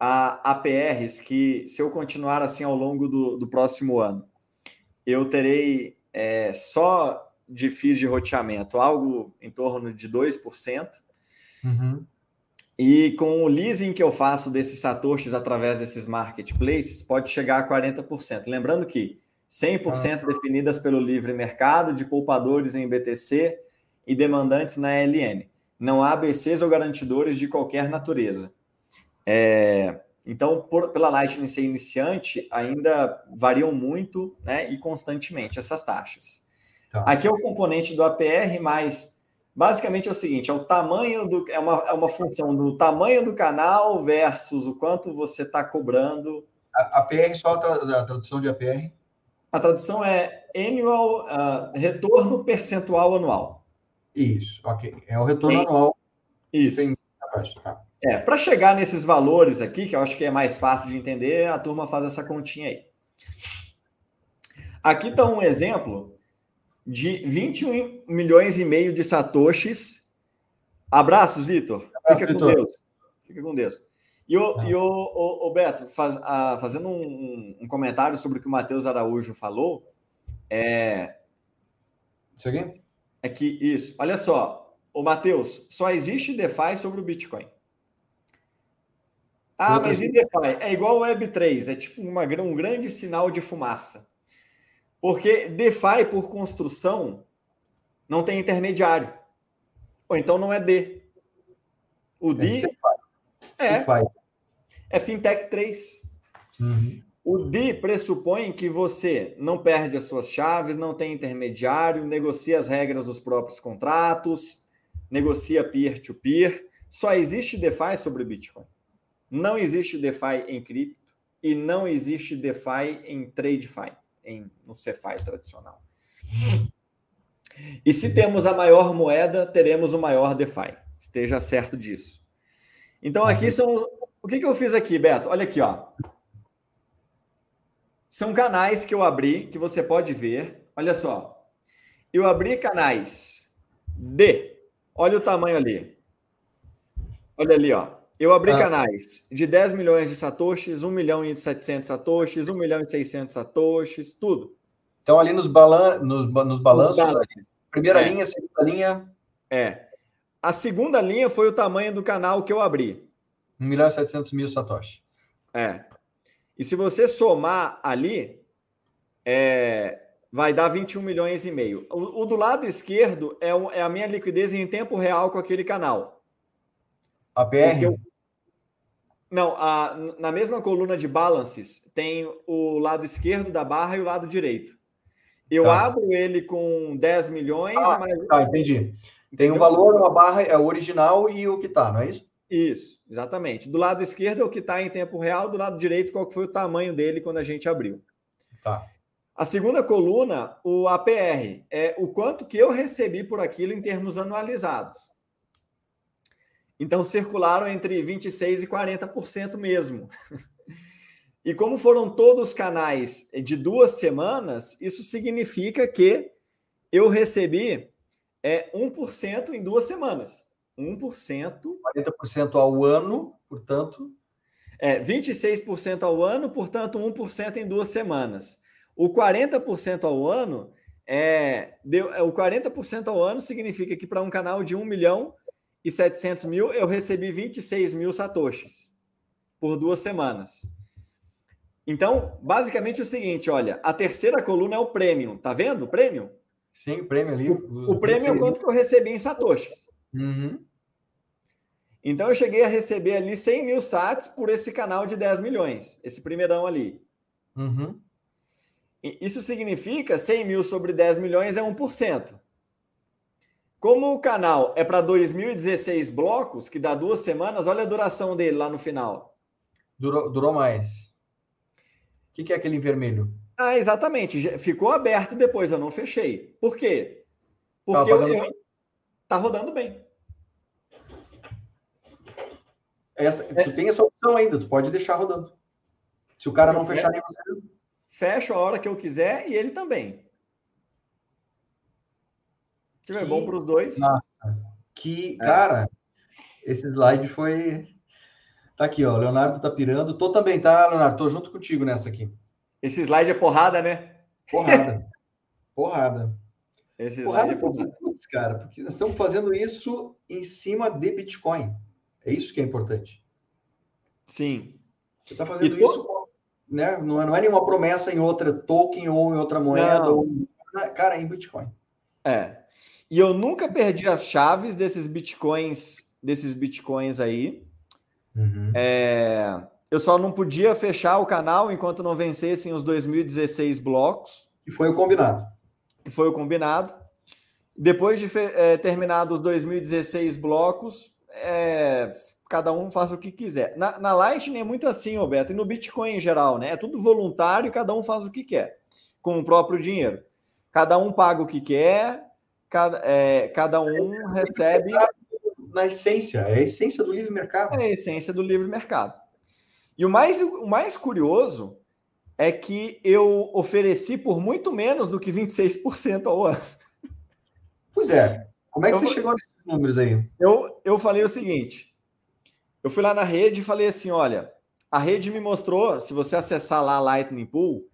Speaker 3: a APRs que, se eu continuar assim ao longo do, do próximo ano, eu terei é, só de FIIs de roteamento algo em torno de 2%. Uhum. E com o leasing que eu faço desses satoshis através desses marketplaces, pode chegar a 40%. Lembrando que 100% ah. definidas pelo livre mercado, de poupadores em BTC e demandantes na LN. Não há ABCs ou garantidores de qualquer natureza. É, então, por, pela Lightning ser iniciante, ainda variam muito né, e constantemente essas taxas. Tá. Aqui é o componente do APR, mas basicamente é o seguinte: é o tamanho do. É uma, é uma função do tamanho do canal versus o quanto você está cobrando.
Speaker 2: A, APR, só a, tradução de APR?
Speaker 3: A tradução é annual, uh, retorno percentual anual.
Speaker 2: Isso, ok. É o retorno anual.
Speaker 3: Isso. Tá. É, para chegar nesses valores aqui, que eu acho que é mais fácil de entender, a turma faz essa continha aí. Aqui está um exemplo de 21 milhões e meio de satoshis. Abraços, Vitor. Fica com Deus. Fica com Deus. E o, e o, o, o Beto, faz, a, fazendo um, um, comentário sobre o que o Matheus Araújo falou, é.
Speaker 2: Isso aqui?
Speaker 3: É que isso. Olha só, o Matheus, só existe DeFi sobre o Bitcoin. Ah, mas e DeFi? É igual o Web3, é tipo uma, um grande sinal de fumaça. Porque DeFi, por construção, não tem intermediário. Ou então não é D. O D é, é, é Fintech 3. Uhum. O D pressupõe que você não perde as suas chaves, não tem intermediário, negocia as regras dos próprios contratos, negocia peer-to-peer. -peer. Só existe DeFi sobre Bitcoin. Não existe DeFi em cripto e não existe DeFi em TradeFi, em, no CeFi tradicional. E se temos a maior moeda, teremos o maior DeFi. Esteja certo disso. Então, aqui são. O que, que eu fiz aqui, Beto? Olha aqui, ó. São canais que eu abri, que você pode ver. Olha só. Eu abri canais D. Olha o tamanho ali. Olha ali, ó. Eu abri ah. canais de 10 milhões de satoshis, 1 milhão e 700 satoshis, 1 milhão e 600 satoshis, tudo.
Speaker 2: Então, ali nos, balan nos, nos balanços, nos primeira é. linha, segunda linha.
Speaker 3: É. A segunda linha foi o tamanho do canal que eu abri.
Speaker 2: 1 milhão e 700 mil satoshis.
Speaker 3: É. E se você somar ali, é, vai dar 21 milhões e meio. O, o do lado esquerdo é, o, é, a minha liquidez em tempo real com aquele canal.
Speaker 2: A BR? Eu,
Speaker 3: não, a, na mesma coluna de balances tem o lado esquerdo da barra e o lado direito. Eu tá. abro ele com 10 milhões,
Speaker 2: ah, mas. Tá, entendi. Tem um valor, uma barra, é o original e o que tá, não é isso?
Speaker 3: Isso, exatamente. Do lado esquerdo é o que está em tempo real, do lado direito, qual foi o tamanho dele quando a gente abriu.
Speaker 2: Tá.
Speaker 3: A segunda coluna, o APR, é o quanto que eu recebi por aquilo em termos anualizados. Então, circularam entre 26% e 40% mesmo. E como foram todos canais de duas semanas, isso significa que eu recebi é, 1% em duas semanas. 1%.
Speaker 2: 40% ao ano, portanto.
Speaker 3: É, 26% ao ano, portanto, 1% em duas semanas. O 40% ao ano é, deu, é, o 40% ao ano significa que para um canal de 1 milhão e 700 mil, eu recebi 26 mil satoshis por duas semanas. Então, basicamente é o seguinte, olha, a terceira coluna é o prêmio, tá vendo o prêmio?
Speaker 2: Sim, o prêmio ali.
Speaker 3: O, o prêmio é quanto que eu recebi em satoshis.
Speaker 2: Uhum.
Speaker 3: Então, eu cheguei a receber ali 100 mil sats por esse canal de 10 milhões, esse primeirão ali.
Speaker 2: Uhum.
Speaker 3: Isso significa 100 mil sobre 10 milhões é 1%. Como o canal é para 2016 blocos, que dá duas semanas, olha a duração dele lá no final.
Speaker 2: Durou, durou mais. O que, que é aquele em vermelho?
Speaker 3: Ah, exatamente. Ficou aberto depois, eu não fechei. Por quê? Porque tá, eu, tá rodando bem.
Speaker 2: Essa, é. Tu tem essa opção ainda, tu pode deixar rodando. Se o cara não fechar nem você.
Speaker 3: Fecho a hora que eu quiser e ele também. Que... bom para os dois.
Speaker 2: Nossa, que, cara, esse slide foi. Tá aqui, ó. Leonardo tá pirando. Tô também, tá, Leonardo? Tô junto contigo nessa aqui.
Speaker 3: Esse slide é porrada, né?
Speaker 2: Porrada. porrada.
Speaker 3: Esse porrada, é
Speaker 2: porrada. Putz, cara, porque nós estamos fazendo isso em cima de Bitcoin. É isso que é importante.
Speaker 3: Sim.
Speaker 2: Você está fazendo isso, né? Não é, não é nenhuma promessa em outra token ou em outra moeda. Ou... Cara, é em Bitcoin.
Speaker 3: É. E eu nunca perdi as chaves desses bitcoins, desses bitcoins aí.
Speaker 2: Uhum.
Speaker 3: É, eu só não podia fechar o canal enquanto não vencessem os 2016 blocos.
Speaker 2: Que foi o combinado.
Speaker 3: Que foi o combinado. Depois de é, terminados os 2016 blocos, é, cada um faz o que quiser. Na, na Lightning é muito assim, Roberto, e no Bitcoin em geral, né? É tudo voluntário, cada um faz o que quer, com o próprio dinheiro. Cada um paga o que quer, cada, é, cada um recebe.
Speaker 2: Na essência, é a essência do livre mercado.
Speaker 3: É a essência do livre mercado. E o mais, o mais curioso é que eu ofereci por muito menos do que 26% ao ano.
Speaker 2: Pois é. Como é que eu, você chegou nesses números aí?
Speaker 3: Eu, eu falei o seguinte: eu fui lá na rede e falei assim: olha, a rede me mostrou, se você acessar lá a Lightning Pool,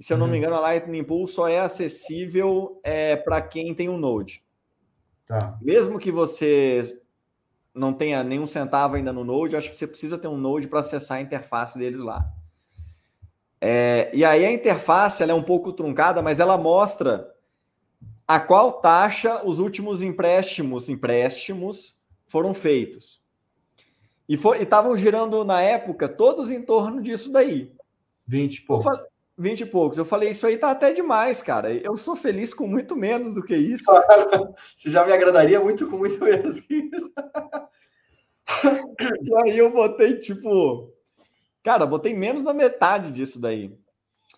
Speaker 3: se eu não uhum. me engano, a Lightning Pool só é acessível é, para quem tem um Node.
Speaker 2: Tá.
Speaker 3: Mesmo que você não tenha nenhum centavo ainda no Node, acho que você precisa ter um Node para acessar a interface deles lá. É, e aí a interface ela é um pouco truncada, mas ela mostra a qual taxa os últimos empréstimos, empréstimos foram feitos. E estavam girando na época todos em torno disso daí.
Speaker 2: 20 e poucos.
Speaker 3: 20 e poucos. Eu falei, isso aí tá até demais, cara. Eu sou feliz com muito menos do que isso.
Speaker 2: Você já me agradaria muito com muito menos que isso.
Speaker 3: e aí eu botei, tipo. Cara, botei menos da metade disso daí.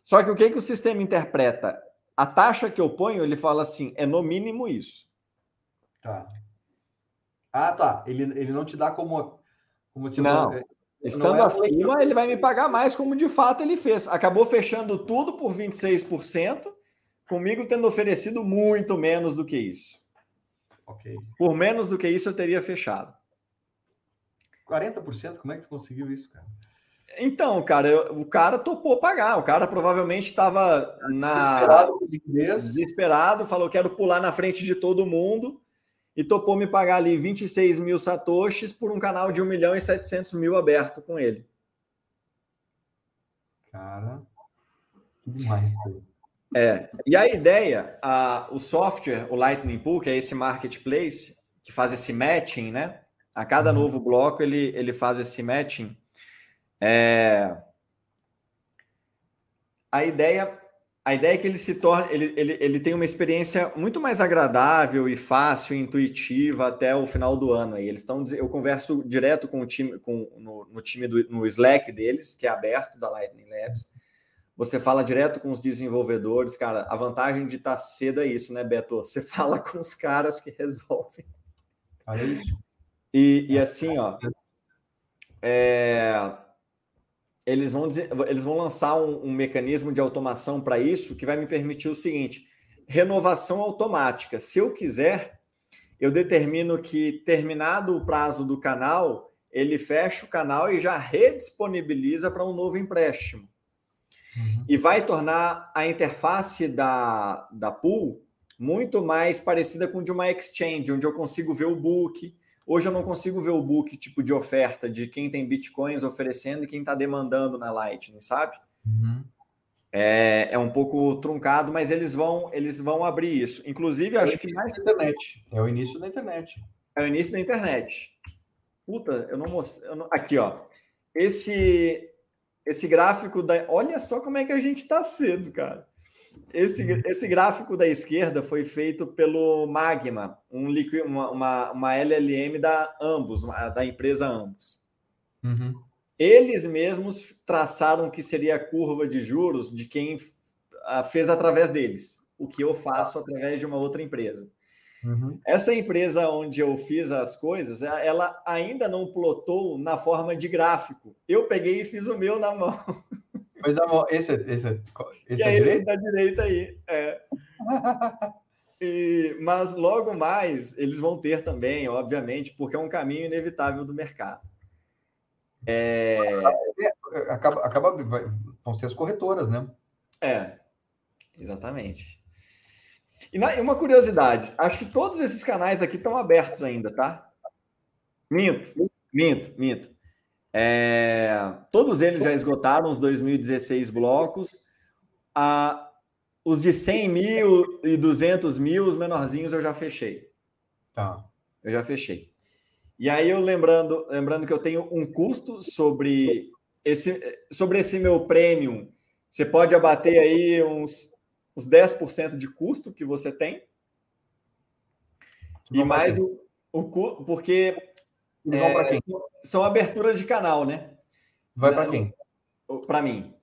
Speaker 3: Só que o que, que o sistema interpreta? A taxa que eu ponho, ele fala assim, é no mínimo isso.
Speaker 2: Tá. Ah, tá. Ele, ele não te dá como. como
Speaker 3: te não. Dá, Estando é acima, ele vai me pagar mais, como de fato ele fez. Acabou fechando tudo por 26%, comigo tendo oferecido muito menos do que isso.
Speaker 2: Ok.
Speaker 3: Por menos do que isso, eu teria fechado.
Speaker 2: 40%? Como é que tu conseguiu isso, cara?
Speaker 3: Então, cara, eu, o cara topou pagar. O cara provavelmente estava na. Desesperado, desesperado, falou: quero pular na frente de todo mundo e topou me pagar ali 26 mil satoshis por um canal de 1 milhão e 700 mil aberto com ele.
Speaker 2: Cara, que demais.
Speaker 3: É, e a ideia, a, o software, o Lightning Pool, que é esse marketplace, que faz esse matching, né? A cada uhum. novo bloco ele, ele faz esse matching. É... A ideia a ideia é que ele se torne, ele, ele, ele tem uma experiência muito mais agradável e fácil, intuitiva até o final do ano. Aí eles estão, eu converso direto com o time, com, no, no time do, no Slack deles, que é aberto da Lightning Labs. Você fala direto com os desenvolvedores, cara. A vantagem de estar cedo é isso, né, Beto? Você fala com os caras que resolvem.
Speaker 2: Isso.
Speaker 3: E, e assim, ó, é, eles vão, dizer, eles vão lançar um, um mecanismo de automação para isso que vai me permitir o seguinte: renovação automática. Se eu quiser, eu determino que, terminado o prazo do canal, ele fecha o canal e já redisponibiliza para um novo empréstimo. Uhum. E vai tornar a interface da, da pool muito mais parecida com de uma exchange, onde eu consigo ver o book. Hoje eu não consigo ver o book tipo de oferta de quem tem bitcoins oferecendo e quem está demandando na Lightning, sabe? Uhum. É, é um pouco truncado, mas eles vão eles vão abrir isso. Inclusive, é acho que mais
Speaker 2: internet. É o início da internet.
Speaker 3: É o início da internet. Puta, eu não mostrei. Aqui, ó. Esse esse gráfico da. Olha só como é que a gente está cedo, cara. Esse, uhum. esse gráfico da esquerda foi feito pelo Magma, um liqui, uma, uma, uma LLM da Ambos, da empresa Ambos. Uhum. Eles mesmos traçaram que seria a curva de juros de quem fez através deles, o que eu faço através de uma outra empresa. Uhum. Essa empresa onde eu fiz as coisas, ela ainda não plotou na forma de gráfico. Eu peguei e fiz o meu na mão.
Speaker 2: Mas a mão, esse, esse,
Speaker 3: esse, é esse da direita aí. É. E, mas logo mais eles vão ter também, obviamente, porque é um caminho inevitável do mercado.
Speaker 2: É... é acaba, acaba, vão ser as corretoras, né?
Speaker 3: É, exatamente. E uma curiosidade, acho que todos esses canais aqui estão abertos ainda, tá? Minto, minto, minto. É, todos eles já esgotaram os 2016 blocos. Ah, os de 100 mil e 200 mil, os menorzinhos, eu já fechei.
Speaker 2: Tá.
Speaker 3: Eu já fechei. E aí eu lembrando, lembrando que eu tenho um custo sobre esse, sobre esse meu premium. Você pode abater aí uns os 10% de custo que você tem. e mais o, o porque é, são aberturas de canal, né?
Speaker 2: Vai para quem?
Speaker 3: Para mim.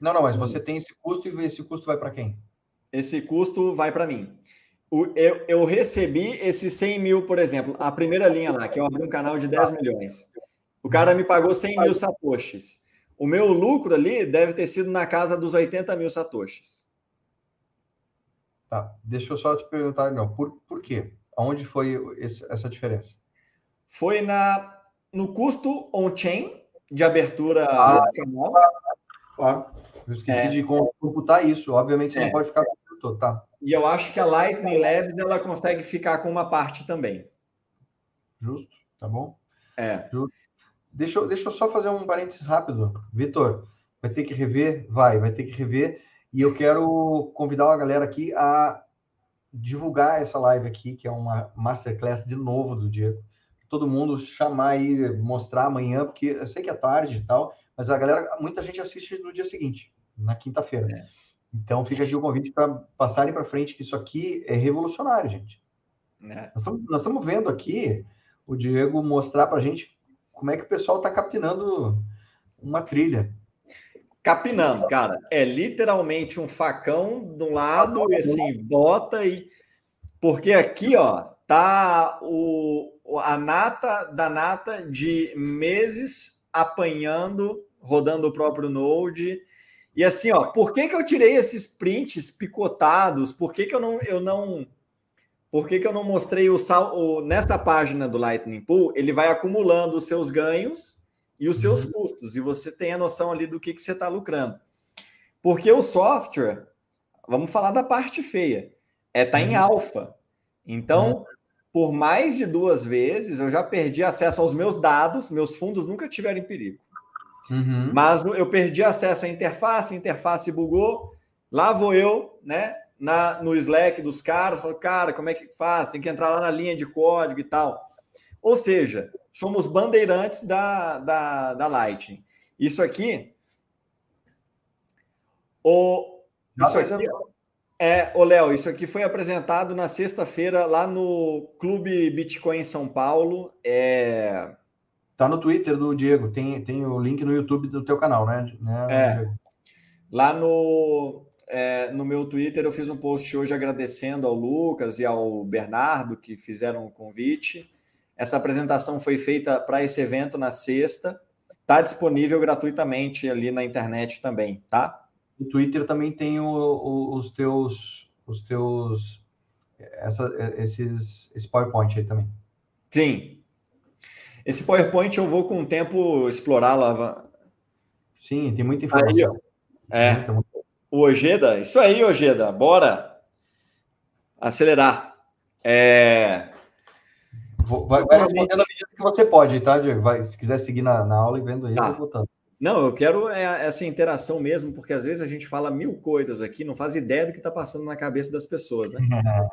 Speaker 2: Não, não, mas você tem esse custo e esse custo vai para quem?
Speaker 3: Esse custo vai para mim. Eu, eu, recebi esses 100 mil, por exemplo, a primeira linha lá, que eu abri um canal de 10 milhões. O cara me pagou 100 mil satoshis. O meu lucro ali deve ter sido na casa dos 80 mil satoshis.
Speaker 2: Tá, deixa eu só te perguntar, não, por, por quê? Aonde foi esse, essa diferença?
Speaker 3: Foi na, no custo on-chain de abertura ah, do canal.
Speaker 2: Claro, eu esqueci é. de computar isso. Obviamente, você é. não pode ficar com todo, tá?
Speaker 3: E eu acho que a Lightning Labs ela consegue ficar com uma parte também.
Speaker 2: Justo, tá bom?
Speaker 3: É.
Speaker 2: Justo. Deixa, eu, deixa eu só fazer um parênteses rápido. Vitor, vai ter que rever? Vai, vai ter que rever. E eu quero convidar a galera aqui a divulgar essa live aqui, que é uma masterclass de novo do Diego. Todo mundo chamar aí, mostrar amanhã, porque eu sei que é tarde e tal, mas a galera, muita gente assiste no dia seguinte, na quinta-feira. É. Então fica aqui o convite para passarem para frente, que isso aqui é revolucionário, gente. É. Nós estamos vendo aqui o Diego mostrar para a gente como é que o pessoal está capinando uma trilha
Speaker 3: capinando, cara. É literalmente um facão de um lado, e assim, bota e. Porque aqui, ó, tá o, a nata da nata de meses apanhando, rodando o próprio Node. E assim, ó, por que, que eu tirei esses prints picotados? Por que, que eu não. Eu não por que, que eu não mostrei o sal o, nessa página do Lightning Pool? Ele vai acumulando os seus ganhos e os seus uhum. custos, e você tem a noção ali do que, que você está lucrando. Porque o software, vamos falar da parte feia, é tá uhum. em alfa. Então, uhum. Por mais de duas vezes, eu já perdi acesso aos meus dados, meus fundos nunca tiveram em perigo. Uhum. Mas eu perdi acesso à interface, a interface bugou, lá vou eu, né, na, no Slack dos caras, falo, cara, como é que faz? Tem que entrar lá na linha de código e tal. Ou seja, somos bandeirantes da, da, da Lightning. Isso aqui. O, isso aqui é, o Léo, isso aqui foi apresentado na sexta-feira lá no Clube Bitcoin São Paulo. É...
Speaker 2: Tá no Twitter do Diego, tem, tem o link no YouTube do teu canal, né? né
Speaker 3: é. Lá no, é, no meu Twitter eu fiz um post hoje agradecendo ao Lucas e ao Bernardo que fizeram o convite. Essa apresentação foi feita para esse evento na sexta. Está disponível gratuitamente ali na internet também, tá?
Speaker 2: No Twitter também tem o, o, os teus, os teus, essa, esses, esse PowerPoint aí também.
Speaker 3: Sim. Esse PowerPoint eu vou com o tempo explorar lá.
Speaker 2: Sim, tem muita informação.
Speaker 3: É. Então, o Ojeda, isso aí, Ojeda, bora acelerar. É...
Speaker 2: Vai, vai respondendo à medida que você pode, tá, Diego? Vai, se quiser seguir na, na aula e vendo aí, tá.
Speaker 3: botando. Não, eu quero é, essa interação mesmo, porque às vezes a gente fala mil coisas aqui, não faz ideia do que está passando na cabeça das pessoas, né?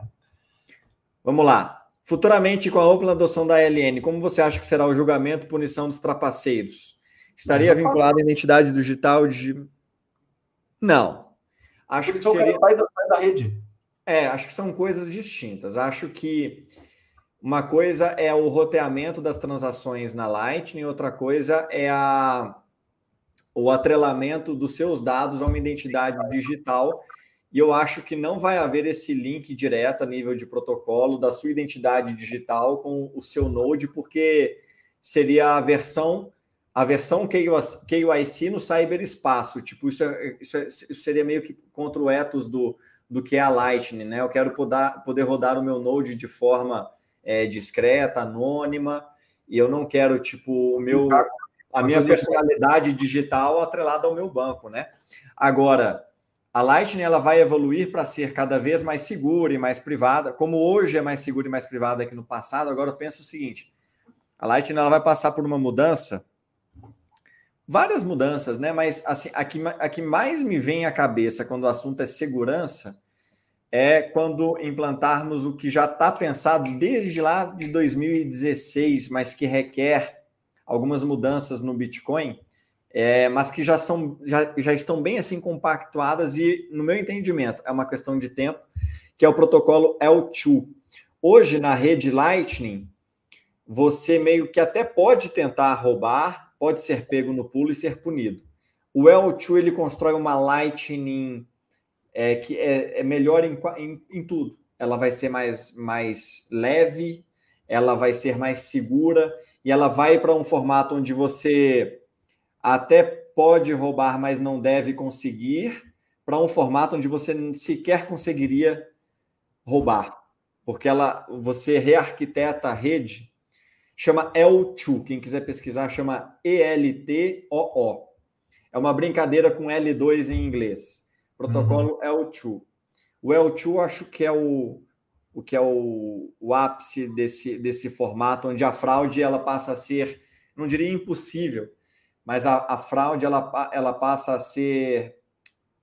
Speaker 3: Vamos lá. Futuramente, com a ampla adoção da LN, como você acha que será o julgamento e punição dos trapaceiros? Estaria vinculado à identidade digital de. Não. Acho que seria. Sai da, sai da rede. É, acho que são coisas distintas. Acho que uma coisa é o roteamento das transações na Lightning, outra coisa é a, o atrelamento dos seus dados a uma identidade digital. E eu acho que não vai haver esse link direto a nível de protocolo da sua identidade digital com o seu Node, porque seria a versão a versão KYC no cyberespaço. Tipo, isso, é, isso, é, isso seria meio que contra o ethos do, do que é a Lightning, né? Eu quero poder, poder rodar o meu Node de forma é, discreta, anônima, e eu não quero, tipo, o meu, a minha personalidade digital atrelada ao meu banco, né? Agora, a Lightning ela vai evoluir para ser cada vez mais segura e mais privada, como hoje é mais segura e mais privada que no passado. Agora eu penso o seguinte: a Lightning ela vai passar por uma mudança várias mudanças, né? Mas assim, a que, a que mais me vem à cabeça quando o assunto é segurança é quando implantarmos o que já está pensado desde lá de 2016, mas que requer algumas mudanças no Bitcoin, é, mas que já são já, já estão bem assim compactuadas e, no meu entendimento, é uma questão de tempo, que é o protocolo L2. Hoje, na rede Lightning, você meio que até pode tentar roubar pode ser pego no pulo e ser punido. O L2 ele constrói uma Lightning é, que é, é melhor em, em, em, tudo. Ela vai ser mais, mais leve, ela vai ser mais segura e ela vai para um formato onde você até pode roubar, mas não deve conseguir, para um formato onde você sequer conseguiria roubar, porque ela você rearquiteta a rede chama L2. Quem quiser pesquisar, chama ELTOO. É uma brincadeira com L2 em inglês. Protocolo uhum. L2. O L2 acho que é o, o que é o, o ápice desse, desse formato, onde a fraude ela passa a ser, não diria impossível, mas a, a fraude ela, ela passa a ser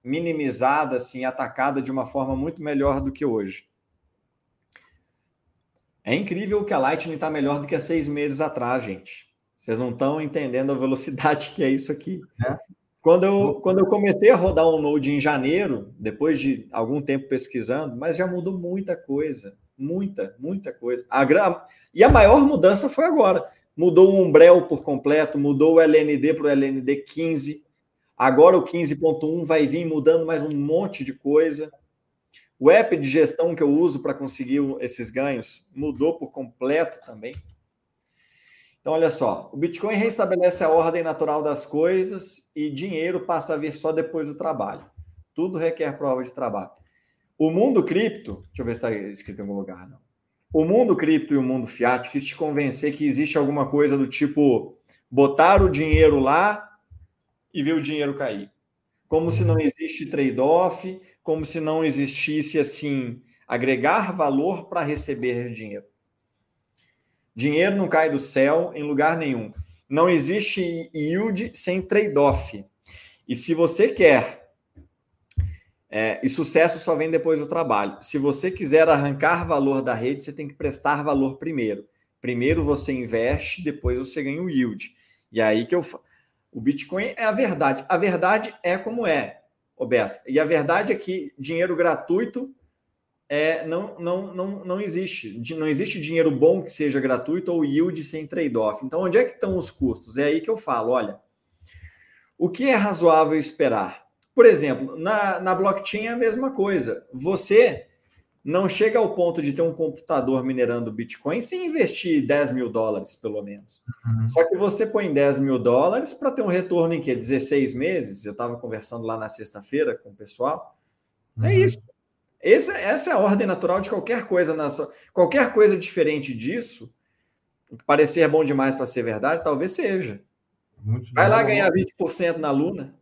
Speaker 3: minimizada, assim, atacada de uma forma muito melhor do que hoje. É incrível que a Lightning está melhor do que há seis meses atrás, gente. Vocês não estão entendendo a velocidade que é isso aqui. É. Quando, eu, quando eu comecei a rodar um Node em janeiro, depois de algum tempo pesquisando, mas já mudou muita coisa. Muita, muita coisa. A, e a maior mudança foi agora. Mudou o Umbrel por completo, mudou o LND para o LND 15. Agora o 15.1 vai vir mudando mais um monte de coisa. O app de gestão que eu uso para conseguir esses ganhos mudou por completo também. Então, olha só, o Bitcoin restabelece a ordem natural das coisas e dinheiro passa a vir só depois do trabalho. Tudo requer prova de trabalho. O mundo cripto, deixa eu ver se está escrito em algum lugar, não. O mundo cripto e o mundo fiat quis te convencer que existe alguma coisa do tipo botar o dinheiro lá e ver o dinheiro cair. Como se não existe trade-off, como se não existisse assim agregar valor para receber dinheiro. Dinheiro não cai do céu em lugar nenhum. Não existe yield sem trade-off. E se você quer, é, e sucesso só vem depois do trabalho. Se você quiser arrancar valor da rede, você tem que prestar valor primeiro. Primeiro você investe, depois você ganha o yield. E aí que eu. O Bitcoin é a verdade. A verdade é como é. Roberto. E a verdade é que dinheiro gratuito é, não, não, não, não existe. Não existe dinheiro bom que seja gratuito ou yield sem trade-off. Então, onde é que estão os custos? É aí que eu falo, olha, o que é razoável esperar? Por exemplo, na, na blockchain é a mesma coisa. Você não chega ao ponto de ter um computador minerando Bitcoin sem investir 10 mil dólares, pelo menos. Uhum. Só que você põe 10 mil dólares para ter um retorno em que? 16 meses? Eu estava conversando lá na sexta-feira com o pessoal. É uhum. É isso. Essa, essa é a ordem natural de qualquer coisa. Nessa, qualquer coisa diferente disso, parecer bom demais para ser verdade, talvez seja. Muito Vai lá ganhar 20% na Luna.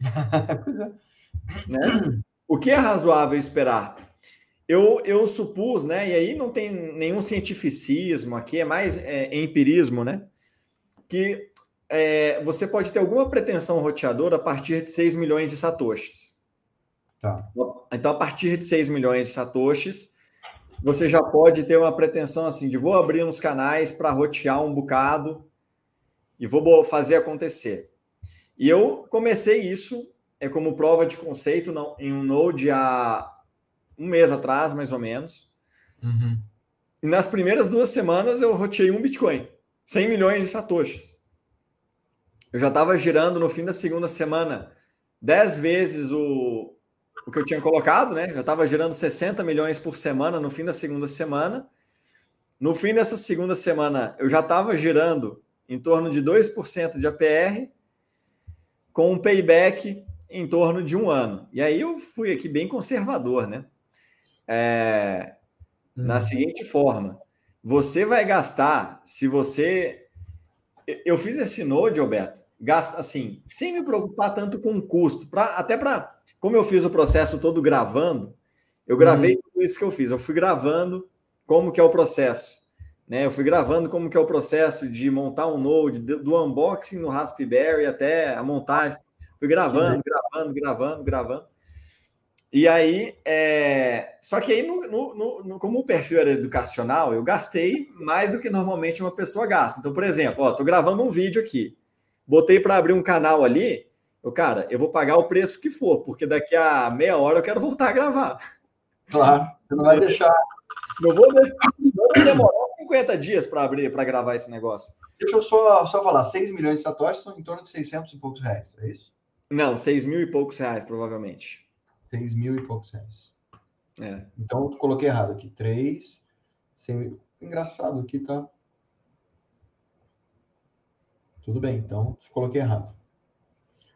Speaker 3: pois é. Né? O que é razoável esperar? Eu, eu supus, né? E aí não tem nenhum cientificismo aqui, é mais é, empirismo, né? Que é, você pode ter alguma pretensão roteadora a partir de 6 milhões de satoshis. Tá. Então, a partir de 6 milhões de satoshis, você já pode ter uma pretensão assim de vou abrir uns canais para rotear um bocado e vou fazer acontecer. E eu comecei isso é como prova de conceito não, em um Node há um mês atrás, mais ou menos. Uhum. E nas primeiras duas semanas eu roteei um Bitcoin, 100 milhões de satoshis. Eu já estava girando no fim da segunda semana 10 vezes o, o que eu tinha colocado, né? Já estava girando 60 milhões por semana no fim da segunda semana. No fim dessa segunda semana, eu já estava girando em torno de 2% de APR, com um payback em torno de um ano. E aí eu fui aqui bem conservador, né? É, hum. Na seguinte forma: você vai gastar, se você. Eu fiz esse node, Alberto, gasta assim, sem me preocupar tanto com o custo, pra, até para. Como eu fiz o processo todo gravando, eu gravei hum. tudo isso que eu fiz. Eu fui gravando como que é o processo. Né? Eu fui gravando como que é o processo de montar um node, do unboxing no Raspberry até a montagem. Fui gravando, gravando, gravando, gravando. E aí, é... só que aí, no, no, no, como o perfil era educacional, eu gastei mais do que normalmente uma pessoa gasta. Então, por exemplo, ó, tô gravando um vídeo aqui, botei para abrir um canal ali, eu, cara, eu vou pagar o preço que for, porque daqui a meia hora eu quero voltar a gravar.
Speaker 2: Claro, você não vai deixar.
Speaker 3: Não vou deixar, vai demorar 50 dias para abrir, para gravar esse negócio.
Speaker 2: Deixa eu só, só falar, 6 milhões de satoshis são em torno de 600 e poucos reais, é isso?
Speaker 3: Não, seis mil e poucos reais, provavelmente.
Speaker 2: Seis mil e poucos reais.
Speaker 3: É.
Speaker 2: Então, eu coloquei errado aqui. Três. Sem... Engraçado aqui, tá? Tudo bem, então coloquei errado.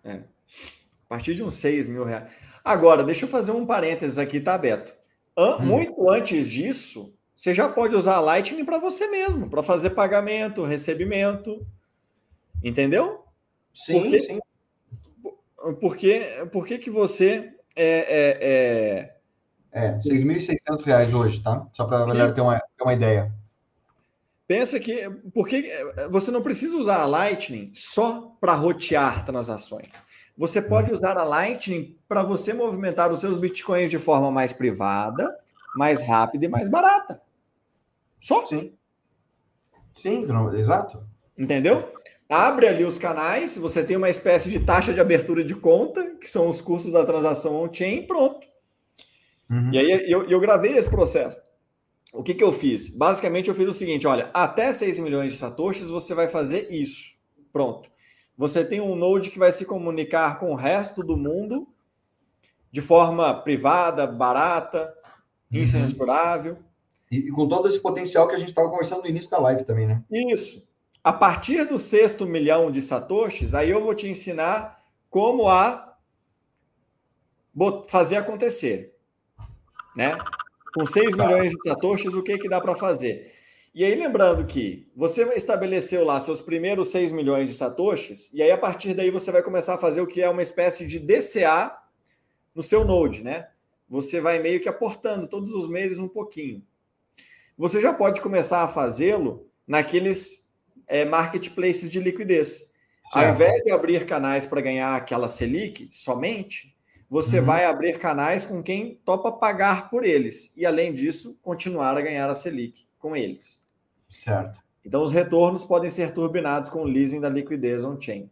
Speaker 3: É. A partir de uns seis mil reais. Agora, deixa eu fazer um parênteses aqui, tá, Beto? An hum. Muito antes disso, você já pode usar a Lightning para você mesmo, para fazer pagamento, recebimento. Entendeu?
Speaker 2: Sim, Porque sim
Speaker 3: por que, por que, que você é.
Speaker 2: É, é... é 6.600 reais hoje, tá? Só para a galera ter uma, ter uma ideia.
Speaker 3: Pensa que. Porque você não precisa usar a Lightning só para rotear transações. Você pode usar a Lightning para você movimentar os seus bitcoins de forma mais privada, mais rápida e mais barata. Só.
Speaker 2: Sim. Sim, exato.
Speaker 3: Entendeu? abre ali os canais, você tem uma espécie de taxa de abertura de conta, que são os custos da transação on-chain, pronto. Uhum. E aí eu, eu gravei esse processo. O que, que eu fiz? Basicamente, eu fiz o seguinte: olha, até 6 milhões de satoshis você vai fazer isso. Pronto. Você tem um node que vai se comunicar com o resto do mundo de forma privada, barata, uhum. incensurável.
Speaker 2: E, e com todo esse potencial que a gente estava conversando no início da live também, né?
Speaker 3: Isso. A partir do sexto milhão de satoshis, aí eu vou te ensinar como a fazer acontecer, né? Com 6 tá. milhões de satoshis, o que que dá para fazer? E aí lembrando que você estabeleceu lá seus primeiros 6 milhões de satoshis, e aí a partir daí você vai começar a fazer o que é uma espécie de DCA no seu node, né? Você vai meio que aportando todos os meses um pouquinho. Você já pode começar a fazê-lo naqueles é, marketplaces de liquidez. Ao é. invés de abrir canais para ganhar aquela Selic somente, você uhum. vai abrir canais com quem topa pagar por eles. E, além disso, continuar a ganhar a Selic com eles.
Speaker 2: Certo.
Speaker 3: Então, os retornos podem ser turbinados com o leasing da liquidez on-chain.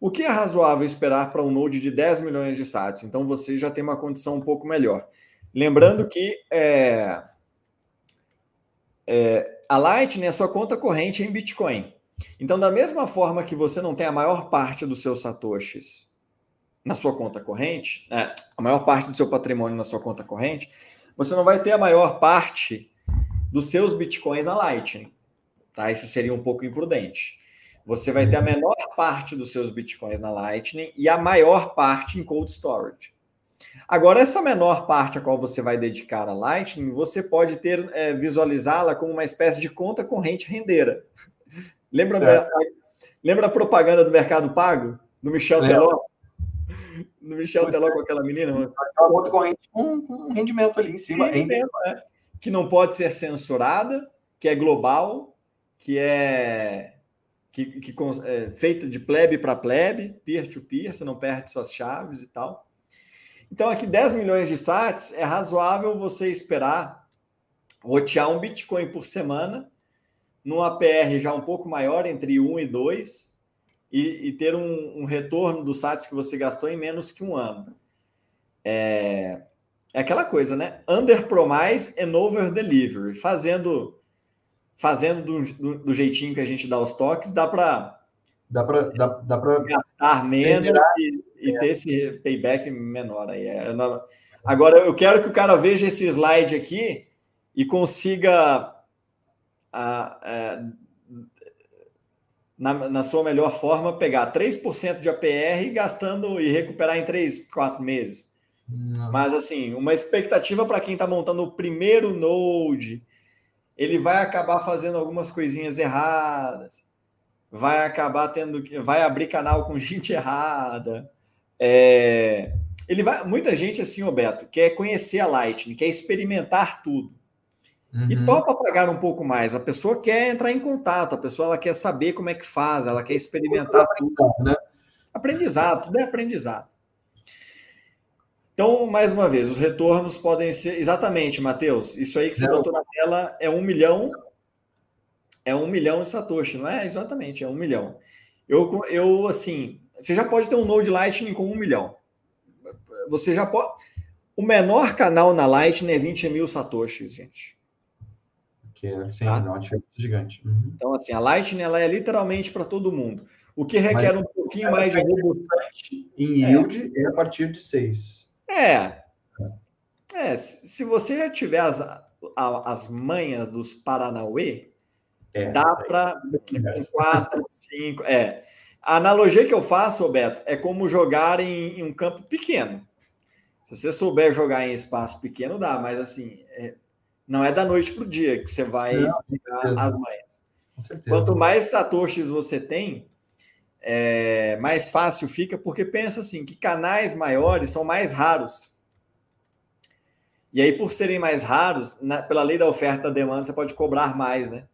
Speaker 3: O que é razoável esperar para um node de 10 milhões de sats? Então, você já tem uma condição um pouco melhor. Lembrando que é, é, a Lightning é sua conta corrente em Bitcoin. Então, da mesma forma que você não tem a maior parte dos seus satoshis na sua conta corrente, né, a maior parte do seu patrimônio na sua conta corrente, você não vai ter a maior parte dos seus bitcoins na Lightning. Tá? Isso seria um pouco imprudente. Você vai ter a menor parte dos seus bitcoins na Lightning e a maior parte em cold storage. Agora, essa menor parte a qual você vai dedicar a Lightning, você pode ter é, visualizá-la como uma espécie de conta corrente rendeira. Lembra, é. lembra a propaganda do Mercado Pago, do Michel é. Teló? No Michel Teló com aquela menina.
Speaker 2: Uma outra corrente com um, um rendimento ali em cima. Rendimento,
Speaker 3: é. Que não pode ser censurada, que é global, que é que, que é, feita de plebe para plebe, peer-to-peer, você não perde suas chaves e tal. Então, aqui 10 milhões de sats é razoável você esperar rotear um Bitcoin por semana, num APR já um pouco maior, entre 1 e 2, e, e ter um, um, retorno dos sats que você gastou em menos que um ano. É, é aquela coisa, né? Under promise and over delivery. Fazendo fazendo do, do, do, jeitinho que a gente dá os toques, dá para
Speaker 2: dá para dá, dá para
Speaker 3: gastar menos e, e, ter esse payback menor aí. É, agora eu quero que o cara veja esse slide aqui e consiga a, a, na, na sua melhor forma pegar 3% de APR gastando e recuperar em 3, 4 meses. Não. Mas assim, uma expectativa para quem está montando o primeiro node, ele vai acabar fazendo algumas coisinhas erradas, vai acabar tendo que vai abrir canal com gente errada. É, ele vai, muita gente assim, Roberto, quer conhecer a Lightning, quer experimentar tudo. Uhum. E topa pagar um pouco mais. A pessoa quer entrar em contato, a pessoa ela quer saber como é que faz, ela quer experimentar tudo. Né? Aprendizado, tudo é aprendizado. Então, mais uma vez, os retornos podem ser. Exatamente, Matheus. Isso aí que você botou na tela é um milhão. É um milhão de Satoshi, não é? Exatamente, é um milhão. Eu, eu assim, você já pode ter um Node Lightning com um milhão. Você já pode. O menor canal na Lightning é 20 mil Satoshis, gente.
Speaker 2: É, sim, tá? uma diferença gigante. Uhum.
Speaker 3: Então, assim, a Lightning ela é literalmente para todo mundo. O que requer Mas, um pouquinho mais de robustez.
Speaker 2: Em yield é. é a partir de 6.
Speaker 3: É. É, se você já tiver as, as manhas dos Paranauê, é, dá para quatro, cinco. É. A analogia que eu faço, Roberto, é como jogar em, em, um campo pequeno. Se você souber jogar em espaço pequeno, dá, mas assim, é, não é da noite para o dia que você vai não, as manhas. Quanto mais satoshis você tem, é, mais fácil fica, porque pensa assim, que canais maiores são mais raros. E aí, por serem mais raros, na, pela lei da oferta e da demanda, você pode cobrar mais, né?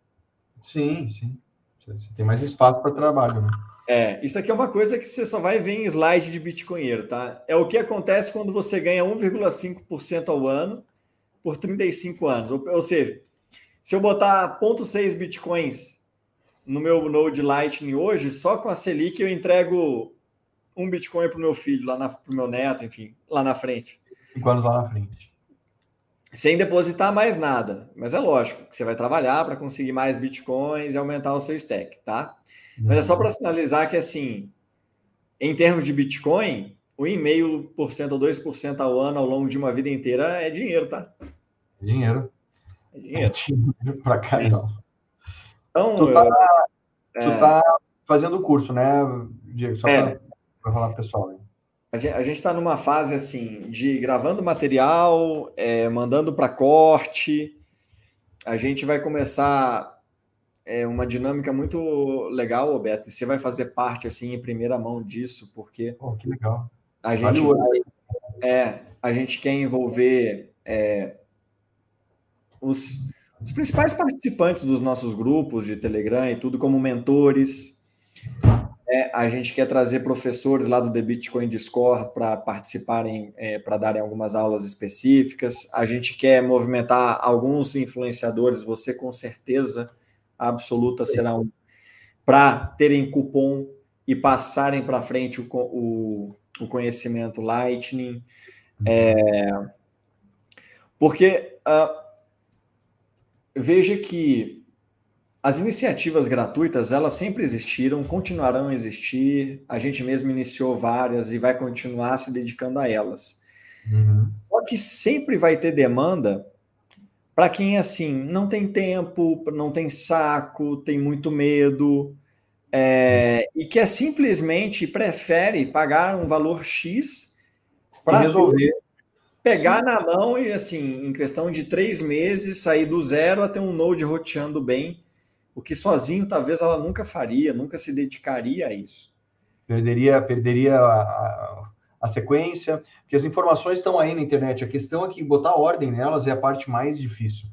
Speaker 2: Sim, sim. Você tem mais espaço para trabalho, né?
Speaker 3: É, isso aqui é uma coisa que você só vai ver em slide de Bitcoinheiro, tá? É o que acontece quando você ganha 1,5% ao ano por 35 anos. Ou, ou seja, se eu botar 0,6 Bitcoins no meu Node Lightning hoje, só com a Selic eu entrego um Bitcoin para o meu filho, lá para o meu neto, enfim, lá na frente.
Speaker 2: Cinco anos lá na frente.
Speaker 3: Sem depositar mais nada. Mas é lógico que você vai trabalhar para conseguir mais Bitcoins e aumentar o seu stack, tá? Mas é só para sinalizar que, assim, em termos de Bitcoin, 1,5% ou 2% ao ano ao longo de uma vida inteira é dinheiro, tá?
Speaker 2: Dinheiro.
Speaker 3: É dinheiro. É
Speaker 2: dinheiro pra caramba. Então, tu tá, é... tu tá fazendo o curso, né, Diego? Só é. para falar pro pessoal. Né?
Speaker 3: A gente está numa fase assim de gravando material, é, mandando para corte. A gente vai começar é, uma dinâmica muito legal, Roberto. Você vai fazer parte assim em primeira mão disso, porque
Speaker 2: oh, que legal.
Speaker 3: A gente vai, é, a gente quer envolver é, os os principais participantes dos nossos grupos de Telegram e tudo, como mentores. É, a gente quer trazer professores lá do The Bitcoin Discord para participarem, é, para darem algumas aulas específicas. A gente quer movimentar alguns influenciadores, você com certeza absoluta será um, para terem cupom e passarem para frente o, o, o, conhecimento Lightning. É, porque. Uh, veja que as iniciativas gratuitas, elas sempre existiram, continuarão a existir. A gente mesmo iniciou várias e vai continuar se dedicando a elas. Uhum. Só que sempre vai ter demanda para quem, assim, não tem tempo, não tem saco, tem muito medo, é, e que é simplesmente prefere pagar um valor X para resolver pegar Sim. na mão e, assim, em questão de três meses, sair do zero até um Node roteando bem, o que sozinho talvez ela nunca faria, nunca se dedicaria a isso.
Speaker 2: Perderia, perderia a, a sequência, porque as informações estão aí na internet. A questão é que botar ordem nelas é a parte mais difícil.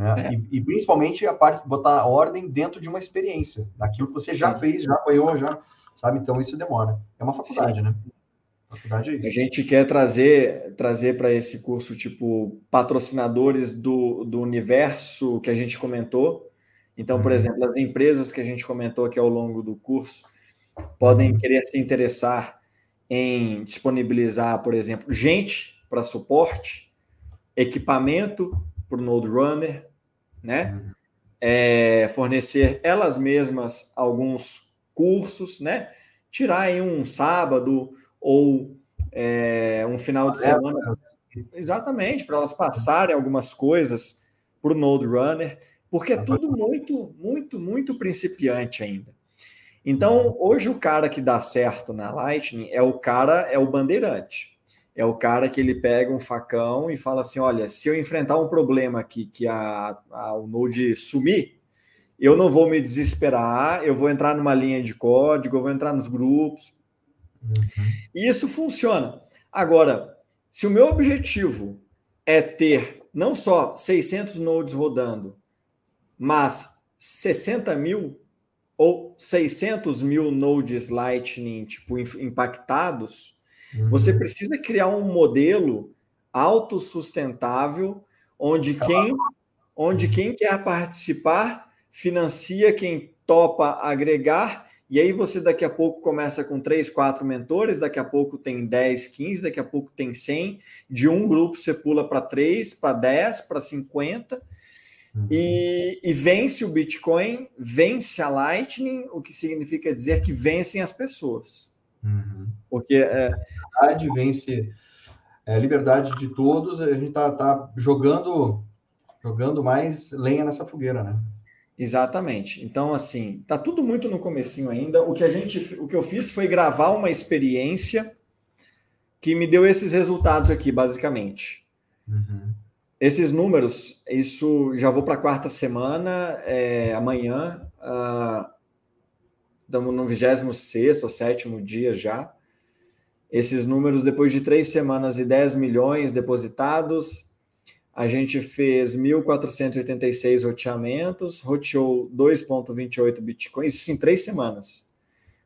Speaker 2: Né? É. E, e, principalmente a parte botar ordem dentro de uma experiência, daquilo que você já Sim. fez, já apoiou, já sabe. Então isso demora. É uma faculdade, Sim. né?
Speaker 3: Faculdade é a gente quer trazer trazer para esse curso tipo patrocinadores do, do universo que a gente comentou. Então, por uhum. exemplo, as empresas que a gente comentou aqui ao longo do curso podem uhum. querer se interessar em disponibilizar, por exemplo, gente para suporte, equipamento para o Node Runner, né? Uhum. É, fornecer elas mesmas alguns cursos, né? Tirar aí um sábado ou é, um final de semana. Exatamente, para elas passarem algumas coisas para o Node Runner, porque é tudo muito, muito, muito principiante ainda. Então, hoje o cara que dá certo na Lightning é o cara, é o bandeirante. É o cara que ele pega um facão e fala assim: olha, se eu enfrentar um problema aqui que a, a, o Node sumir, eu não vou me desesperar, eu vou entrar numa linha de código, eu vou entrar nos grupos. Uhum. E isso funciona. Agora, se o meu objetivo é ter não só 600 nodes rodando, mas 60 mil, ou 600 mil nodes Lightning tipo, impactados, uhum. você precisa criar um modelo autossustentável onde quem, onde quem quer participar financia quem topa agregar, e aí você daqui a pouco começa com 3, 4 mentores, daqui a pouco tem 10, 15, daqui a pouco tem 100, de um grupo você pula para 3, para 10, para 50, Uhum. E, e, vence o Bitcoin, vence a Lightning, o que significa dizer que vencem as pessoas.
Speaker 2: Uhum. Porque é, a liberdade vence é, a liberdade de todos, a gente está tá jogando, jogando mais lenha nessa fogueira, né?
Speaker 3: Exatamente. Então, assim, tá tudo muito no comecinho ainda. O que a gente, o que eu fiz foi gravar uma experiência que me deu esses resultados aqui, basicamente. Uhum. Esses números, isso já vou para a quarta semana, é, amanhã, uh, estamos no 26 ou sétimo dia já. Esses números, depois de três semanas e 10 milhões depositados, a gente fez 1.486 roteamentos, roteou 2,28 bitcoins, isso em três semanas.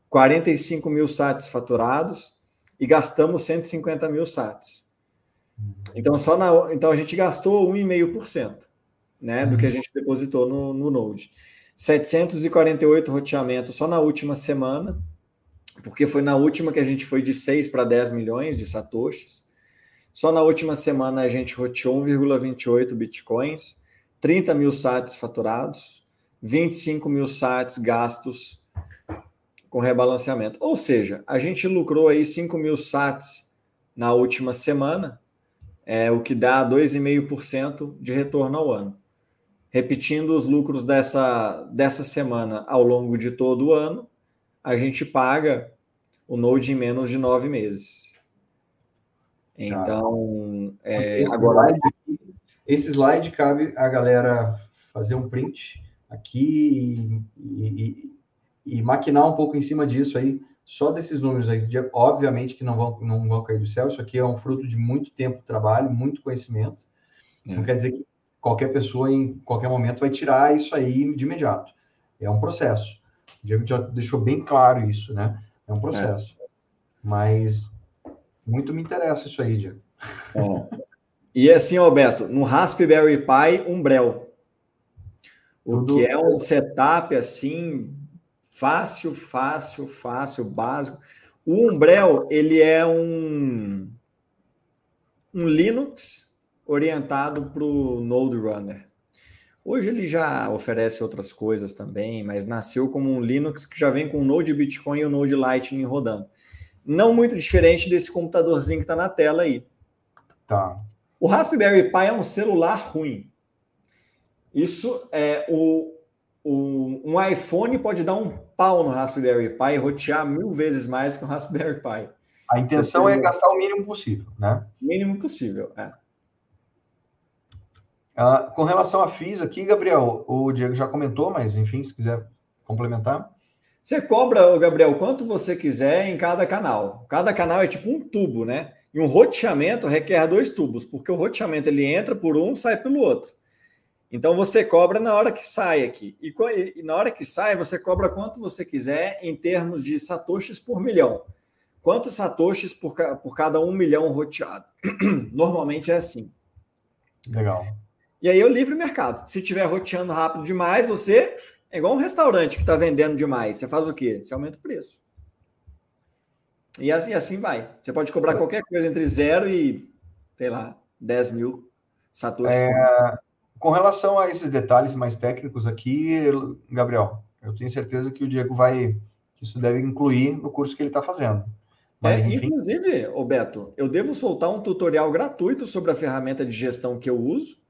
Speaker 3: 45 mil sats faturados e gastamos 150 mil sats. Então, só na, então a gente gastou 1,5% né, do que a gente depositou no, no Node. 748 roteamentos só na última semana, porque foi na última que a gente foi de 6 para 10 milhões de satoshis. Só na última semana a gente roteou 1,28 bitcoins, 30 mil sats faturados, 25 mil sats gastos com rebalanceamento. Ou seja, a gente lucrou aí 5 mil sats na última semana, é, o que dá 2,5% de retorno ao ano. Repetindo os lucros dessa, dessa semana ao longo de todo o ano, a gente paga o Node em menos de nove meses.
Speaker 2: Então, é, esse agora. Slide, esse slide cabe a galera fazer um print aqui e, e, e, maquinar um pouco em cima disso aí só desses números aí, obviamente que não vão, não vão cair do céu, isso aqui é um fruto de muito tempo de trabalho, muito conhecimento. É. Não quer dizer que qualquer pessoa em qualquer momento vai tirar isso aí de imediato. É um processo. O Diego já deixou bem claro isso, né? É um processo. É. Mas muito me interessa isso aí, Diego.
Speaker 3: É. E assim, Alberto, no Raspberry Pi Umbrel, o Tudo... que é um setup assim Fácil, fácil, fácil, básico. O Umbrel, ele é um, um Linux orientado para o Node Runner. Hoje ele já oferece outras coisas também, mas nasceu como um Linux que já vem com o Node Bitcoin e o Node Lightning rodando. Não muito diferente desse computadorzinho que está na tela aí.
Speaker 2: Tá.
Speaker 3: O Raspberry Pi é um celular ruim. Isso é o, o, um iPhone pode dar um pau no Raspberry Pi e rotear mil vezes mais que o Raspberry Pi.
Speaker 2: A intenção é gastar o mínimo possível, né?
Speaker 3: Mínimo possível, é.
Speaker 2: Ah, com relação a FIIs aqui, Gabriel, o Diego já comentou, mas enfim, se quiser complementar.
Speaker 3: Você cobra, Gabriel, quanto você quiser em cada canal. Cada canal é tipo um tubo, né? E um roteamento requer dois tubos, porque o roteamento ele entra por um, sai pelo outro. Então você cobra na hora que sai aqui. E, e na hora que sai, você cobra quanto você quiser em termos de satoshis por milhão. Quantos satoshis por, por cada um milhão roteado? Normalmente é assim.
Speaker 2: Legal.
Speaker 3: E aí é o livre mercado. Se tiver roteando rápido demais, você é igual um restaurante que está vendendo demais. Você faz o quê? Você aumenta o preço. E assim, assim vai. Você pode cobrar qualquer coisa entre zero e, sei lá, 10 mil satoshis.
Speaker 2: É, com relação a esses detalhes mais técnicos aqui, Gabriel, eu tenho certeza que o Diego vai, que isso deve incluir no curso que ele está fazendo.
Speaker 3: Mas, é, inclusive, Roberto, eu devo soltar um tutorial gratuito sobre a ferramenta de gestão que eu uso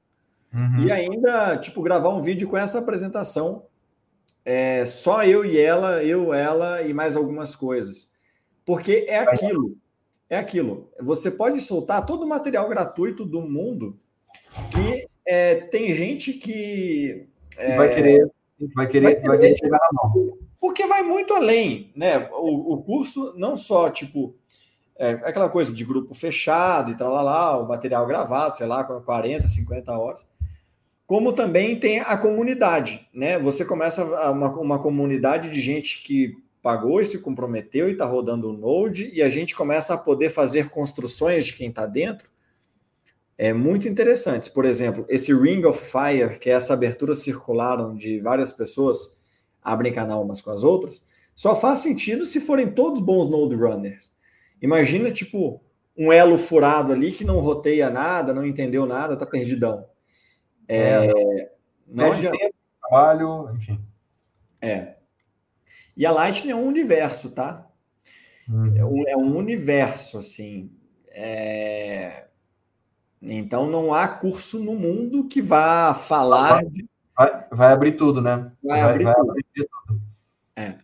Speaker 3: uhum. e ainda, tipo, gravar um vídeo com essa apresentação. É, só eu e ela, eu, ela e mais algumas coisas. Porque é aquilo, é aquilo. Você pode soltar todo o material gratuito do mundo que é, tem gente que.
Speaker 2: É, vai querer, vai querer, vai querer, vai querer chegar na mão.
Speaker 3: Porque vai muito além, né? O, o curso não só, tipo, é aquela coisa de grupo fechado e tal, lá, o material gravado, sei lá, 40, 50 horas. Como também tem a comunidade, né? Você começa uma, uma comunidade de gente que pagou e se comprometeu e está rodando o Node, e a gente começa a poder fazer construções de quem está dentro é, muito interessantes. Por exemplo, esse Ring of Fire, que é essa abertura circular onde várias pessoas abrem canal umas com as outras, só faz sentido se forem todos bons node runners. Imagina, tipo, um elo furado ali que não roteia nada, não entendeu nada, tá perdidão. É, é
Speaker 2: não adianta. Tempo, trabalho, enfim.
Speaker 3: É. E a Lightning é um universo, tá? Uhum. É, um, é universo, assim. É... Então não há curso no mundo que vá falar.
Speaker 2: Vai, vai abrir tudo, né?
Speaker 3: Vai, vai abrir, vai tudo. abrir tudo. É.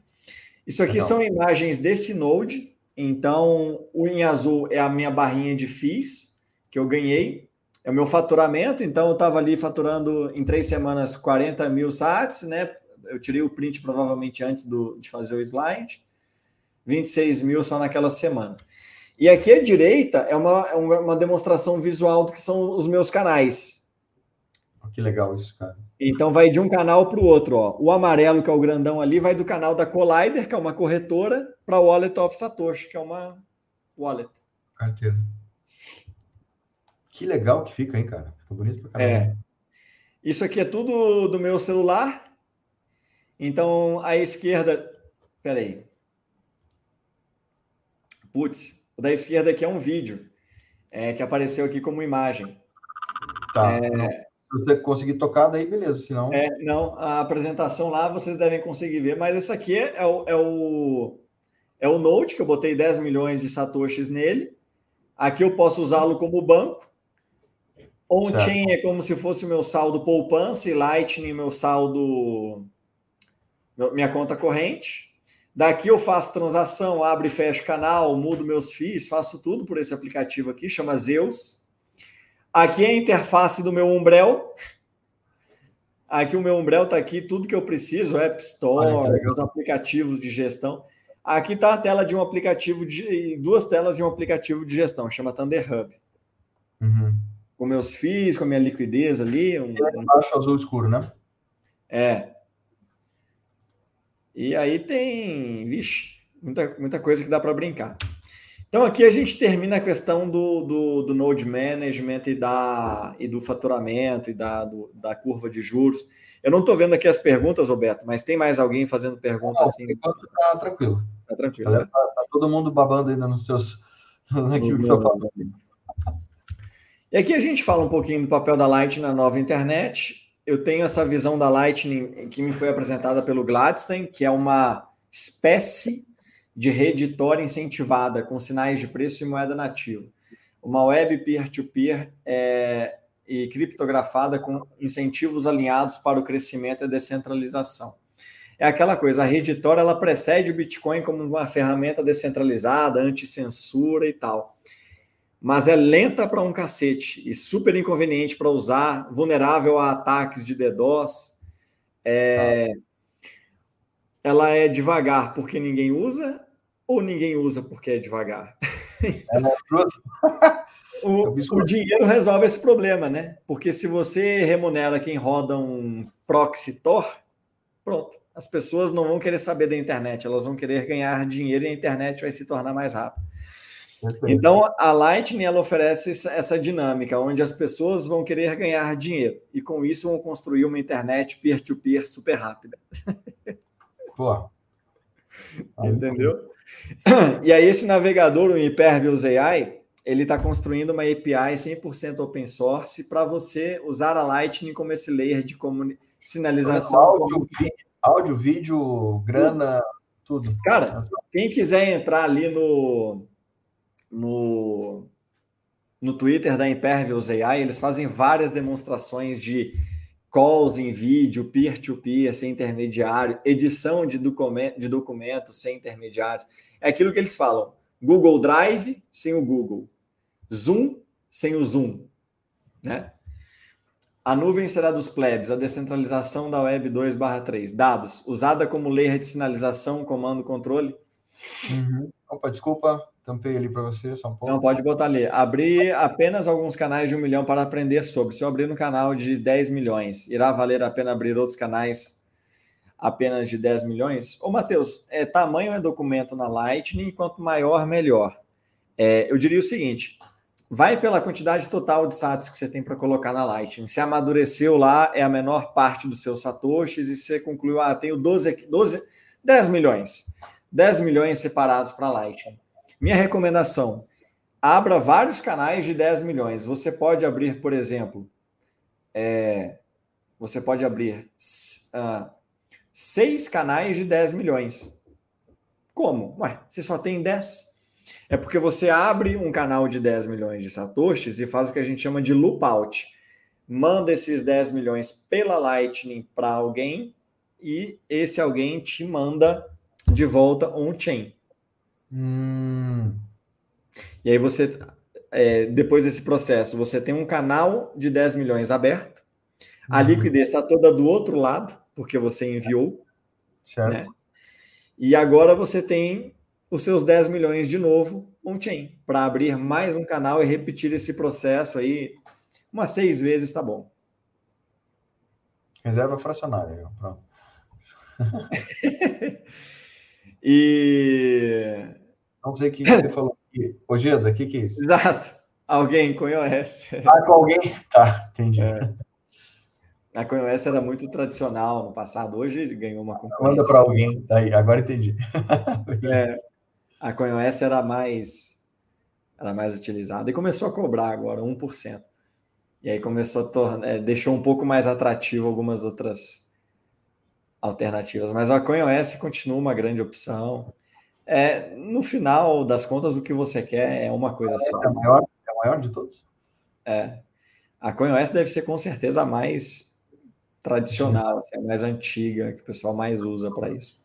Speaker 3: Isso aqui Legal. são imagens desse Node. Então, o em azul é a minha barrinha de FIIs que eu ganhei. É o meu faturamento. Então, eu estava ali faturando em três semanas 40 mil sats, né? Eu tirei o print provavelmente antes do, de fazer o slide. 26 mil só naquela semana. E aqui à direita é uma, é uma demonstração visual do que são os meus canais.
Speaker 2: Que legal isso, cara.
Speaker 3: Então vai de um canal para o outro. Ó. O amarelo, que é o grandão ali, vai do canal da Collider, que é uma corretora, para o Wallet of Satoshi, que é uma wallet.
Speaker 2: Carteira. Que legal que fica, hein, cara? Fica bonito pra caramba.
Speaker 3: É. Isso aqui é tudo do meu celular. Então, à esquerda. Peraí. Putz, o da esquerda aqui é um vídeo é, que apareceu aqui como imagem.
Speaker 2: Tá. É, se você conseguir tocar, daí beleza, senão.
Speaker 3: É, não, a apresentação lá vocês devem conseguir ver, mas esse aqui é o, é o, é o Note, que eu botei 10 milhões de satoshis nele. Aqui eu posso usá-lo como banco. On-chain é como se fosse o meu saldo poupança e Lightning meu saldo, minha conta corrente. Daqui eu faço transação, abro e fecho canal, mudo meus FIIs, faço tudo por esse aplicativo aqui, chama Zeus. Aqui é a interface do meu Umbrel. Aqui o meu Umbrel está aqui, tudo que eu preciso, App Store, os aplicativos de gestão. Aqui está a tela de um aplicativo, de duas telas de um aplicativo de gestão, chama Thunder Hub. Uhum. Com meus FIIs, com a minha liquidez ali. Um,
Speaker 2: um... Baixo azul escuro, né?
Speaker 3: É. E aí tem, vixe, muita, muita coisa que dá para brincar. Então aqui a gente termina a questão do, do, do node management e, da, e do faturamento e da, do, da curva de juros. Eu não estou vendo aqui as perguntas, Roberto, mas tem mais alguém fazendo pergunta não, assim?
Speaker 2: Tá tranquilo.
Speaker 3: Tá tranquilo. Né?
Speaker 2: Tá, tá, todo mundo babando ainda nos seus. Naquilo que você fala.
Speaker 3: E aqui a gente fala um pouquinho do papel da Light na nova internet eu tenho essa visão da Lightning que me foi apresentada pelo Gladstein, que é uma espécie de rede Tor incentivada com sinais de preço e moeda nativa. Uma web peer-to-peer é, e criptografada com incentivos alinhados para o crescimento e descentralização. É aquela coisa, a rede Tor ela precede o Bitcoin como uma ferramenta descentralizada, anti-censura e tal mas é lenta para um cacete e super inconveniente para usar, vulnerável a ataques de DDoS. É... ela é devagar porque ninguém usa ou ninguém usa porque é devagar? É o, o, dinheiro resolve esse problema, né? Porque se você remunera quem roda um proxy Tor, pronto. As pessoas não vão querer saber da internet, elas vão querer ganhar dinheiro e a internet vai se tornar mais rápida. Então, a Lightning ela oferece essa dinâmica, onde as pessoas vão querer ganhar dinheiro e com isso vão construir uma internet peer-to-peer -peer super rápida. Pô. Entendeu? E aí, esse navegador, o Hyperviews AI, ele está construindo uma API 100% open source para você usar a Lightning como esse layer de sinalização.
Speaker 2: Áudio, áudio, vídeo, grana, tudo.
Speaker 3: Cara, quem quiser entrar ali no, no, no Twitter da Impervious AI, eles fazem várias demonstrações de calls em vídeo, peer-to-peer, -peer, sem intermediário, edição de, documento, de documentos sem intermediários. É aquilo que eles falam. Google Drive sem o Google. Zoom sem o Zoom. Né? A nuvem será dos plebs, a descentralização da Web 2/3. Dados, usada como layer de sinalização, comando, controle.
Speaker 2: Uhum. Opa, desculpa, tampei ali para você, um pouco.
Speaker 3: Não, pode botar ali. Abrir apenas alguns canais de um milhão para aprender sobre. Se eu abrir no canal de 10 milhões, irá valer a pena abrir outros canais apenas de 10 milhões? Ô, Matheus, é, tamanho é documento na Lightning, quanto maior, melhor. É, eu diria o seguinte: vai pela quantidade total de sats que você tem para colocar na Lightning. Se amadureceu lá, é a menor parte dos seus satoshis, e você concluiu, ah, tenho 12, 12 10 milhões. 10 milhões separados para Lightning. Minha recomendação: abra vários canais de 10 milhões. Você pode abrir, por exemplo, é, você pode abrir uh, seis canais de 10 milhões. Como? Ué, você só tem 10? É porque você abre um canal de 10 milhões de satoshis e faz o que a gente chama de loop out. Manda esses 10 milhões pela Lightning para alguém e esse alguém te manda de volta on-chain. Hum. E aí você, é, depois desse processo, você tem um canal de 10 milhões aberto. A uhum. liquidez está toda do outro lado porque você enviou. Certo. Né? E agora você tem os seus 10 milhões de novo on-chain para abrir mais um canal e repetir esse processo aí umas seis vezes, tá bom.
Speaker 2: Reserva fracionária, pronto.
Speaker 3: e.
Speaker 2: Não sei o que você falou aqui. O que, que é isso?
Speaker 3: Exato. Alguém conhece?
Speaker 2: Ah, com alguém? Tá, entendi. É.
Speaker 3: A CoinOS era muito tradicional no passado, hoje ganhou uma
Speaker 2: concorrência. Manda para alguém, aí, agora entendi.
Speaker 3: é, a CoinOS era mais, era mais utilizada e começou a cobrar agora 1%. E aí começou a tornar, é, deixou um pouco mais atrativo algumas outras alternativas. Mas a CoinOS continua uma grande opção. É, no final das contas, o que você quer é uma coisa só.
Speaker 2: É a maior, é a maior de todos?
Speaker 3: É. A CoinOS deve ser com certeza a mais tradicional, assim, a mais antiga, que o pessoal mais usa para isso.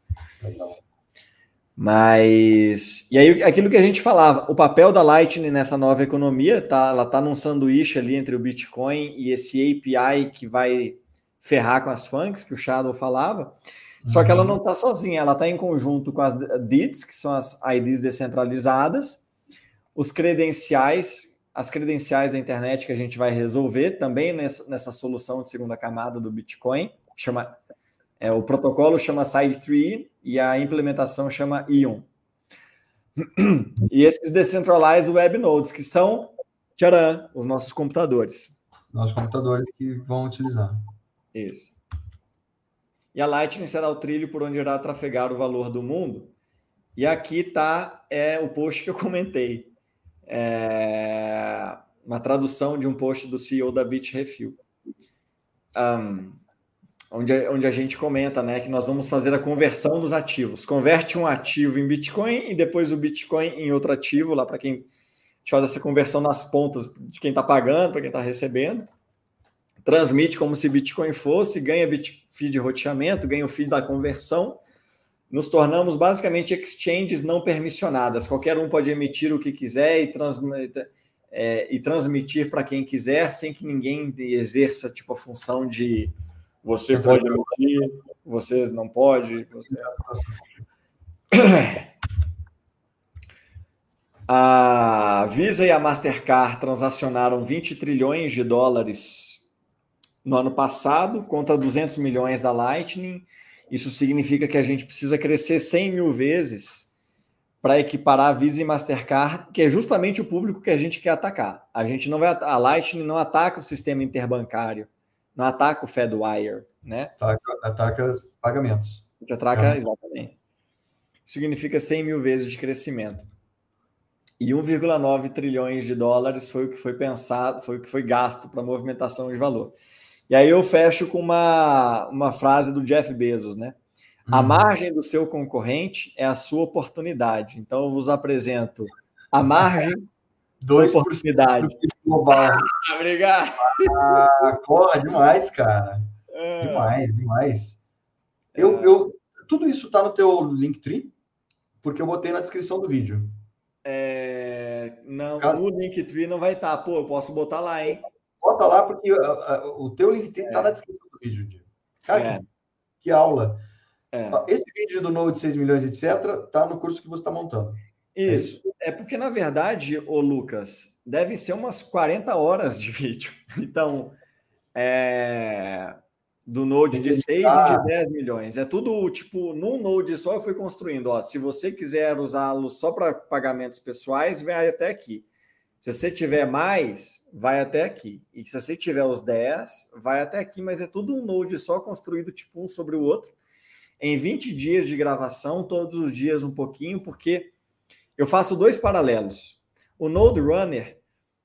Speaker 3: Mas e aí aquilo que a gente falava, o papel da Lightning nessa nova economia, tá, ela tá num sanduíche ali entre o Bitcoin e esse API que vai ferrar com as funks que o Shadow falava. Só que ela uhum. não está sozinha, ela está em conjunto com as DITs, que são as IDs descentralizadas, os credenciais as credenciais da internet que a gente vai resolver também nessa, nessa solução de segunda camada do Bitcoin, chama é, o protocolo chama Side3 e a implementação chama Ion. E esses Decentralized Web Nodes, que são, tcharam, os nossos computadores.
Speaker 2: Nossos computadores que vão utilizar.
Speaker 3: Isso. E a Lightning será o trilho por onde irá trafegar o valor do mundo. E aqui está é, o post que eu comentei é, uma tradução de um post do CEO da Bitrefill, um, onde, onde a gente comenta né, que nós vamos fazer a conversão dos ativos. Converte um ativo em Bitcoin e depois o Bitcoin em outro ativo, lá para quem faz essa conversão nas pontas de quem está pagando, para quem está recebendo. Transmite como se Bitcoin fosse, ganha fee de roteamento, ganha o fee da conversão nos tornamos basicamente exchanges não permissionadas. Qualquer um pode emitir o que quiser e, trans, é, e transmitir para quem quiser, sem que ninguém exerça tipo a função de você pode emitir, você não pode. Você... A Visa e a Mastercard transacionaram 20 trilhões de dólares no ano passado, contra 200 milhões da Lightning. Isso significa que a gente precisa crescer 100 mil vezes para equiparar a Visa e Mastercard, que é justamente o público que a gente quer atacar. A gente não vai a Lightning não ataca o sistema interbancário, não ataca o Fedwire, né?
Speaker 2: Ataca, ataca pagamentos.
Speaker 3: A gente ataca é. exatamente. Significa 100 mil vezes de crescimento. E 1,9 trilhões de dólares foi o que foi pensado, foi o que foi gasto para movimentação de valor. E aí eu fecho com uma, uma frase do Jeff Bezos, né? A uhum. margem do seu concorrente é a sua oportunidade. Então eu vos apresento a margem da oportunidade.
Speaker 2: Global. Ah, obrigado. Ah, porra, demais, cara. É. Demais, demais. Eu, é. eu, tudo isso está no teu Linktree? Porque eu botei na descrição do vídeo.
Speaker 3: É... Não, Cara... no Linktree não vai estar. Tá. Pô, eu posso botar lá, hein?
Speaker 2: Bota lá, porque uh, uh, o teu Linktree está é. na descrição do vídeo. Cara, é. que, que, aula. É. Esse vídeo do Node 6 milhões, etc., tá no curso que você está montando.
Speaker 3: Isso. É, porque, na verdade, o Lucas, devem ser umas 40 horas de vídeo. Então, é do Node de 6 ah. e de 10 milhões. É tudo tipo, num Node só eu fui construindo. Ó, se você quiser usá-lo só para pagamentos pessoais, vai até aqui. Se você tiver mais, vai até aqui. E se você tiver os 10, vai até aqui, mas é tudo um Node só construído tipo um sobre o outro. Em 20 dias de gravação, todos os dias um pouquinho, porque eu faço dois paralelos. O Node Runner,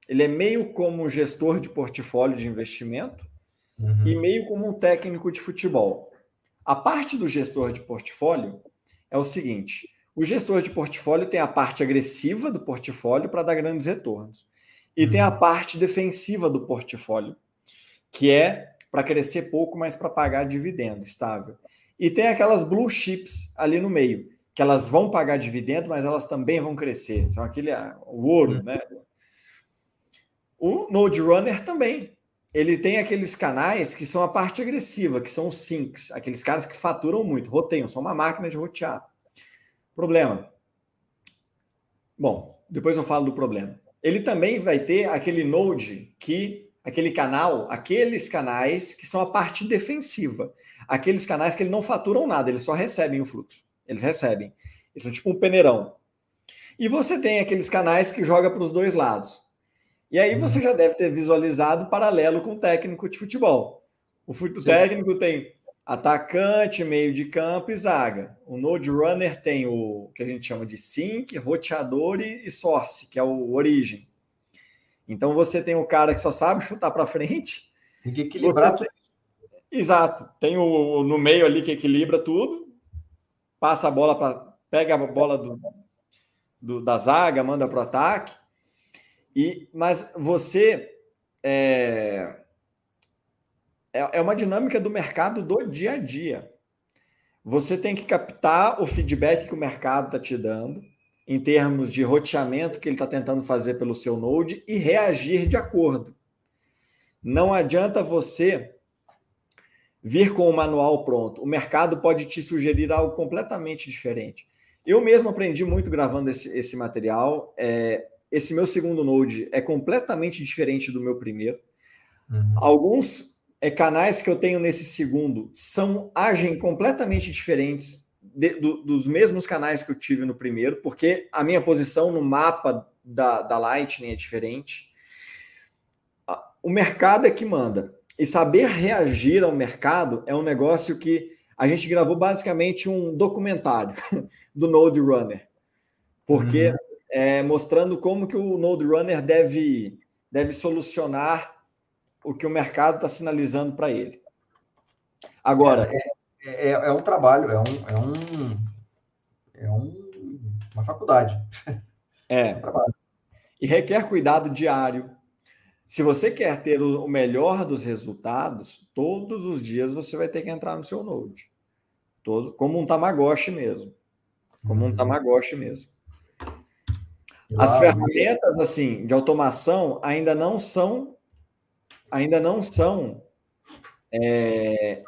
Speaker 3: ele é meio como um gestor de portfólio de investimento, uhum. e meio como um técnico de futebol. A parte do gestor de portfólio é o seguinte: o gestor de portfólio tem a parte agressiva do portfólio para dar grandes retornos, e uhum. tem a uhum. parte defensiva do portfólio, que é para crescer pouco, mas para pagar dividendo estável. E tem aquelas blue chips ali no meio, que elas vão pagar dividendo, mas elas também vão crescer. São aquele ah, o ouro, uhum. né? O Node Runner também ele tem aqueles canais que são a parte agressiva, que são os sinks, aqueles caras que faturam muito, roteiam, são uma máquina de rotear. Problema. Bom, depois eu falo do problema. Ele também vai ter aquele node que aquele canal, aqueles canais que são a parte defensiva, aqueles canais que ele não faturam nada, eles só recebem o fluxo. Eles recebem. Eles são tipo um peneirão. E você tem aqueles canais que joga para os dois lados. E aí você uhum. já deve ter visualizado paralelo com o técnico de futebol. O técnico tem atacante, meio de campo e zaga. O Node Runner tem o que a gente chama de sync, roteador e source, que é o origem. Então você tem o cara que só sabe chutar para frente.
Speaker 2: Tem que equilibrar. Tem...
Speaker 3: Exato. Tem o no meio ali que equilibra tudo. Passa a bola para pega a bola do, do da zaga, manda para o ataque. E, mas você é, é, é uma dinâmica do mercado do dia a dia. Você tem que captar o feedback que o mercado está te dando, em termos de roteamento que ele está tentando fazer pelo seu node e reagir de acordo. Não adianta você vir com o manual pronto. O mercado pode te sugerir algo completamente diferente. Eu mesmo aprendi muito gravando esse, esse material. É, esse meu segundo node é completamente diferente do meu primeiro. Uhum. Alguns é, canais que eu tenho nesse segundo são agem completamente diferentes de, do, dos mesmos canais que eu tive no primeiro, porque a minha posição no mapa da, da Lightning é diferente. O mercado é que manda. E saber reagir ao mercado é um negócio que a gente gravou basicamente um documentário do Node Runner. Porque uhum é, mostrando como que o Node Runner deve, deve solucionar o que o mercado está sinalizando para ele. Agora.
Speaker 2: É, é, é, é, um trabalho, é, um, é, um, é um, uma faculdade.
Speaker 3: É. é um trabalho. E requer cuidado diário. Se você quer ter o melhor dos resultados, todos os dias você vai ter que entrar no seu Node. Todo, como um Tamagotchi mesmo. Como um uhum. Tamagotchi mesmo. As ferramentas assim de automação ainda não são ainda não são é,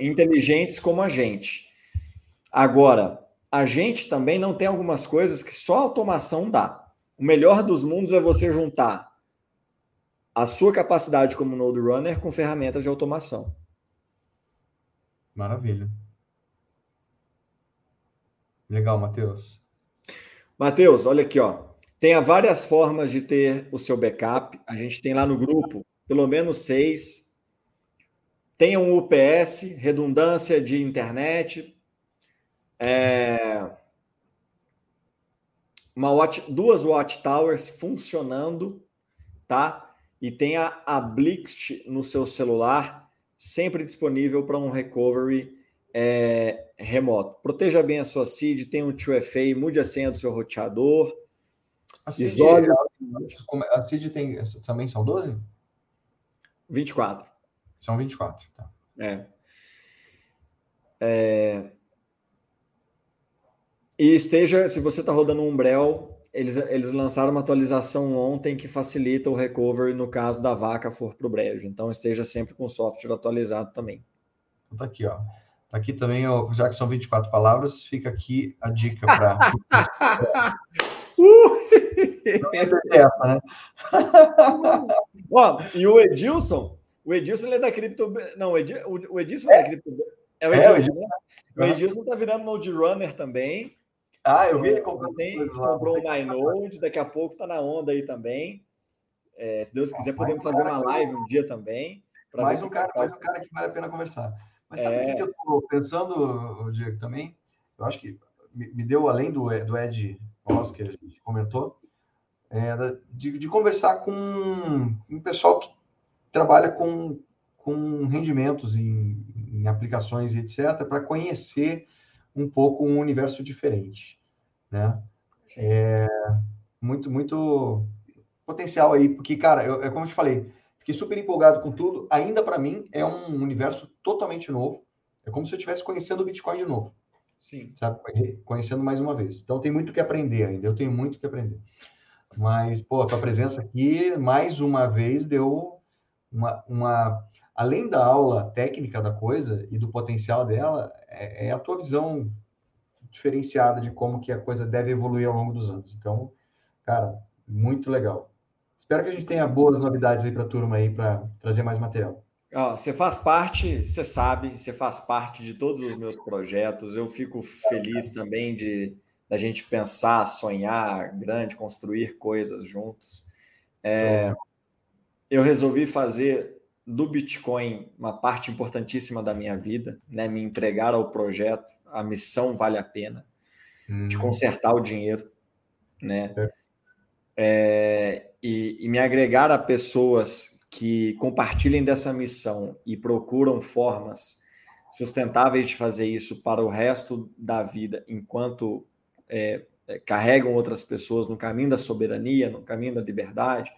Speaker 3: inteligentes como a gente. Agora, a gente também não tem algumas coisas que só automação dá. O melhor dos mundos é você juntar a sua capacidade como Node Runner com ferramentas de automação.
Speaker 2: Maravilha. Legal, Matheus.
Speaker 3: Matheus, olha aqui, ó. Tenha várias formas de ter o seu backup. A gente tem lá no grupo pelo menos seis. Tenha um UPS, redundância de internet. É... Uma watch, duas watchtowers funcionando, tá? E tenha a Blixt no seu celular, sempre disponível para um recovery é, remoto. Proteja bem a sua seed, tenha um 2FA, mude a senha do seu roteador.
Speaker 2: A seed, isole... a seed tem, também são 12?
Speaker 3: 24.
Speaker 2: São 24, tá.
Speaker 3: É. é... E esteja, se você está rodando um Umbrel, eles, eles lançaram uma atualização ontem que facilita o recovery no caso da vaca for para o brejo. Então esteja sempre com o software atualizado também.
Speaker 2: Então tá aqui, ó. Tá aqui também, já que são 24 palavras, fica aqui a dica para.
Speaker 3: né? Ó, e o Edilson, o Edilson ele é da cripto. Não, o Edilson é, é da cripto. É o Edilson, é, o Edilson, né? O Edilson tá virando Node Runner também.
Speaker 2: Ah, eu vi ele comprando.
Speaker 3: Tem, comprou o MyNode, daqui a pouco tá na onda aí também. É, se Deus quiser, ah, podemos fazer uma live um dia também.
Speaker 2: Mais um, cara, mais um cara que vale a pena conversar. Mas sabe o é... que eu estou pensando, Diego, também? Eu acho que me deu, além do, do Ed Ross, que a gente comentou, é, de, de, conversar com um pessoal que trabalha com, com rendimentos em, em aplicações e etc., para conhecer um pouco um universo diferente, né? É, muito, muito potencial aí, porque, cara, eu, é como eu te falei, fiquei super empolgado com tudo. Ainda para mim é um universo totalmente novo. É como se eu estivesse conhecendo o Bitcoin de novo.
Speaker 3: Sim.
Speaker 2: Sabe? Conhecendo mais uma vez. Então tem muito que aprender ainda. Eu tenho muito que aprender. Mas, pô, a tua presença aqui, mais uma vez, deu uma, uma. Além da aula técnica da coisa e do potencial dela, é, é a tua visão diferenciada de como que a coisa deve evoluir ao longo dos anos. Então, cara, muito legal. Espero que a gente tenha boas novidades aí para a turma aí para trazer mais material.
Speaker 3: Ó, você faz parte, você sabe, você faz parte de todos os meus projetos. Eu fico feliz também de da gente pensar, sonhar grande, construir coisas juntos. É, eu resolvi fazer do Bitcoin uma parte importantíssima da minha vida, né? Me entregar ao projeto, a missão vale a pena, hum. de consertar o dinheiro, né? É. É, e, e me agregar a pessoas que compartilhem dessa missão e procuram formas sustentáveis de fazer isso para o resto da vida, enquanto é, é, carregam outras pessoas no caminho da soberania, no caminho da liberdade,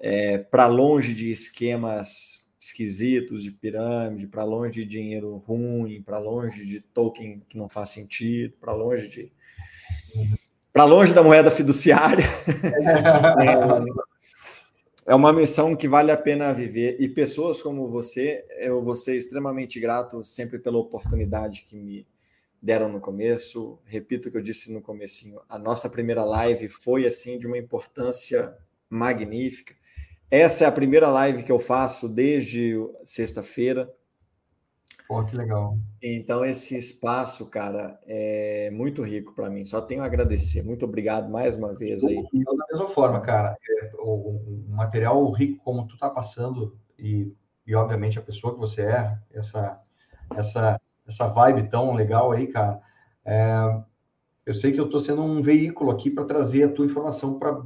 Speaker 3: é, para longe de esquemas esquisitos de pirâmide, para longe de dinheiro ruim, para longe de token que não faz sentido, para longe de para longe da moeda fiduciária. é, uma missão que vale a pena viver. E pessoas como você, eu vou ser extremamente grato sempre pela oportunidade que me deram no começo. Repito o que eu disse no comecinho, a nossa primeira live foi assim de uma importância magnífica. Essa é a primeira live que eu faço desde sexta-feira.
Speaker 2: Pô, que legal.
Speaker 3: Então, esse espaço, cara, é muito rico para mim. Só tenho a agradecer. Muito obrigado mais uma vez aí.
Speaker 2: E da mesma forma, cara, é, o, o, material rico como tu tá passando e, e, obviamente, a pessoa que você é, essa, essa, essa vibe tão legal aí, cara, é, eu sei que eu estou sendo um veículo aqui para trazer a tua informação para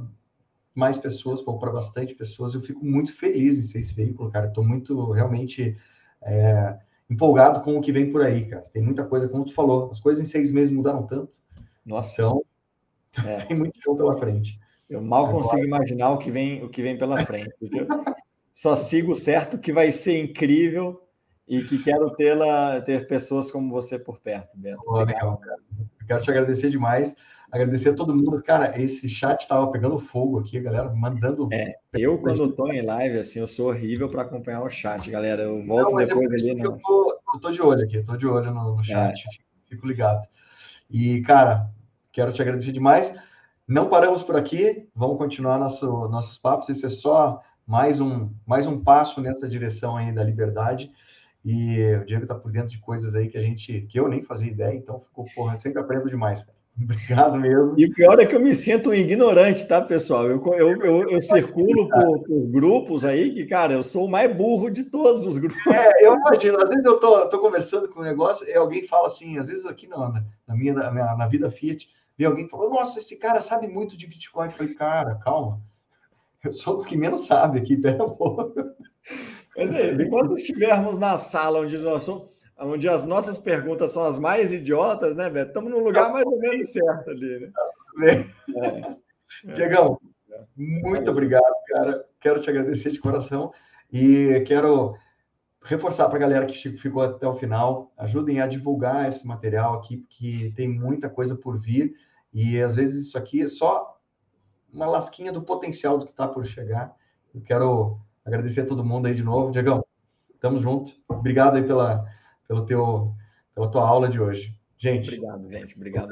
Speaker 2: mais pessoas, para bastante pessoas. Eu fico muito feliz em ser esse veículo, cara. Estou muito, realmente... É, empolgado com o que vem por aí, cara. Tem muita coisa, como tu falou, as coisas em seis meses mudaram tanto.
Speaker 3: Nossa.
Speaker 2: Então, é. tem muito show pela frente.
Speaker 3: Eu mal Agora... consigo imaginar o que vem, o que vem pela frente. só sigo certo que vai ser incrível e que quero tê-la, ter pessoas como você por perto, Beto.
Speaker 2: Oh, legal, cara. Eu quero te agradecer demais. Agradecer a todo mundo. Cara, esse chat estava pegando fogo aqui, galera mandando.
Speaker 3: É, eu, quando estou em live, assim, eu sou horrível para acompanhar o chat, galera. Eu volto não, depois
Speaker 2: é
Speaker 3: ali.
Speaker 2: Não. Eu tô, eu tô de olho aqui, tô de olho no, no chat, é. fico ligado. E, cara, quero te agradecer demais. Não paramos por aqui, vamos continuar nosso, nossos papos. Esse é só mais um, mais um passo nessa direção aí da liberdade. E o Diego está por dentro de coisas aí que a gente, que eu nem fazia ideia, então ficou, porra, sempre aprendo demais, cara. Obrigado mesmo.
Speaker 3: E o pior é que eu me sinto ignorante, tá, pessoal? Eu, eu, eu, eu circulo por, por, grupos aí que, cara, eu sou o mais burro de todos os grupos.
Speaker 2: É, eu imagino. Às vezes eu tô, tô conversando com um negócio e alguém fala assim, às vezes aqui na, na, minha, na, minha, na vida Fiat, vem alguém falou, nossa, esse cara sabe muito de Bitcoin. Eu falei, cara, calma. Eu sou dos que menos sabe aqui, pera um pouco.
Speaker 3: Mas aí, quando estivermos na sala onde nós somos onde as nossas perguntas são as mais idiotas, né, Beto? Estamos no lugar mais ou menos certo ali, né?
Speaker 2: É. Diegão, muito obrigado, cara. Quero te agradecer de coração e quero reforçar para a galera que ficou até o final, ajudem a divulgar esse material aqui, porque tem muita coisa por vir e às vezes isso aqui é só uma lasquinha do potencial do que está por chegar. Eu quero agradecer a todo mundo aí de novo. Diegão, tamo junto. Obrigado aí pela pelo teu, pela tua aula de hoje. Gente.
Speaker 3: Obrigado, gente. Obrigado.